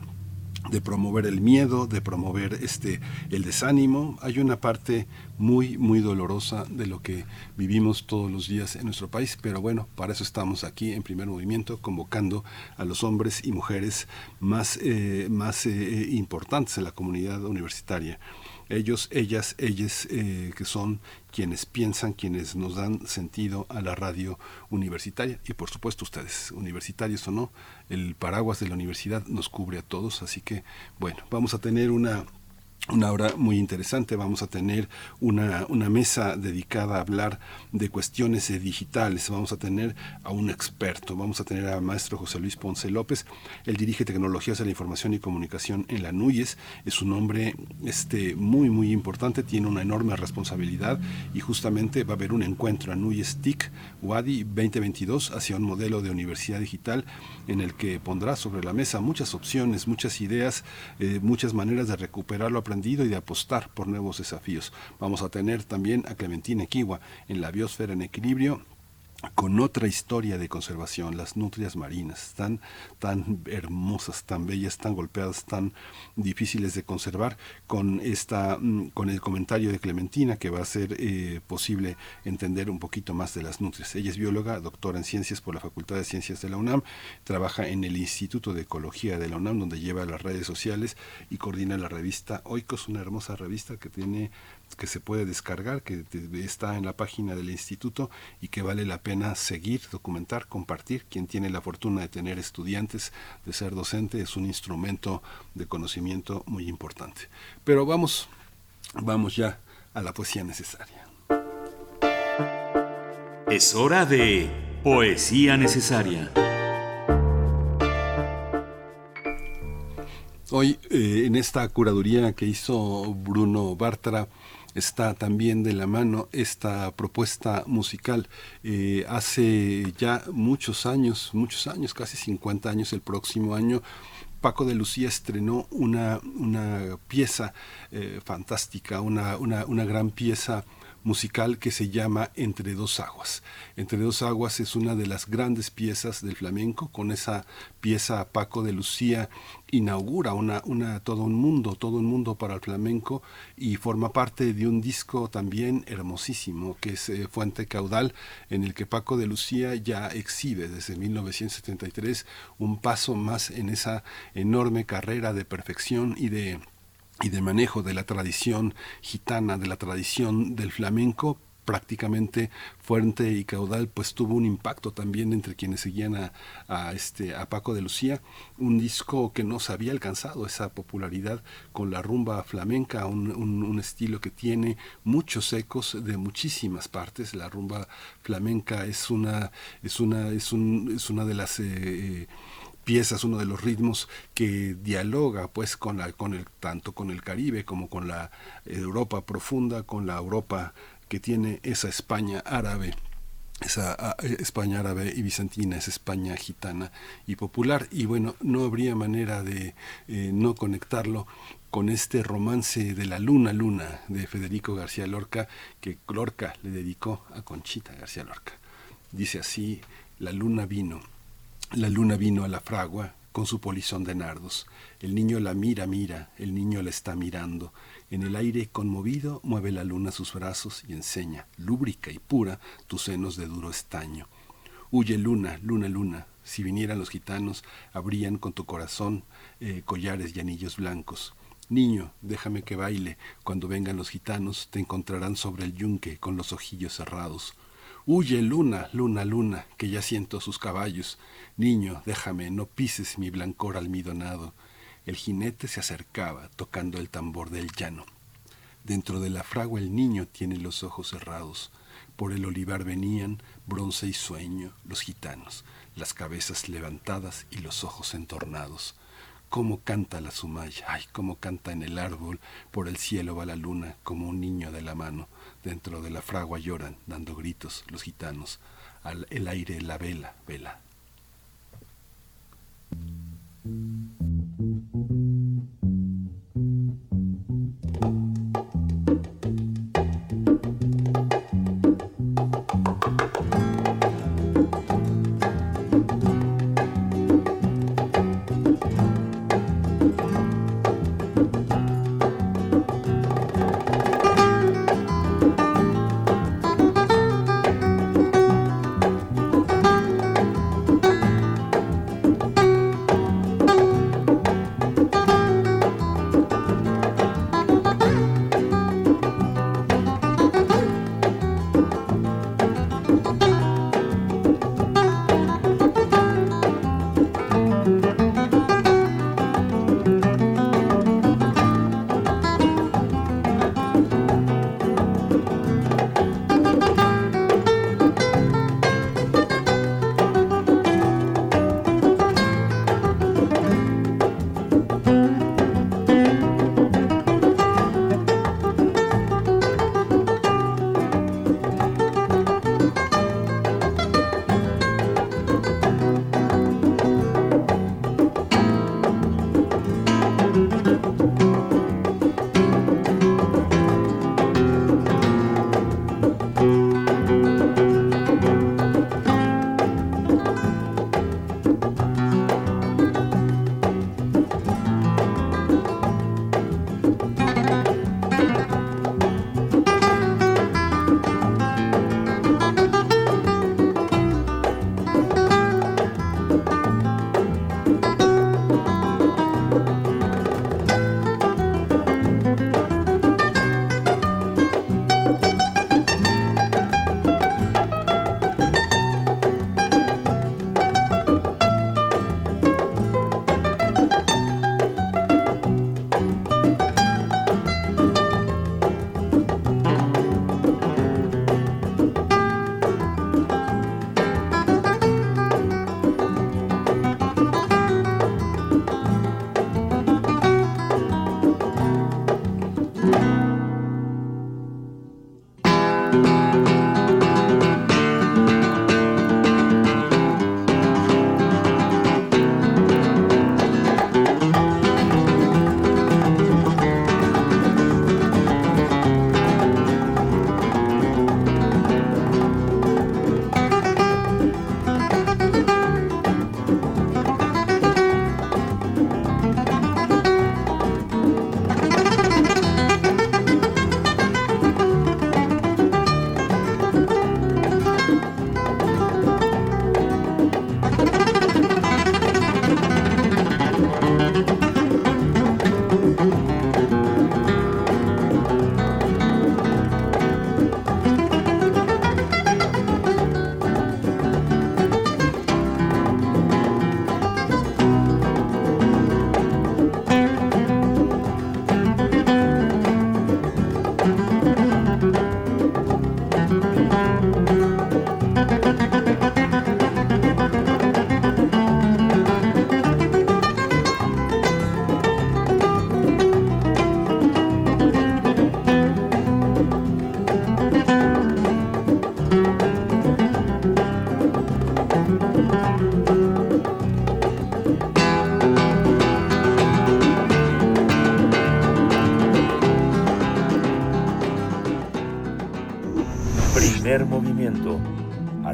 de promover el miedo, de promover este el desánimo. Hay una parte muy muy dolorosa de lo que vivimos todos los días en nuestro país, pero bueno, para eso estamos aquí en Primer Movimiento convocando a los hombres y mujeres más eh, más eh, importantes en la comunidad universitaria ellos, ellas, ellas eh, que son quienes piensan, quienes nos dan sentido a la radio universitaria. Y por supuesto ustedes, universitarios o no, el paraguas de la universidad nos cubre a todos, así que bueno, vamos a tener una una hora muy interesante. Vamos a tener una, una, mesa dedicada a hablar de cuestiones digitales. Vamos a tener a un experto. Vamos a tener al maestro José Luis Ponce López. Él dirige Tecnologías de la Información y Comunicación en la NUYES. Es un hombre este, muy, muy importante. Tiene una enorme responsabilidad y justamente va a haber un encuentro a NUYES TIC WADI 2022 hacia un modelo de universidad digital en el que pondrá sobre la mesa muchas opciones, muchas ideas, eh, muchas maneras de recuperar y de apostar por nuevos desafíos. Vamos a tener también a Clementina Kiwa en la biosfera en equilibrio con otra historia de conservación, las nutrias marinas, tan, tan hermosas, tan bellas, tan golpeadas, tan difíciles de conservar, con, esta, mm, con el comentario de Clementina que va a ser eh, posible entender un poquito más de las nutrias. Ella es bióloga, doctora en ciencias por la Facultad de Ciencias de la UNAM, trabaja en el Instituto de Ecología de la UNAM, donde lleva las redes sociales y coordina la revista Oikos, una hermosa revista que tiene que se puede descargar, que está en la página del instituto y que vale la pena seguir, documentar, compartir. Quien tiene la fortuna de tener estudiantes, de ser docente, es un instrumento de conocimiento muy importante. Pero vamos, vamos ya a la poesía necesaria. Es hora de poesía necesaria. Hoy, eh, en esta curaduría que hizo Bruno Bartra, está también de la mano esta propuesta musical. Eh, hace ya muchos años, muchos años, casi 50 años el próximo año, Paco de Lucía estrenó una, una pieza eh, fantástica, una, una, una gran pieza musical que se llama Entre dos aguas. Entre dos aguas es una de las grandes piezas del flamenco. Con esa pieza Paco de Lucía inaugura una, una, todo un mundo, todo un mundo para el flamenco y forma parte de un disco también hermosísimo que es eh, Fuente Caudal, en el que Paco de Lucía ya exhibe desde 1973 un paso más en esa enorme carrera de perfección y de y de manejo de la tradición gitana, de la tradición del flamenco, prácticamente fuerte y caudal, pues tuvo un impacto también entre quienes seguían a, este, a Paco de Lucía, un disco que no se había alcanzado esa popularidad con la rumba flamenca, un, estilo que tiene muchos ecos de muchísimas partes. La rumba flamenca es una, es una, es un, es una de las eh, piezas, uno de los ritmos que dialoga pues con la, con el, tanto con el Caribe como con la Europa profunda, con la Europa que tiene esa España árabe esa España árabe y bizantina, esa España gitana y popular. Y bueno, no habría manera de eh, no conectarlo con este romance de la luna luna de Federico García Lorca que Lorca le dedicó a Conchita García Lorca. Dice así, la luna vino la luna vino a la fragua con su polizón de nardos. El niño la mira, mira, el niño la está mirando. En el aire conmovido mueve la luna sus brazos y enseña, lúbrica y pura, tus senos de duro estaño. Huye luna, luna, luna. Si vinieran los gitanos, habrían con tu corazón eh, collares y anillos blancos. Niño, déjame que baile. Cuando vengan los gitanos, te encontrarán sobre el yunque con los ojillos cerrados. Huye, luna, luna, luna, que ya siento sus caballos. Niño, déjame, no pises mi blancor almidonado. El jinete se acercaba, tocando el tambor del llano. Dentro de la fragua el niño tiene los ojos cerrados. Por el olivar venían, bronce y sueño, los gitanos, las cabezas levantadas y los ojos entornados. Cómo canta la sumaya, ay, cómo canta en el árbol, por el cielo va la luna, como un niño de la mano. Dentro de la fragua lloran, dando gritos, los gitanos. Al el aire la vela, vela.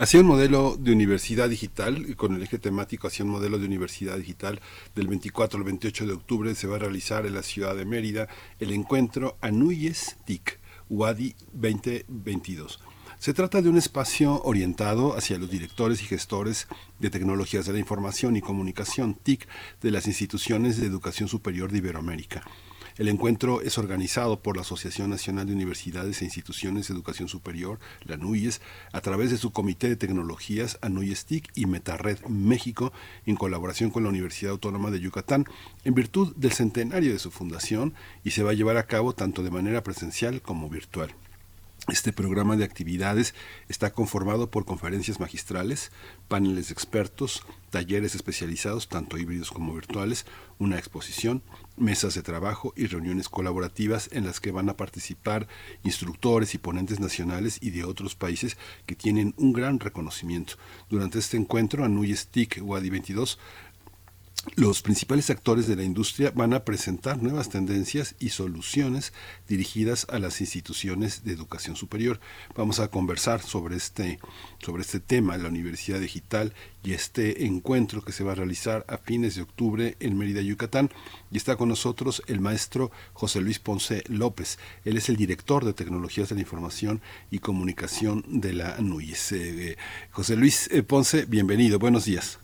Hacia un modelo de universidad digital, con el eje temático hacia un modelo de universidad digital del 24 al 28 de octubre se va a realizar en la ciudad de Mérida el encuentro Anuyes TIC, UADI 2022. Se trata de un espacio orientado hacia los directores y gestores de tecnologías de la información y comunicación TIC de las instituciones de educación superior de Iberoamérica. El encuentro es organizado por la Asociación Nacional de Universidades e Instituciones de Educación Superior, la ANUYES, a través de su Comité de Tecnologías ANUYES TIC y Metared México, en colaboración con la Universidad Autónoma de Yucatán, en virtud del centenario de su fundación, y se va a llevar a cabo tanto de manera presencial como virtual. Este programa de actividades está conformado por conferencias magistrales, paneles de expertos, talleres especializados, tanto híbridos como virtuales, una exposición, mesas de trabajo y reuniones colaborativas en las que van a participar instructores y ponentes nacionales y de otros países que tienen un gran reconocimiento. Durante este encuentro, Anuyes TIC Wadi 22 los principales actores de la industria van a presentar nuevas tendencias y soluciones dirigidas a las instituciones de educación superior. Vamos a conversar sobre este, sobre este tema, la Universidad Digital y este encuentro que se va a realizar a fines de octubre en Mérida, Yucatán. Y está con nosotros el maestro José Luis Ponce López. Él es el director de Tecnologías de la Información y Comunicación de la NUIS. Eh, José Luis eh, Ponce, bienvenido. Buenos días.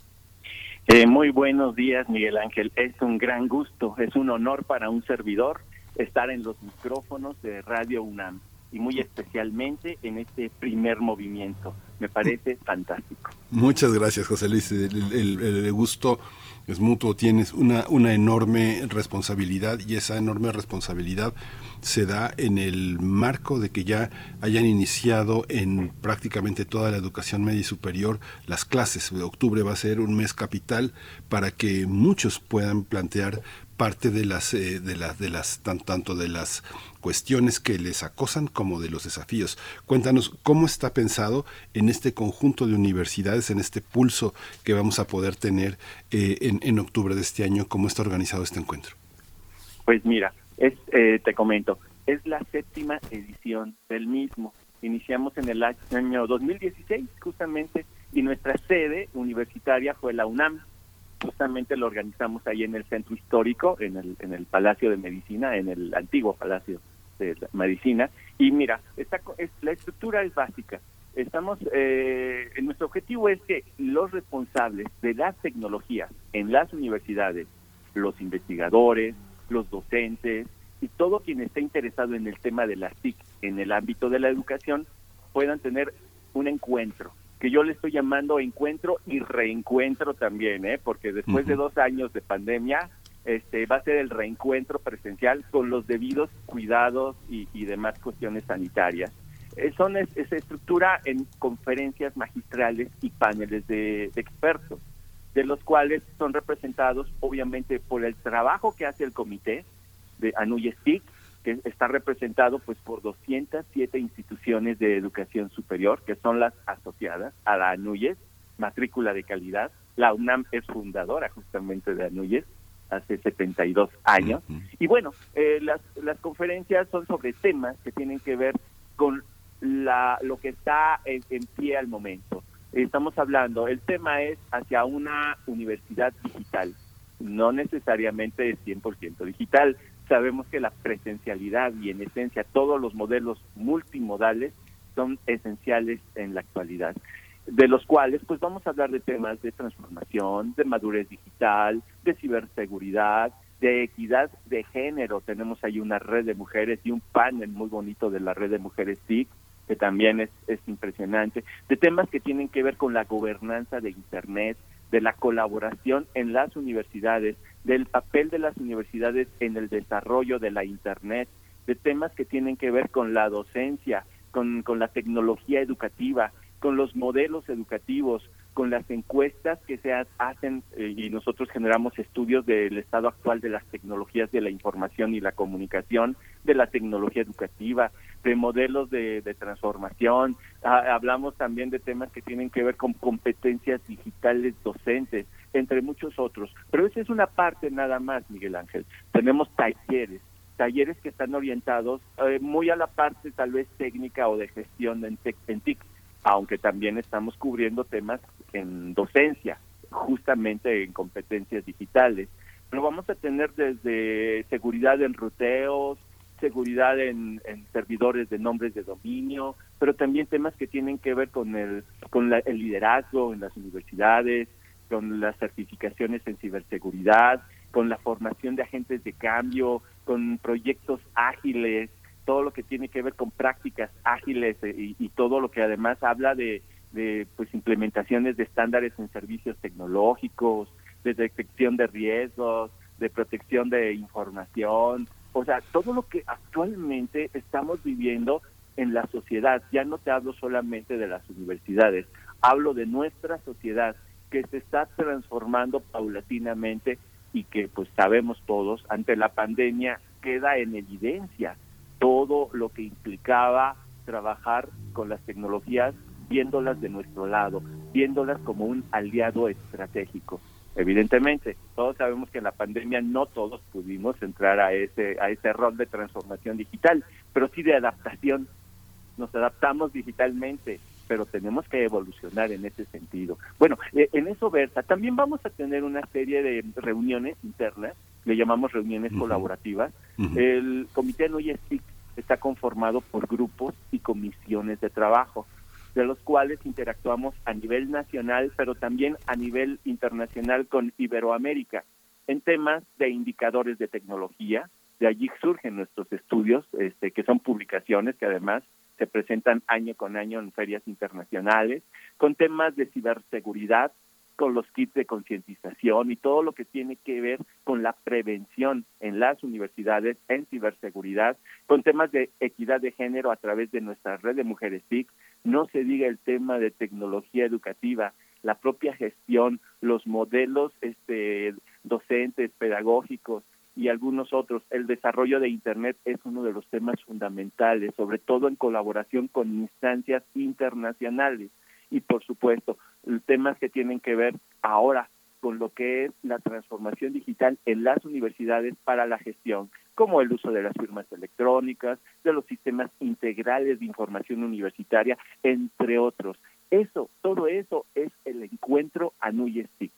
Eh, muy buenos días, Miguel Ángel. Es un gran gusto, es un honor para un servidor estar en los micrófonos de Radio UNAM y muy especialmente en este primer movimiento. Me parece fantástico. Muchas gracias, José Luis. El, gusto es mutuo. Tienes una, una enorme responsabilidad y esa enorme responsabilidad se da en el marco de que ya hayan iniciado en prácticamente toda la educación media y superior las clases. Octubre va a ser un mes capital para que muchos puedan plantear parte de las eh, de las de las tanto de las cuestiones que les acosan como de los desafíos. Cuéntanos cómo está pensado en este conjunto de universidades, en este pulso que vamos a poder tener eh, en, en octubre de este año, cómo está organizado este encuentro. Pues mira, es, eh, te comento, es la séptima edición del mismo. Iniciamos en el año 2016 justamente y nuestra sede universitaria fue la UNAM. Justamente lo organizamos ahí en el centro histórico, en el, en el Palacio de Medicina, en el antiguo Palacio de Medicina. Y mira, esta, es, la estructura es básica. Estamos, eh, nuestro objetivo es que los responsables de las tecnologías en las universidades, los investigadores, los docentes y todo quien esté interesado en el tema de las TIC en el ámbito de la educación puedan tener un encuentro, que yo le estoy llamando encuentro y reencuentro también, ¿eh? porque después de dos años de pandemia, este va a ser el reencuentro presencial con los debidos cuidados y, demás cuestiones sanitarias. Eh, son es, estructura en conferencias magistrales y paneles de expertos de los cuales son representados obviamente por el trabajo que hace el comité de ANUYESTIC, que está representado pues por 207 instituciones de educación superior, que son las asociadas a la ANUYES, matrícula de calidad. La UNAM es fundadora justamente de ANUYES hace 72 años. Y bueno, eh, las, las conferencias son sobre temas que tienen que ver con la, lo que está en pie al momento estamos hablando, el tema es hacia una universidad digital, no necesariamente es 100% digital. Sabemos que la presencialidad y en esencia todos los modelos multimodales son esenciales en la actualidad, de los cuales pues vamos a hablar de temas de transformación, de madurez digital, de ciberseguridad, de equidad de género. Tenemos ahí una red de mujeres y un panel muy bonito de la red de mujeres TIC que también es, es impresionante, de temas que tienen que ver con la gobernanza de Internet, de la colaboración en las universidades, del papel de las universidades en el desarrollo de la Internet, de temas que tienen que ver con la docencia, con, con la tecnología educativa, con los modelos educativos, con las encuestas que se hacen eh, y nosotros generamos estudios del estado actual de las tecnologías de la información y la comunicación, de la tecnología educativa, de modelos de, transformación. hablamos también de temas que tienen que ver con competencias digitales docentes, entre muchos otros. Pero esa es una parte nada más, Miguel Ángel. Tenemos talleres, talleres que están orientados eh, muy a la parte tal vez técnica o de gestión en, en TIC aunque también estamos cubriendo temas en docencia, justamente en competencias digitales. Pero vamos a tener desde seguridad en ruteos, seguridad en, servidores de nombres de dominio, pero también temas que tienen que ver con el con el liderazgo en las universidades, con las certificaciones en ciberseguridad, con la formación de agentes de cambio, con proyectos ágiles, todo lo que tiene que ver con prácticas ágiles eh, y, todo lo que además habla de, pues implementaciones de estándares en servicios tecnológicos, de detección de riesgos, de protección de información, o sea, todo lo que actualmente estamos viviendo en la sociedad. Ya no te hablo solamente de las universidades, hablo de nuestra sociedad que se está transformando paulatinamente y que pues sabemos todos ante la pandemia queda en evidencia todo lo que implicaba trabajar con las tecnologías, viéndolas de nuestro lado, viéndolas como un aliado estratégico. Evidentemente, todos sabemos que en la pandemia no todos pudimos entrar a ese a ese rol de transformación digital, pero sí de adaptación. Nos adaptamos digitalmente, pero tenemos que evolucionar en ese sentido. Bueno, eh, en eso, Berta, también vamos a tener una serie de reuniones internas, le llamamos reuniones colaborativas. El comité NOYESTIC está conformado por grupos y comisiones de trabajo, de los cuales interactuamos a nivel nacional, pero también a nivel internacional con Iberoamérica, en temas de indicadores de tecnología. De allí surgen nuestros estudios, este, que son publicaciones que además se presentan año con año en ferias internacionales, con temas de ciberseguridad, con los kits de concientización y todo lo que tiene que ver con la prevención en las universidades en ciberseguridad, con temas de equidad de género a través de nuestra red de mujeres TIC, no se diga el tema de tecnología educativa, la propia gestión, los modelos este, docentes, pedagógicos, y algunos otros. El desarrollo de Internet es uno de los temas fundamentales, sobre todo en colaboración con instancias internacionales y, por supuesto, temas que tienen que ver ahora con lo que es la transformación digital en las universidades para la gestión, como el uso de las firmas electrónicas, de los sistemas integrales de información universitaria, entre otros. Eso, todo eso es el encuentro a NUYESTIC.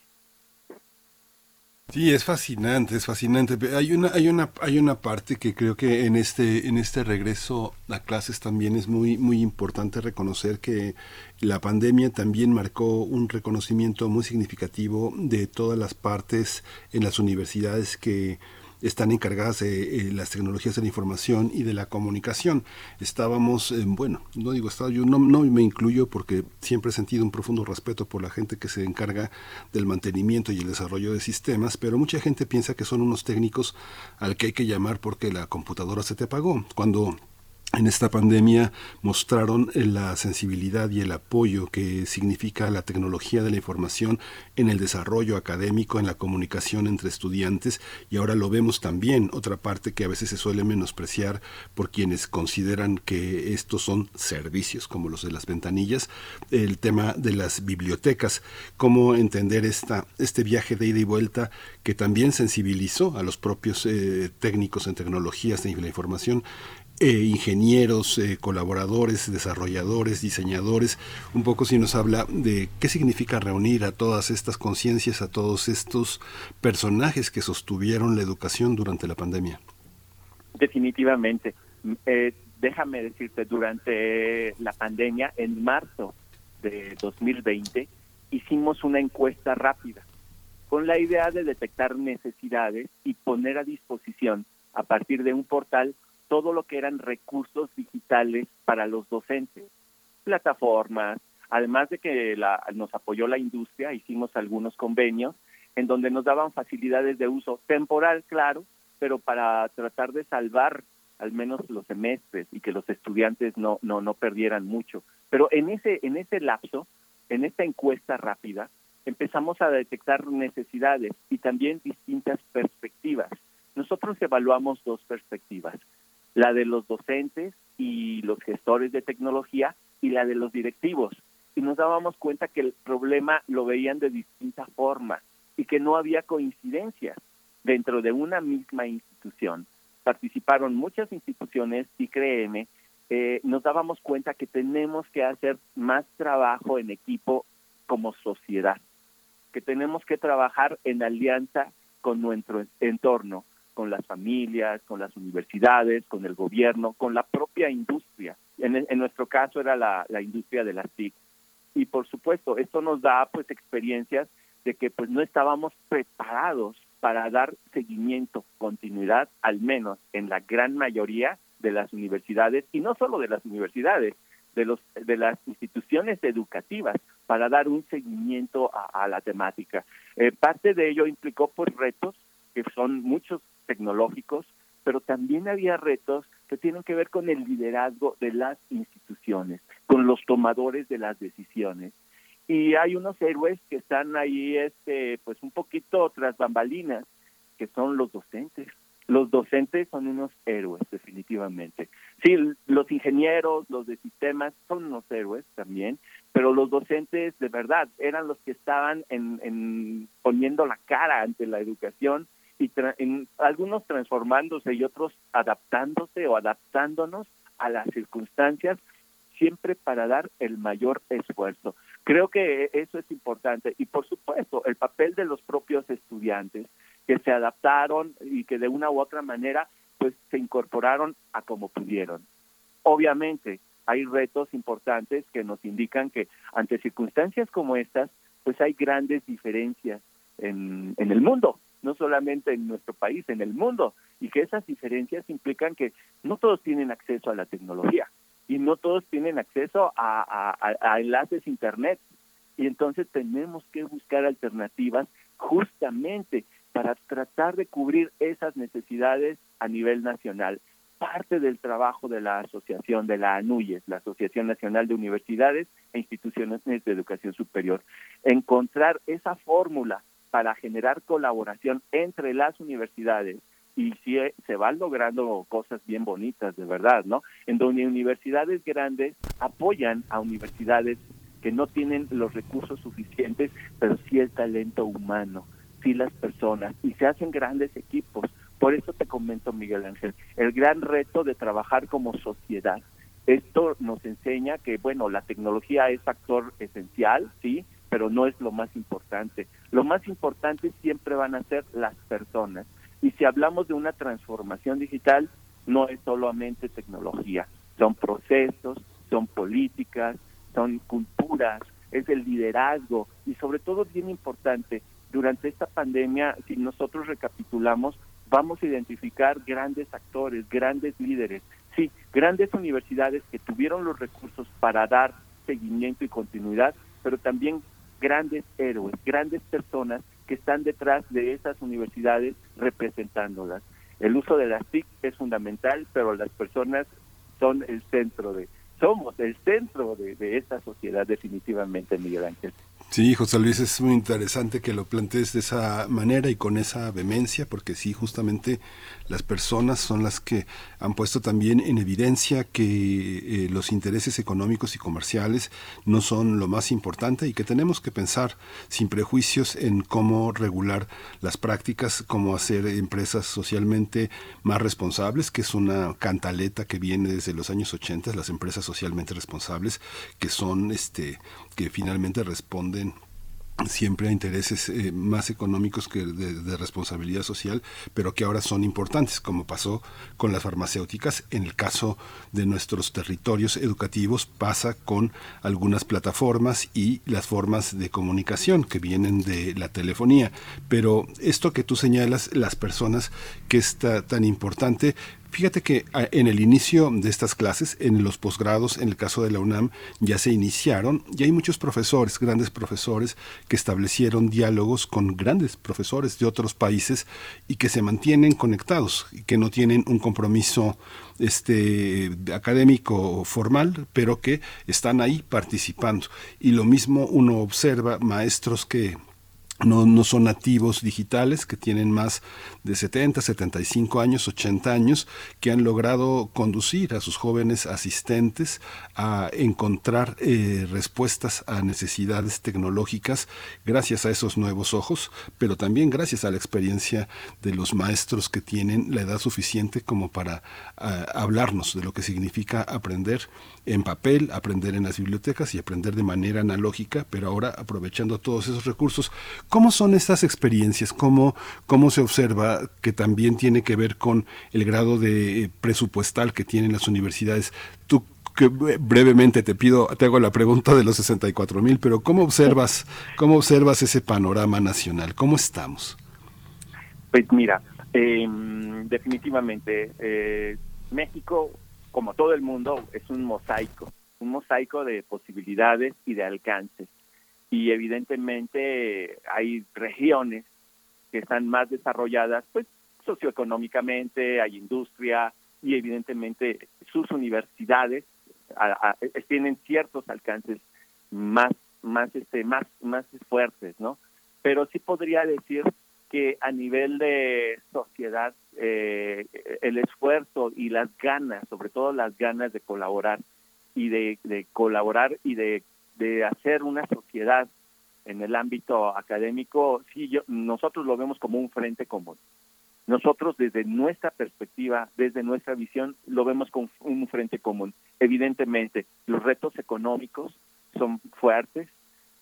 Sí, es fascinante, es fascinante. Hay una, hay una, hay una parte que creo que en este, en este regreso a clases también es muy, muy importante reconocer que la pandemia también marcó un reconocimiento muy significativo de todas las partes en las universidades que están encargadas de eh, las tecnologías de la información y de la comunicación. Estábamos, bueno, no digo estaba, yo no, no me incluyo porque siempre he sentido un profundo respeto por la gente que se encarga del mantenimiento y el desarrollo de sistemas, pero mucha gente piensa que son unos técnicos al que hay que llamar porque la computadora se te apagó. Cuando en esta pandemia mostraron eh, la sensibilidad y el apoyo que significa la tecnología de la información en el desarrollo académico, en la comunicación entre estudiantes y ahora lo vemos también, otra parte que a veces se suele menospreciar por quienes consideran que estos son servicios como los de las ventanillas, el tema de las bibliotecas, cómo entender esta, este viaje de ida y vuelta que también sensibilizó a los propios eh, técnicos en tecnologías de la información eh, ingenieros, eh, colaboradores, desarrolladores, diseñadores, un poco si nos habla de qué significa reunir a todas estas conciencias, a todos estos personajes que sostuvieron la educación durante la pandemia. Definitivamente. Eh, déjame decirte, durante la pandemia, en marzo de 2020, hicimos una encuesta rápida con la idea de detectar necesidades y poner a disposición a partir de un portal todo lo que eran recursos digitales para los docentes, plataformas, además de que la, nos apoyó la industria, hicimos algunos convenios en donde nos daban facilidades de uso temporal, claro, pero para tratar de salvar al menos los semestres y que los estudiantes no no no perdieran mucho. Pero en ese en ese lapso en esta encuesta rápida, empezamos a detectar necesidades y también distintas perspectivas. Nosotros evaluamos dos perspectivas, la de los docentes y los gestores de tecnología y la de los directivos. Y nos dábamos cuenta que el problema lo veían de distinta forma y que no había coincidencias dentro de una misma institución. Participaron muchas instituciones y créeme, eh, nos dábamos cuenta que tenemos que hacer más trabajo en equipo como sociedad, que tenemos que trabajar en alianza con nuestro entorno, con las familias, con las universidades, con el gobierno, con la propia industria. En, nuestro caso era la, industria de las TIC. Y por supuesto, esto nos da pues experiencias de que pues no estábamos preparados para dar seguimiento, continuidad, al menos en la gran mayoría de las universidades y no solo de las universidades, de los de las instituciones educativas para dar un seguimiento a, la temática. Eh, parte de ello implicó pues retos que son muchos tecnológicos, pero también había retos que tienen que ver con el liderazgo de las instituciones, con los tomadores de las decisiones. Y hay unos héroes que están ahí este pues un poquito tras bambalinas, que son los docentes los docentes son unos héroes, definitivamente. Sí, los ingenieros, los de sistemas son unos héroes también, pero los docentes de verdad eran los que estaban en, poniendo la cara ante la educación y en, algunos transformándose y otros adaptándose o adaptándonos a las circunstancias siempre para dar el mayor esfuerzo. Creo que eso es importante y por supuesto el papel de los propios estudiantes que se adaptaron y que de una u otra manera pues se incorporaron a como pudieron. Obviamente hay retos importantes que nos indican que ante circunstancias como estas pues hay grandes diferencias en, en el mundo, no solamente en nuestro país, en el mundo, y que esas diferencias implican que no todos tienen acceso a la tecnología y no todos tienen acceso a, a, a enlaces internet. Y entonces tenemos que buscar alternativas justamente para tratar de cubrir esas necesidades a nivel nacional. Parte del trabajo de la asociación, de la ANUYES, la Asociación Nacional de Universidades e Instituciones de Educación Superior, encontrar esa fórmula para generar colaboración entre las universidades y si se van logrando cosas bien bonitas, de verdad, ¿no? En donde universidades grandes apoyan a universidades que no tienen los recursos suficientes, pero sí el talento humano sí las personas y se hacen grandes equipos. Por eso te comento, Miguel Ángel, el gran reto de trabajar como sociedad. Esto nos enseña que, bueno, la tecnología es factor esencial, sí, pero no es lo más importante. Lo más importante siempre van a ser las personas. Y si hablamos de una transformación digital, no es solamente tecnología, son procesos, son políticas, son culturas, es el liderazgo y sobre todo bien importante, durante esta pandemia, si nosotros recapitulamos, vamos a identificar grandes actores, grandes líderes, sí, grandes universidades que tuvieron los recursos para dar seguimiento y continuidad, pero también grandes héroes, grandes personas que están detrás de esas universidades representándolas. El uso de las TIC es fundamental, pero las personas son el centro de, somos el centro de, esta sociedad definitivamente, Miguel Ángel. Sí, José Luis, es muy interesante que lo plantees de esa manera y con esa vehemencia, porque sí, justamente las personas son las que han puesto también en evidencia que eh, los intereses económicos y comerciales no son lo más importante y que tenemos que pensar sin prejuicios en cómo regular las prácticas, cómo hacer empresas socialmente más responsables, que es una cantaleta que viene desde los años 80, las empresas socialmente responsables, que son este que finalmente responden siempre a intereses eh, más económicos que de, responsabilidad social, pero que ahora son importantes, como pasó con las farmacéuticas. En el caso de nuestros territorios educativos pasa con algunas plataformas y las formas de comunicación que vienen de la telefonía. Pero esto que tú señalas, las personas que está tan importante, Fíjate que ah, en el inicio de estas clases, en los posgrados, en el caso de la UNAM, ya se iniciaron y hay muchos profesores, grandes profesores, que establecieron diálogos con grandes profesores de otros países y que se mantienen conectados y que no tienen un compromiso este académico formal, pero que están ahí participando. Y lo mismo uno observa maestros que no, no son nativos digitales, que tienen más de 70, 75 años, 80 años, que han logrado conducir a sus jóvenes asistentes a encontrar eh, respuestas a necesidades tecnológicas gracias a esos nuevos ojos, pero también gracias a la experiencia de los maestros que tienen la edad suficiente como para ah, hablarnos de lo que significa aprender en papel, aprender en las bibliotecas y aprender de manera analógica, pero ahora aprovechando todos esos recursos. ¿Cómo son estas experiencias? ¿Cómo, cómo se observa que también tiene que ver con el grado de eh, presupuestal que tienen las universidades? Tú que brevemente te pido, te hago la pregunta de los 64 mil, pero ¿cómo observas, cómo observas ese panorama nacional? ¿Cómo estamos? Pues mira, em, definitivamente eh, México como todo el mundo, es un mosaico, un mosaico de posibilidades y de alcances. Y evidentemente hay regiones que están más desarrolladas, pues socioeconómicamente, hay industria y evidentemente sus universidades tienen ciertos alcances más más este más más fuertes, ¿no? Pero sí podría decir que a nivel de sociedad eh, el esfuerzo y las ganas, sobre todo las ganas de colaborar y de, colaborar y de, de, hacer una sociedad en el ámbito académico, sí, yo, nosotros lo vemos como un frente común. Nosotros desde nuestra perspectiva, desde nuestra visión, lo vemos como un frente común. Evidentemente, los retos económicos son fuertes,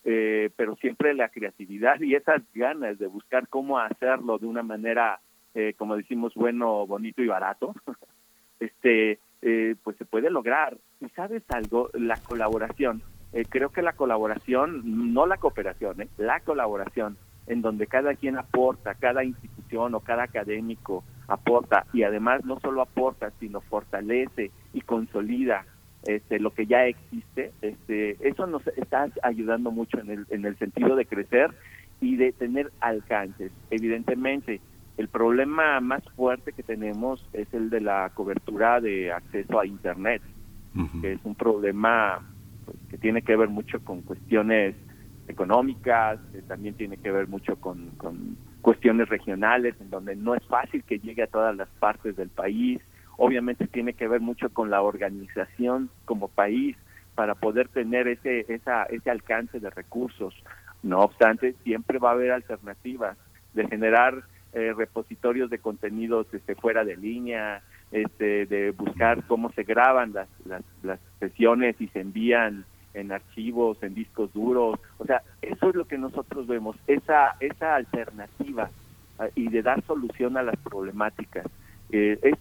eh, pero siempre la creatividad y esas ganas de buscar cómo hacerlo de una manera, eh, como decimos, bueno, bonito y barato, este, eh, pues se puede lograr. Y sabes algo, la colaboración, creo que la colaboración, no la cooperación, la colaboración, en donde cada quien aporta, cada institución o cada académico aporta y además no solo aporta, sino fortalece y consolida este, lo que ya existe, este, eso nos está ayudando mucho en el, en el sentido de crecer y de tener alcances. Evidentemente, el problema más fuerte que tenemos es el de la cobertura de acceso a Internet, que es un problema que tiene que ver mucho con cuestiones económicas, que también tiene que ver mucho con, con cuestiones regionales, en donde no es fácil que llegue a todas las partes del país, obviamente tiene que ver mucho con la organización como país para poder tener ese, esa, ese alcance de recursos. No obstante, siempre va a haber alternativas de generar eh, repositorios de contenidos este, fuera de línea, este, de buscar cómo se graban las, las, las sesiones y se envían en archivos, en discos duros. O sea, eso es lo que nosotros vemos, esa, esa alternativa ah, y de dar solución a las problemáticas. Eh, es,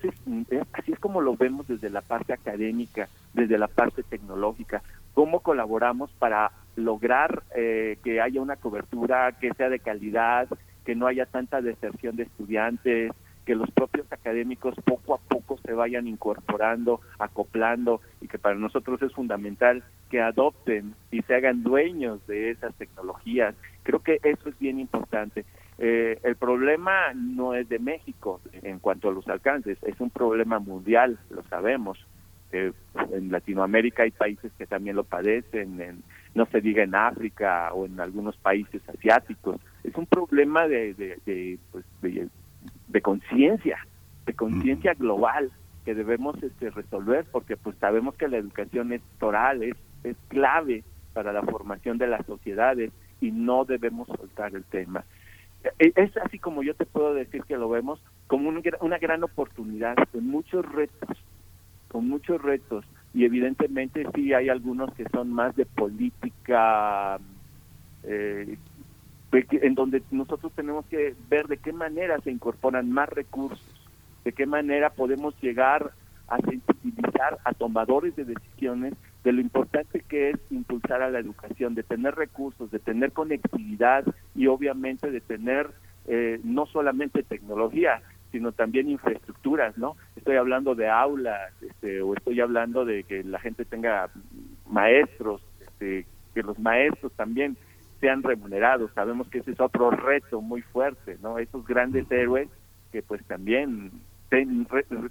así es como lo vemos desde la parte académica, desde la parte tecnológica, cómo colaboramos para lograr eh, que haya una cobertura que sea de calidad, que no haya tanta deserción de estudiantes, que los propios académicos poco a poco se vayan incorporando, acoplando y que para nosotros es fundamental que adopten y se hagan dueños de esas tecnologías. Creo que eso es bien importante. Eh, el problema no es de México en cuanto a los alcances, es un problema mundial, lo sabemos. Eh, en Latinoamérica hay países que también lo padecen, en, no se diga en África o en algunos países asiáticos. Es un problema de, de, pues, de, conciencia, de conciencia global que debemos este, resolver porque pues sabemos que la educación es toral, es, es clave para la formación de las sociedades y no debemos soltar el tema. Eh, es así como yo te puedo decir que lo vemos como una gran oportunidad, con muchos retos, con muchos retos. Y evidentemente sí hay algunos que son más de política, eh, en donde nosotros tenemos que ver de qué manera se incorporan más recursos, de qué manera podemos llegar a sensibilizar a tomadores de decisiones de lo importante que es impulsar a la educación, de tener recursos, de tener conectividad y obviamente de tener eh, no solamente tecnología, sino también infraestructuras, ¿no? Estoy hablando de aulas, este, o estoy hablando de que la gente tenga maestros, este, que los maestros también sean remunerados. Sabemos que ese es otro reto muy fuerte, ¿no? Esos grandes héroes que pues también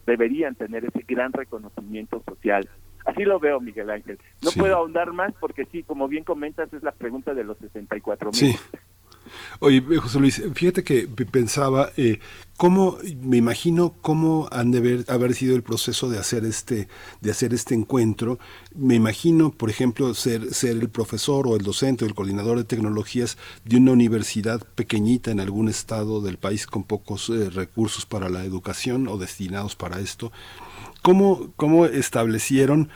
deberían tener ese gran reconocimiento social. Así lo veo, Miguel Ángel. No puedo ahondar más porque sí, como bien comentas, es la pregunta de los 64 mil. Sí. Oye, José Luis, fíjate que pensaba, eh, ¿cómo, me imagino cómo han de haber, sido el proceso de hacer este, de hacer este encuentro. Me imagino, por ejemplo, ser, ser el profesor o el docente o el coordinador de tecnologías de una universidad pequeñita en algún estado del país con pocos eh, recursos para la educación o destinados para esto. ¿Cómo, cómo establecieron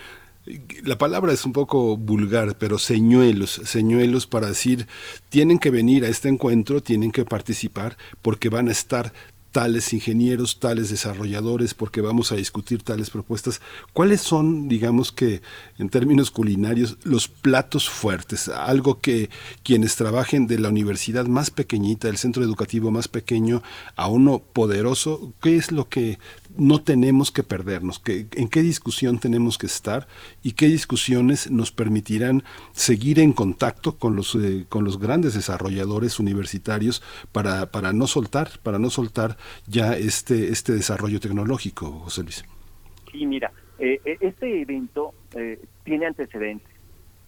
la palabra es un poco vulgar, pero señuelos, señuelos para decir, tienen que venir a este encuentro, tienen que participar porque van a estar tales ingenieros, tales desarrolladores, porque vamos a discutir tales propuestas. ¿Cuáles son, digamos que en términos culinarios, los platos fuertes? Algo que quienes trabajen de la universidad más pequeñita, del centro educativo más pequeño, a uno poderoso, ¿qué es lo que no tenemos que perdernos, en qué discusión tenemos que estar y qué discusiones nos permitirán seguir en contacto con los, eh, con los grandes desarrolladores universitarios para, para no soltar, para no soltar ya este, este desarrollo tecnológico, José Luis. Sí, mira, eh, eh, este evento tiene antecedentes,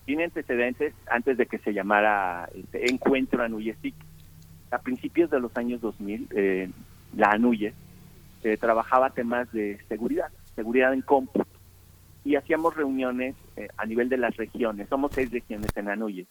tiene antecedentes antes de que se llamara este, Encuentro Anuyesic. A principios de los años 2000, la Anuye eh, trabajaba temas de seguridad, seguridad en cómputo. Y hacíamos reuniones eh, a nivel de las regiones. Somos seis regiones en Anuye.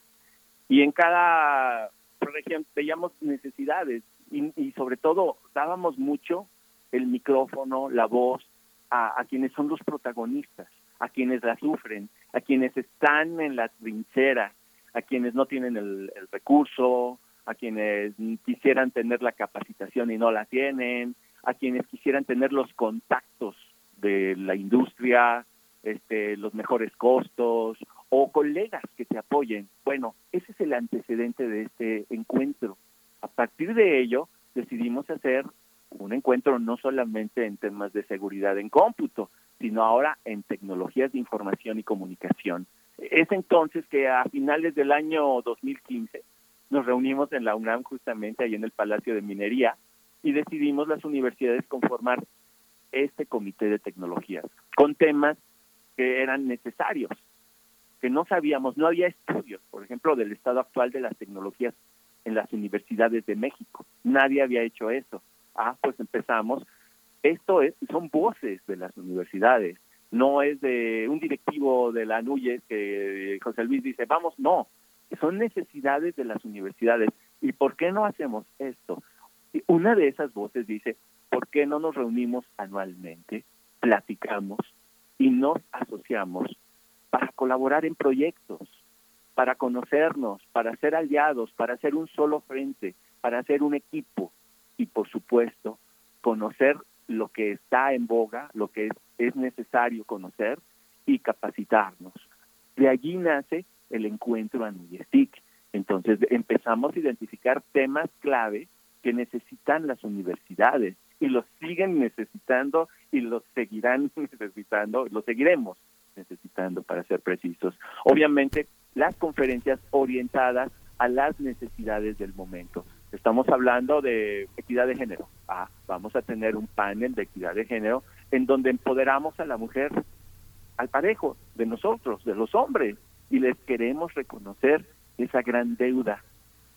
Y en cada región veíamos necesidades y, sobre todo dábamos mucho el micrófono, la voz a, quienes son los protagonistas, a quienes la sufren, a quienes están en la trinchera, a quienes no tienen el recurso, a quienes quisieran tener la capacitación y no la tienen, a quienes quisieran tener los contactos de la industria, este, los mejores costos o colegas que te apoyen. Bueno, ese es el antecedente de este encuentro. A partir de ello, decidimos hacer un encuentro no solamente en temas de seguridad en cómputo, sino ahora en tecnologías de información y comunicación. Es entonces que a finales del año 2015 nos reunimos en la UNAM justamente ahí en el Palacio de Minería y decidimos las universidades conformar este comité de tecnologías con temas que eran necesarios, que no sabíamos, no había estudios, por ejemplo, del estado actual de las tecnologías en las universidades de México. Nadie había hecho eso. Ah, pues empezamos. Esto es, son voces de las universidades, no es de un directivo de la NUYES que José Luis dice, vamos, no, son necesidades de las universidades. ¿Y por qué no hacemos esto? Una de esas voces dice, ¿por qué no nos reunimos anualmente, platicamos y nos asociamos para colaborar en proyectos, para conocernos, para ser aliados, para hacer un solo frente, para hacer un equipo y por supuesto conocer lo que está en boga, lo que es, es necesario conocer y capacitarnos. De allí nace el encuentro Anuyestic. Entonces empezamos a identificar temas clave que necesitan las universidades y los siguen necesitando y los seguirán necesitando, los seguiremos necesitando para ser precisos. Obviamente, las conferencias orientadas a las necesidades del momento. Estamos hablando de equidad de género. Ah, vamos a tener un panel de equidad de género en donde empoderamos a la mujer al parejo de nosotros, de los hombres, y les queremos reconocer esa gran deuda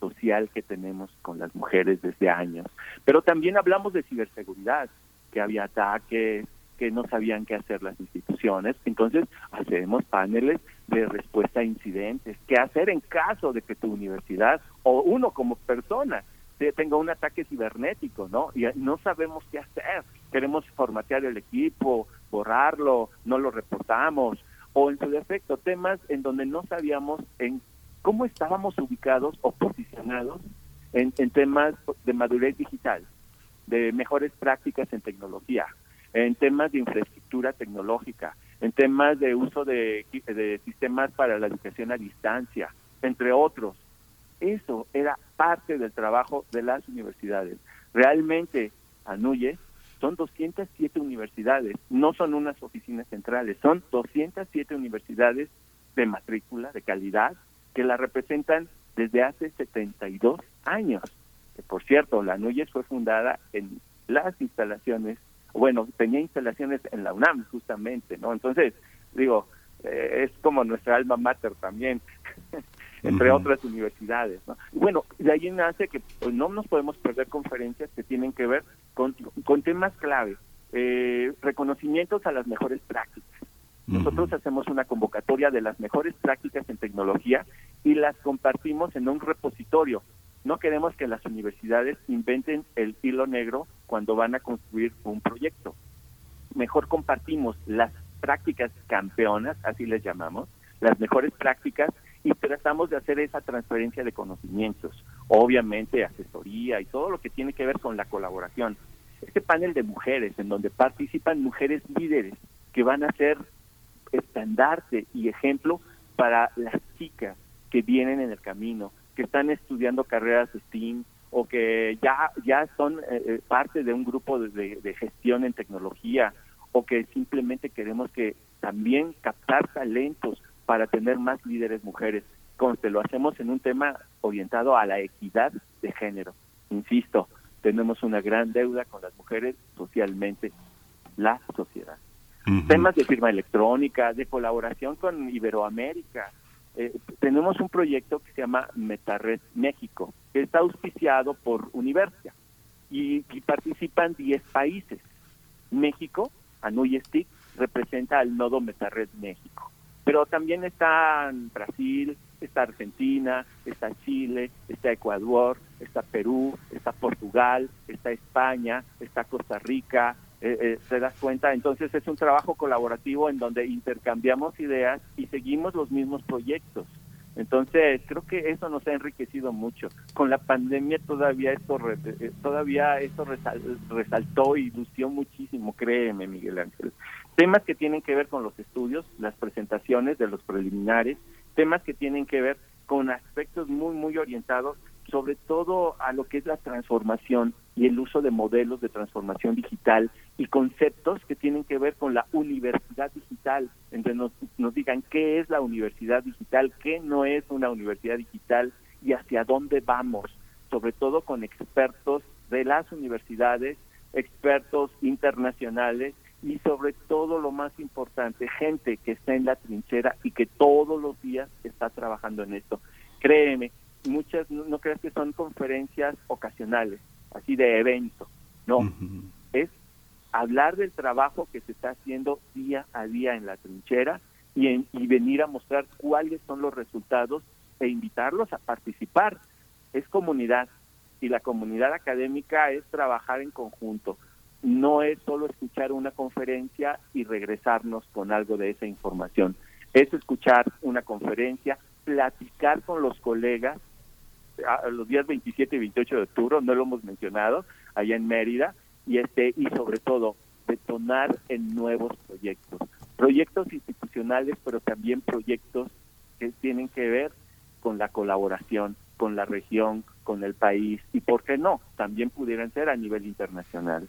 social que tenemos con las mujeres desde años. Pero también hablamos de ciberseguridad, que había ataques, que no sabían qué hacer las instituciones. Entonces, hacemos paneles de respuesta a incidentes, qué hacer en caso de que tu universidad o uno como persona tenga un ataque cibernético, ¿no? Y no sabemos qué hacer. Queremos formatear el equipo, borrarlo, no lo reportamos, o en su defecto, temas en donde no sabíamos en cómo estábamos ubicados o posicionados en, temas de madurez digital, de mejores prácticas en tecnología, en temas de infraestructura tecnológica, en temas de uso de, de sistemas para la educación a distancia, entre otros. Eso era parte del trabajo de las universidades. Realmente, Anuye son 207 universidades, no son unas oficinas centrales, son 207 universidades de matrícula, de calidad, que la representan desde hace 72 años. Que por cierto, la NUYES fue fundada en las instalaciones, bueno, tenía instalaciones en la UNAM justamente, ¿no? Entonces, digo, eh, es como nuestra alma mater también, entre otras universidades, ¿no? bueno, de ahí nace que pues, no nos podemos perder conferencias que tienen que ver con, con temas clave, eh, reconocimientos a las mejores prácticas. Nosotros hacemos una convocatoria de las mejores prácticas en tecnología y las compartimos en un repositorio. No queremos que las universidades inventen el hilo negro cuando van a construir un proyecto. Mejor compartimos las prácticas campeonas, así les llamamos, las mejores prácticas y tratamos de hacer esa transferencia de conocimientos, obviamente asesoría y todo lo que tiene que ver con la colaboración. Este panel de mujeres en donde participan mujeres líderes que van a ser estandarte y ejemplo para las chicas que vienen en el camino, que están estudiando carreras STEAM o que ya, ya son eh, eh, parte de un grupo de, de, gestión en tecnología o que simplemente queremos que también captar talentos para tener más líderes mujeres. Conste, lo hacemos en un tema orientado a la equidad de género. Insisto, tenemos una gran deuda con las mujeres socialmente, la sociedad. Temas de firma electrónica, de colaboración con Iberoamérica. Eh, tenemos un proyecto que se llama Metared México, que está auspiciado por Universia y, participan 10 países. México, Anuyestic, representa al nodo Metared México. Pero también está Brasil, está Argentina, está Chile, está Ecuador, está Perú, está Portugal, está España, está Costa Rica, eh, eh, ¿te das cuenta? Entonces es un trabajo colaborativo en donde intercambiamos ideas y seguimos los mismos proyectos. Entonces creo que eso nos ha enriquecido mucho. Con la pandemia todavía esto eh, todavía esto resaltó y lució muchísimo, créeme Miguel Ángel. Temas que tienen que ver con los estudios, las presentaciones de los preliminares, temas que tienen que ver con aspectos muy muy orientados sobre todo a lo que es la transformación y el uso de modelos de transformación digital y conceptos que tienen que ver con la universidad digital. Entonces nos, nos digan qué es la universidad digital, qué no es una universidad digital y hacia dónde vamos, sobre todo con expertos de las universidades, expertos internacionales y sobre todo lo más importante, gente que está en la trinchera y que todos los días está trabajando en esto. Créeme, muchas no, creas que son conferencias ocasionales, así de evento, no, es hablar del trabajo que se está haciendo día a día en la trinchera y, y venir a mostrar cuáles son los resultados e invitarlos a participar. Es comunidad y la comunidad académica es trabajar en conjunto. No es solo escuchar una conferencia y regresarnos con algo de esa información. Es escuchar una conferencia, platicar con los colegas los días 27 y 28 de octubre, no lo hemos mencionado, allá en Mérida, y este y sobre todo detonar en nuevos proyectos, proyectos institucionales, pero también proyectos que tienen que ver con la colaboración, con la región, con el país y, ¿por qué no? También pudieran ser a nivel internacional.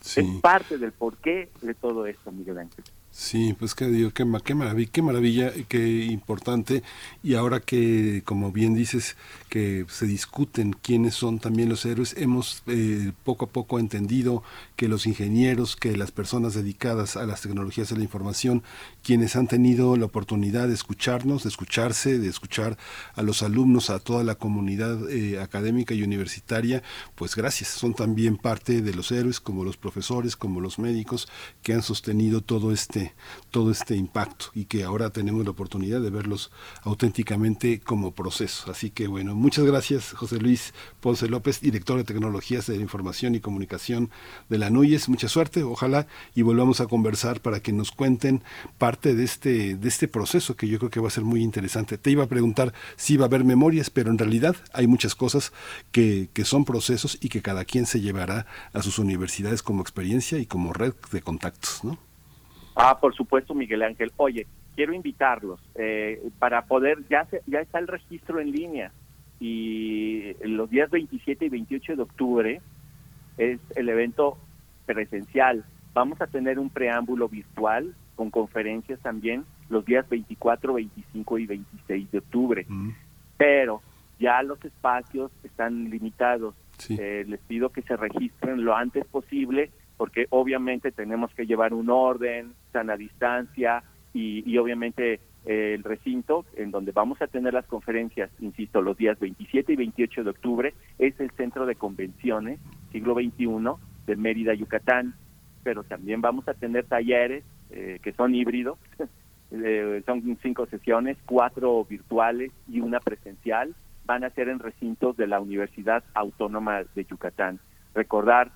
Es parte del porqué de todo esto, Miguel Ángel. Sí, pues qué digo, qué, qué maravilla, qué maravilla, qué importante. Y ahora que, como bien dices, que se discuten quiénes son también los héroes, hemos eh, poco a poco entendido que los ingenieros, que las personas dedicadas a las tecnologías de la información, quienes han tenido la oportunidad de escucharnos, de escucharse, de escuchar a los alumnos, a toda la comunidad eh, académica y universitaria, pues gracias, son también parte de los héroes, como los profesores, como los médicos, que han sostenido todo este todo este impacto y que ahora tenemos la oportunidad de verlos auténticamente como proceso. Así que bueno, muchas gracias José Luis Ponce López, director de Tecnologías de la Información y Comunicación de la NUYES. Mucha suerte, ojalá y volvamos a conversar para que nos cuenten parte de este, de este proceso que yo creo que va a ser muy interesante. Te iba a preguntar si va a haber memorias, pero en realidad hay muchas cosas que, que son procesos y que cada quien se llevará a sus universidades como experiencia y como red de contactos, ¿no? Ah, por supuesto, Miguel Ángel. Oye, quiero invitarlos eh, para poder, ya, ya está el registro en línea y los días 27 y 28 de octubre es el evento presencial. Vamos a tener un preámbulo virtual con conferencias también los días 24, 25 y 26 de octubre. Pero ya los espacios están limitados. Eh, les pido que se registren lo antes posible porque obviamente tenemos que llevar un orden, sana distancia y, y obviamente eh, el recinto en donde vamos a tener las conferencias, insisto, los días 27 y 28 de octubre, es el Centro de Convenciones Siglo XXI de Mérida, Yucatán, pero también vamos a tener talleres eh, que son híbridos, eh, son cinco sesiones, cuatro virtuales y una presencial, van a ser en recintos de la Universidad Autónoma de Yucatán. Recordar,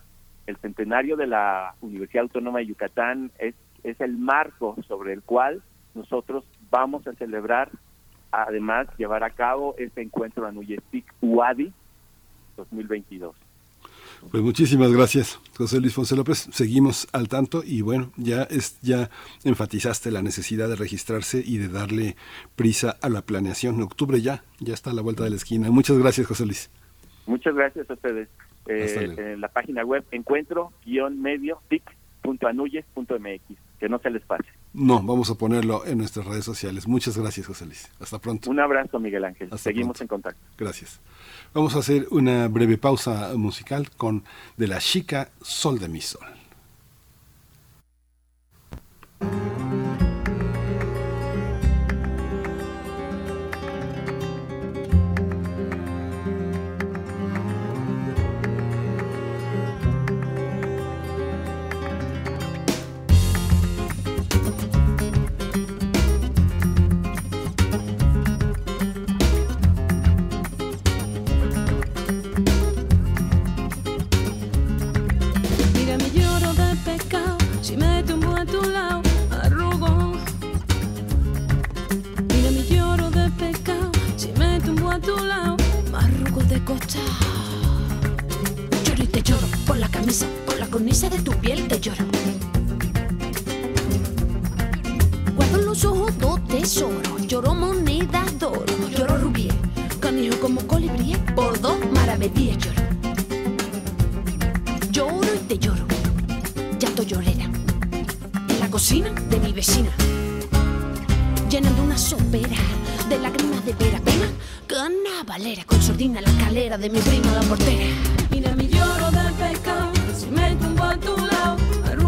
el centenario de la Universidad Autónoma de Yucatán es, es el marco sobre el cual nosotros vamos a celebrar, además, llevar a cabo este encuentro Anuyestic UADI 2022. Pues muchísimas gracias, José Luis Fonse López. Seguimos al tanto y bueno, ya es ya enfatizaste la necesidad de registrarse y de darle prisa a la planeación. En octubre ya, ya está a la vuelta de la esquina. Muchas gracias, José Luis. Muchas gracias a ustedes. Eh, en la página web encuentro-medio tic.anuyes.mx. Que no se les pase. No, vamos a ponerlo en nuestras redes sociales. Muchas gracias, José Luis. Hasta pronto. Un abrazo, Miguel Ángel. Seguimos en contacto. Gracias. Vamos a hacer una breve pausa musical con De la chica Sol de mi Sol. Lloro y te lloro por la camisa, por la cornisa de tu piel te lloro. Guardo en los ojos dos tesoros, lloro monedas de oro, lloro rubíes, canijo como colibrí, por dos maravedíes lloro. Lloro y te lloro, llanto llorera, en la cocina de mi vecina, llenan de una sopera de lágrimas de pera. Ana Valera con sordina la calera de mi prima la portera. Mira mi lloro de pescado, si me tumbo a tu lado.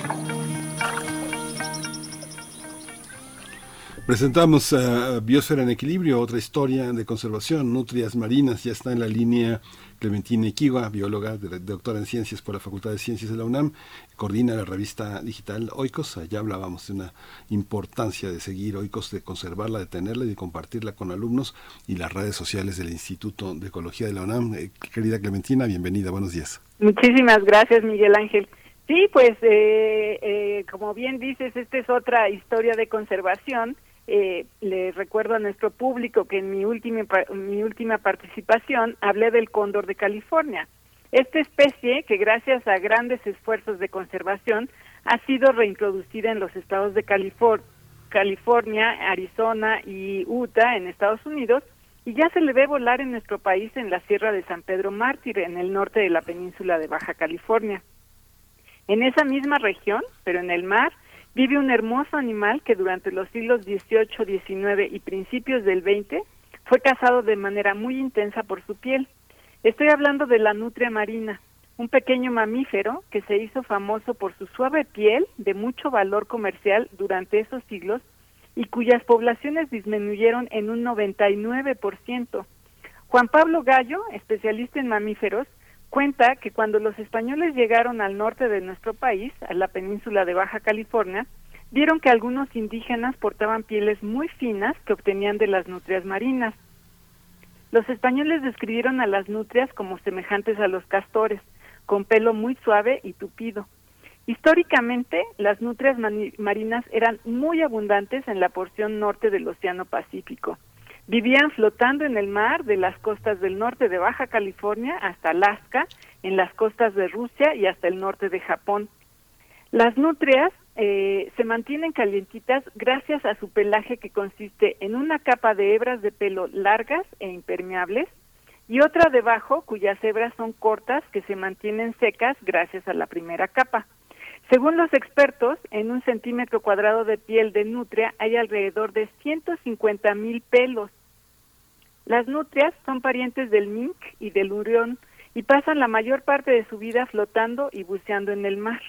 Presentamos a Biosfera en Equilibrio, otra historia de conservación, nutrias marinas, ya está en la línea Clementina Iquiwa, bióloga, doctora en ciencias por la Facultad de Ciencias de la UNAM, coordina la revista digital Oikos. Ya hablábamos de una importancia de seguir Oikos, de conservarla, de tenerla y de compartirla con alumnos y las redes sociales del Instituto de Ecología de la UNAM. Eh, querida Clementina, bienvenida, buenos días. Muchísimas gracias, Miguel Ángel. Sí, pues eh, eh, como bien dices, esta es otra historia de conservación eh, le recuerdo a nuestro público que en mi última, mi última participación hablé del cóndor de California. Esta especie, que gracias a grandes esfuerzos de conservación, ha sido reintroducida en los estados de California, Arizona y Utah en Estados Unidos, y ya se le ve volar en nuestro país en la Sierra de San Pedro Mártir, en el norte de la península de Baja California. En esa misma región, pero en el mar, vive un hermoso animal que durante los siglos XVIII, XIX y principios del XX fue cazado de manera muy intensa por su piel. Estoy hablando de la nutria marina, un pequeño mamífero que se hizo famoso por su suave piel de mucho valor comercial durante esos siglos y cuyas poblaciones disminuyeron en un 99%. Juan Pablo Gallo, especialista en mamíferos, cuenta que cuando los españoles llegaron al norte de nuestro país, a la península de Baja California, vieron que algunos indígenas portaban pieles muy finas que obtenían de las nutrias marinas. Los españoles describieron a las nutrias como semejantes a los castores, con pelo muy suave y tupido. Históricamente, las nutrias marinas eran muy abundantes en la porción norte del Océano Pacífico. Vivían flotando en el mar de las costas del norte de Baja California hasta Alaska, en las costas de Rusia y hasta el norte de Japón. Las nutrias eh, se mantienen calientitas gracias a su pelaje que consiste en una capa de hebras de pelo largas e impermeables y otra debajo cuyas hebras son cortas que se mantienen secas gracias a la primera capa. Según los expertos, en un centímetro cuadrado de piel de nutria hay alrededor de 150 mil pelos. Las nutrias son parientes del mink y del urión y pasan la mayor parte de su vida flotando y buceando en el mar.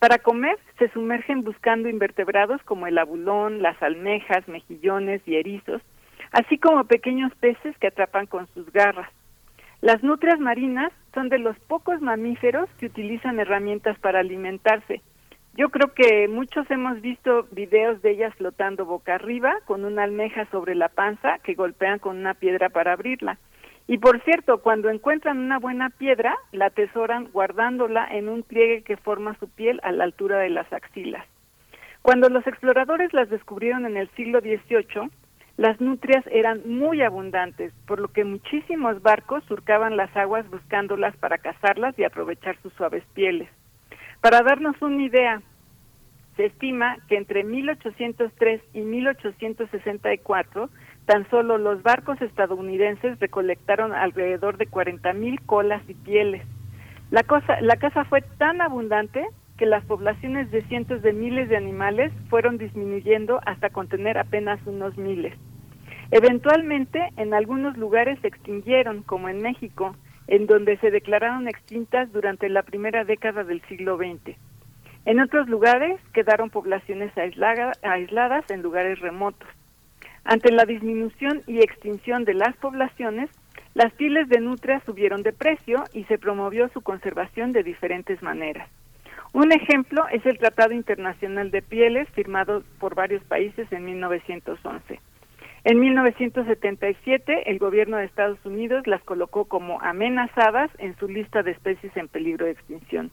Para comer, se sumergen buscando invertebrados como el abulón, las almejas, mejillones y erizos, así como pequeños peces que atrapan con sus garras. Las nutrias marinas son de los pocos mamíferos que utilizan herramientas para alimentarse. Yo creo que muchos hemos visto videos de ellas flotando boca arriba con una almeja sobre la panza que golpean con una piedra para abrirla. Y por cierto, cuando encuentran una buena piedra, la atesoran guardándola en un pliegue que forma su piel a la altura de las axilas. Cuando los exploradores las descubrieron en el siglo XVIII, las nutrias eran muy abundantes, por lo que muchísimos barcos surcaban las aguas buscándolas para cazarlas y aprovechar sus suaves pieles. Para darnos una idea, se estima que entre 1803 y 1864 tan solo los barcos estadounidenses recolectaron alrededor de 40 mil colas y pieles. La, cosa, la caza fue tan abundante que las poblaciones de cientos de miles de animales fueron disminuyendo hasta contener apenas unos miles. Eventualmente, en algunos lugares se extinguieron, como en México, en donde se declararon extintas durante la primera década del siglo XX. En otros lugares quedaron poblaciones aisladas en lugares remotos. Ante la disminución y extinción de las poblaciones, las pieles de nutria subieron de precio y se promovió su conservación de diferentes maneras. Un ejemplo es el Tratado Internacional de Pieles firmado por varios países en 1911. En 1977, el gobierno de Estados Unidos las colocó como amenazadas en su lista de especies en peligro de extinción.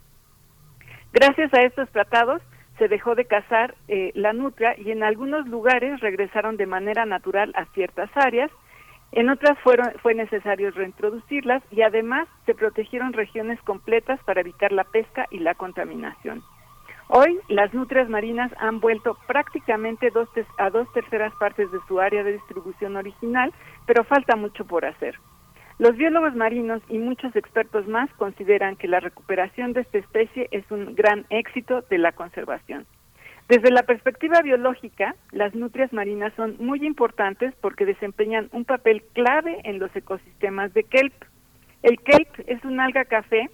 Gracias a estos tratados, se dejó de cazar eh, la nutria y en algunos lugares regresaron de manera natural a ciertas áreas, en otras fueron, fue necesario reintroducirlas y además se protegieron regiones completas para evitar la pesca y la contaminación. Hoy, las nutrias marinas han vuelto prácticamente a dos terceras partes de su área de distribución original, pero falta mucho por hacer. Los biólogos marinos y muchos expertos más consideran que la recuperación de esta especie es un gran éxito de la conservación. Desde la perspectiva biológica, las nutrias marinas son muy importantes porque desempeñan un papel clave en los ecosistemas de kelp. El kelp es un alga café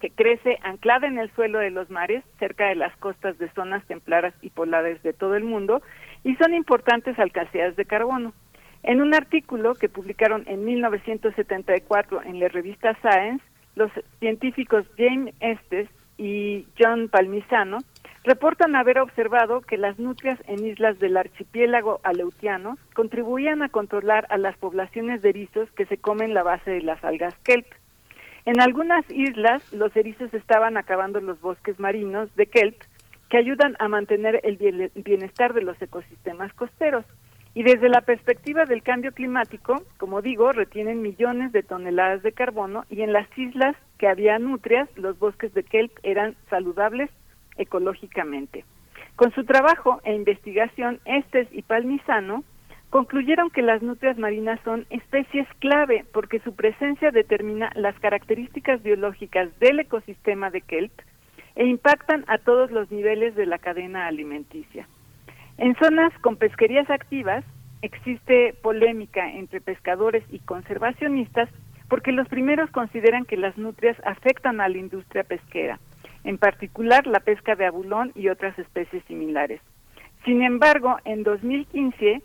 que crece anclada en el suelo de los mares, cerca de las costas de zonas templadas y polares de todo el mundo, y son importantes alcaceas de carbono. En un artículo que publicaron en 1974 en la revista Science, los científicos James Estes y John Palmisano reportan haber observado que las nutrias en islas del archipiélago aleutiano contribuían a controlar a las poblaciones de erizos que se comen la base de las algas kelp. En algunas islas, los erizos estaban acabando los bosques marinos de kelp que ayudan a mantener el bienestar de los ecosistemas costeros. Y desde la perspectiva del cambio climático, como digo, retienen millones de toneladas de carbono y en las islas que había nutrias, los bosques de kelp eran saludables ecológicamente. Con su trabajo e investigación, Estes y Palmisano concluyeron que las nutrias marinas son especies clave porque su presencia determina las características biológicas del ecosistema de kelp e impactan a todos los niveles de la cadena alimenticia. En zonas con pesquerías activas existe polémica entre pescadores y conservacionistas porque los primeros consideran que las nutrias afectan a la industria pesquera, en particular la pesca de abulón y otras especies similares. Sin embargo, en 2015,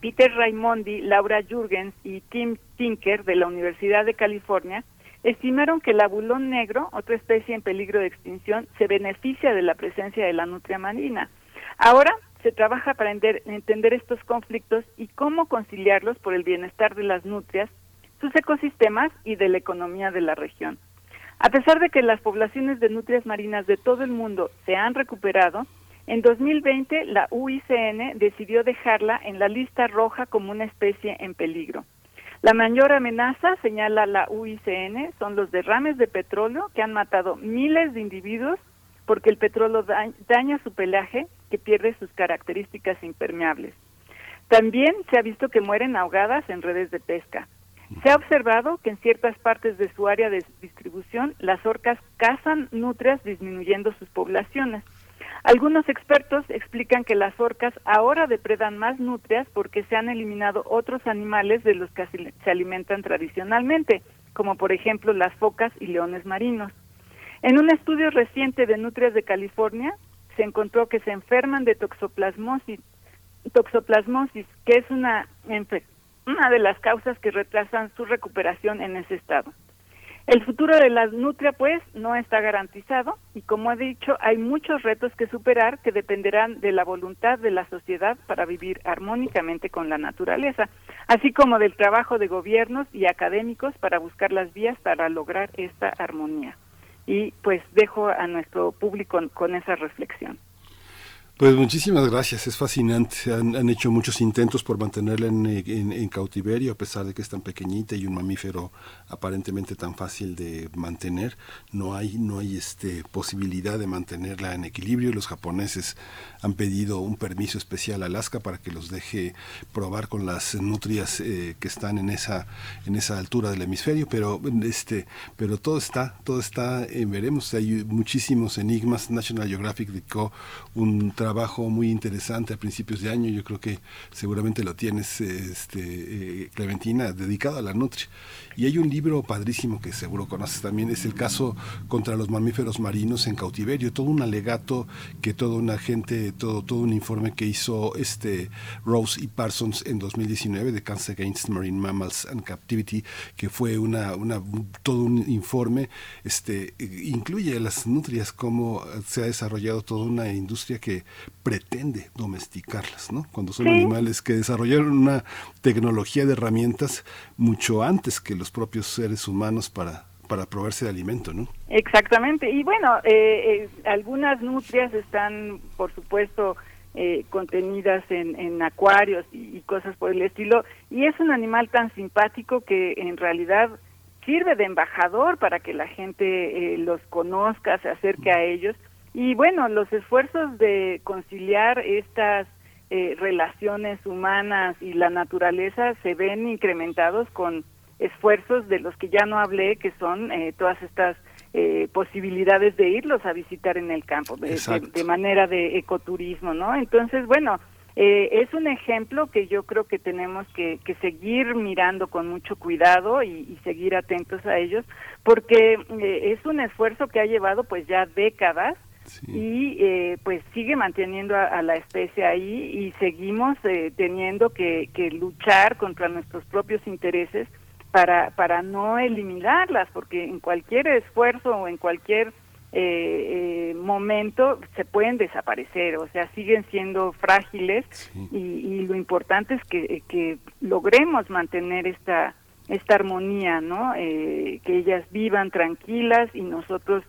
Peter Raimondi, Laura Jurgens y Tim Tinker de la Universidad de California estimaron que el abulón negro, otra especie en peligro de extinción, se beneficia de la presencia de la nutria marina. Ahora se trabaja para entender estos conflictos y cómo conciliarlos por el bienestar de las nutrias, sus ecosistemas y de la economía de la región. A pesar de que las poblaciones de nutrias marinas de todo el mundo se han recuperado, en 2020 la UICN decidió dejarla en la lista roja como una especie en peligro. La mayor amenaza, señala la UICN, son los derrames de petróleo que han matado miles de individuos porque el petróleo daña su pelaje que pierde sus características impermeables. También se ha visto que mueren ahogadas en redes de pesca. Se ha observado que en ciertas partes de su área de distribución las orcas cazan nutrias disminuyendo sus poblaciones. Algunos expertos explican que las orcas ahora depredan más nutrias porque se han eliminado otros animales de los que se alimentan tradicionalmente, como por ejemplo las focas y leones marinos. En un estudio reciente de nutrias de California, se encontró que se enferman de toxoplasmosis, que es una, una de las causas que retrasan su recuperación en ese estado. El futuro de la nutria, pues, no está garantizado y, como he dicho, hay muchos retos que superar que dependerán de la voluntad de la sociedad para vivir armónicamente con la naturaleza, así como del trabajo de gobiernos y académicos para buscar las vías para lograr esta armonía. Y, pues, dejo a nuestro público con esa reflexión. Pues muchísimas gracias, es fascinante. Han, hecho muchos intentos por mantenerla en, cautiverio, a pesar de que es tan pequeñita y un mamífero aparentemente tan fácil de mantener. No hay, no hay este, posibilidad de mantenerla en equilibrio. Los japoneses han pedido un permiso especial a Alaska para que los deje probar con las nutrias eh, que están en esa, en esa altura del hemisferio, pero, este, pero todo está, todo está, en veremos. Hay muchísimos enigmas. National Geographic dedicó un trabajo muy interesante a principios de año, yo creo que seguramente lo tienes, este, eh, Clementina, dedicado a la nutria. Y hay un libro padrísimo que seguro conoces también, es el caso contra los mamíferos marinos en cautiverio, todo un alegato que todo un agente, todo, todo un informe que hizo este Rose y Parsons en 2019 de Cancer Against Marine Mammals and Captivity, que fue una, una todo un informe, este, incluye las nutrias, cómo se ha desarrollado toda una industria que pretende domesticarlas, ¿no? Cuando son animales que desarrollaron una tecnología de herramientas mucho antes que los propios seres humanos para para proveerse de alimento, ¿no? Exactamente. Y bueno, eh, eh, algunas nutrias están, por supuesto, eh, contenidas en, en acuarios y, cosas por el estilo. Y es un animal tan simpático que en realidad sirve de embajador para que la gente los conozca, se acerque a ellos y bueno, los esfuerzos de conciliar estas eh, relaciones humanas y la naturaleza se ven incrementados con esfuerzos de los que ya no hablé, que son eh, todas estas eh, posibilidades de irlos a visitar en el campo, de, manera de ecoturismo, ¿no? Entonces, bueno, es un ejemplo que yo creo que tenemos que, seguir mirando con mucho cuidado y, y seguir atentos a ellos, porque es un esfuerzo que ha llevado pues ya décadas y eh, pues sigue manteniendo a, la especie ahí y seguimos eh, teniendo que, luchar contra nuestros propios intereses para, para no eliminarlas, porque en cualquier esfuerzo o en cualquier eh, momento se pueden desaparecer, o sea, siguen siendo frágiles y, lo importante es que, que logremos mantener esta esta armonía, ¿no? que ellas vivan tranquilas y nosotros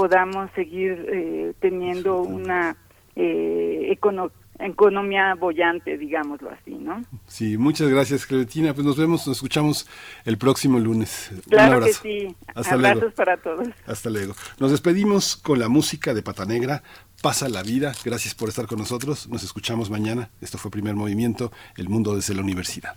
podamos seguir eh, teniendo una eh, economía bollante, digámoslo así, ¿no? Sí, muchas gracias, Clementina. Pues nos vemos, nos escuchamos el próximo lunes. Claro Un abrazo. que sí. Hasta Abrazos para todos. Hasta luego. Nos despedimos con la música de Pata Negra. Pasa la vida. Gracias por estar con nosotros. Nos escuchamos mañana. Esto fue Primer Movimiento, El Mundo desde la Universidad.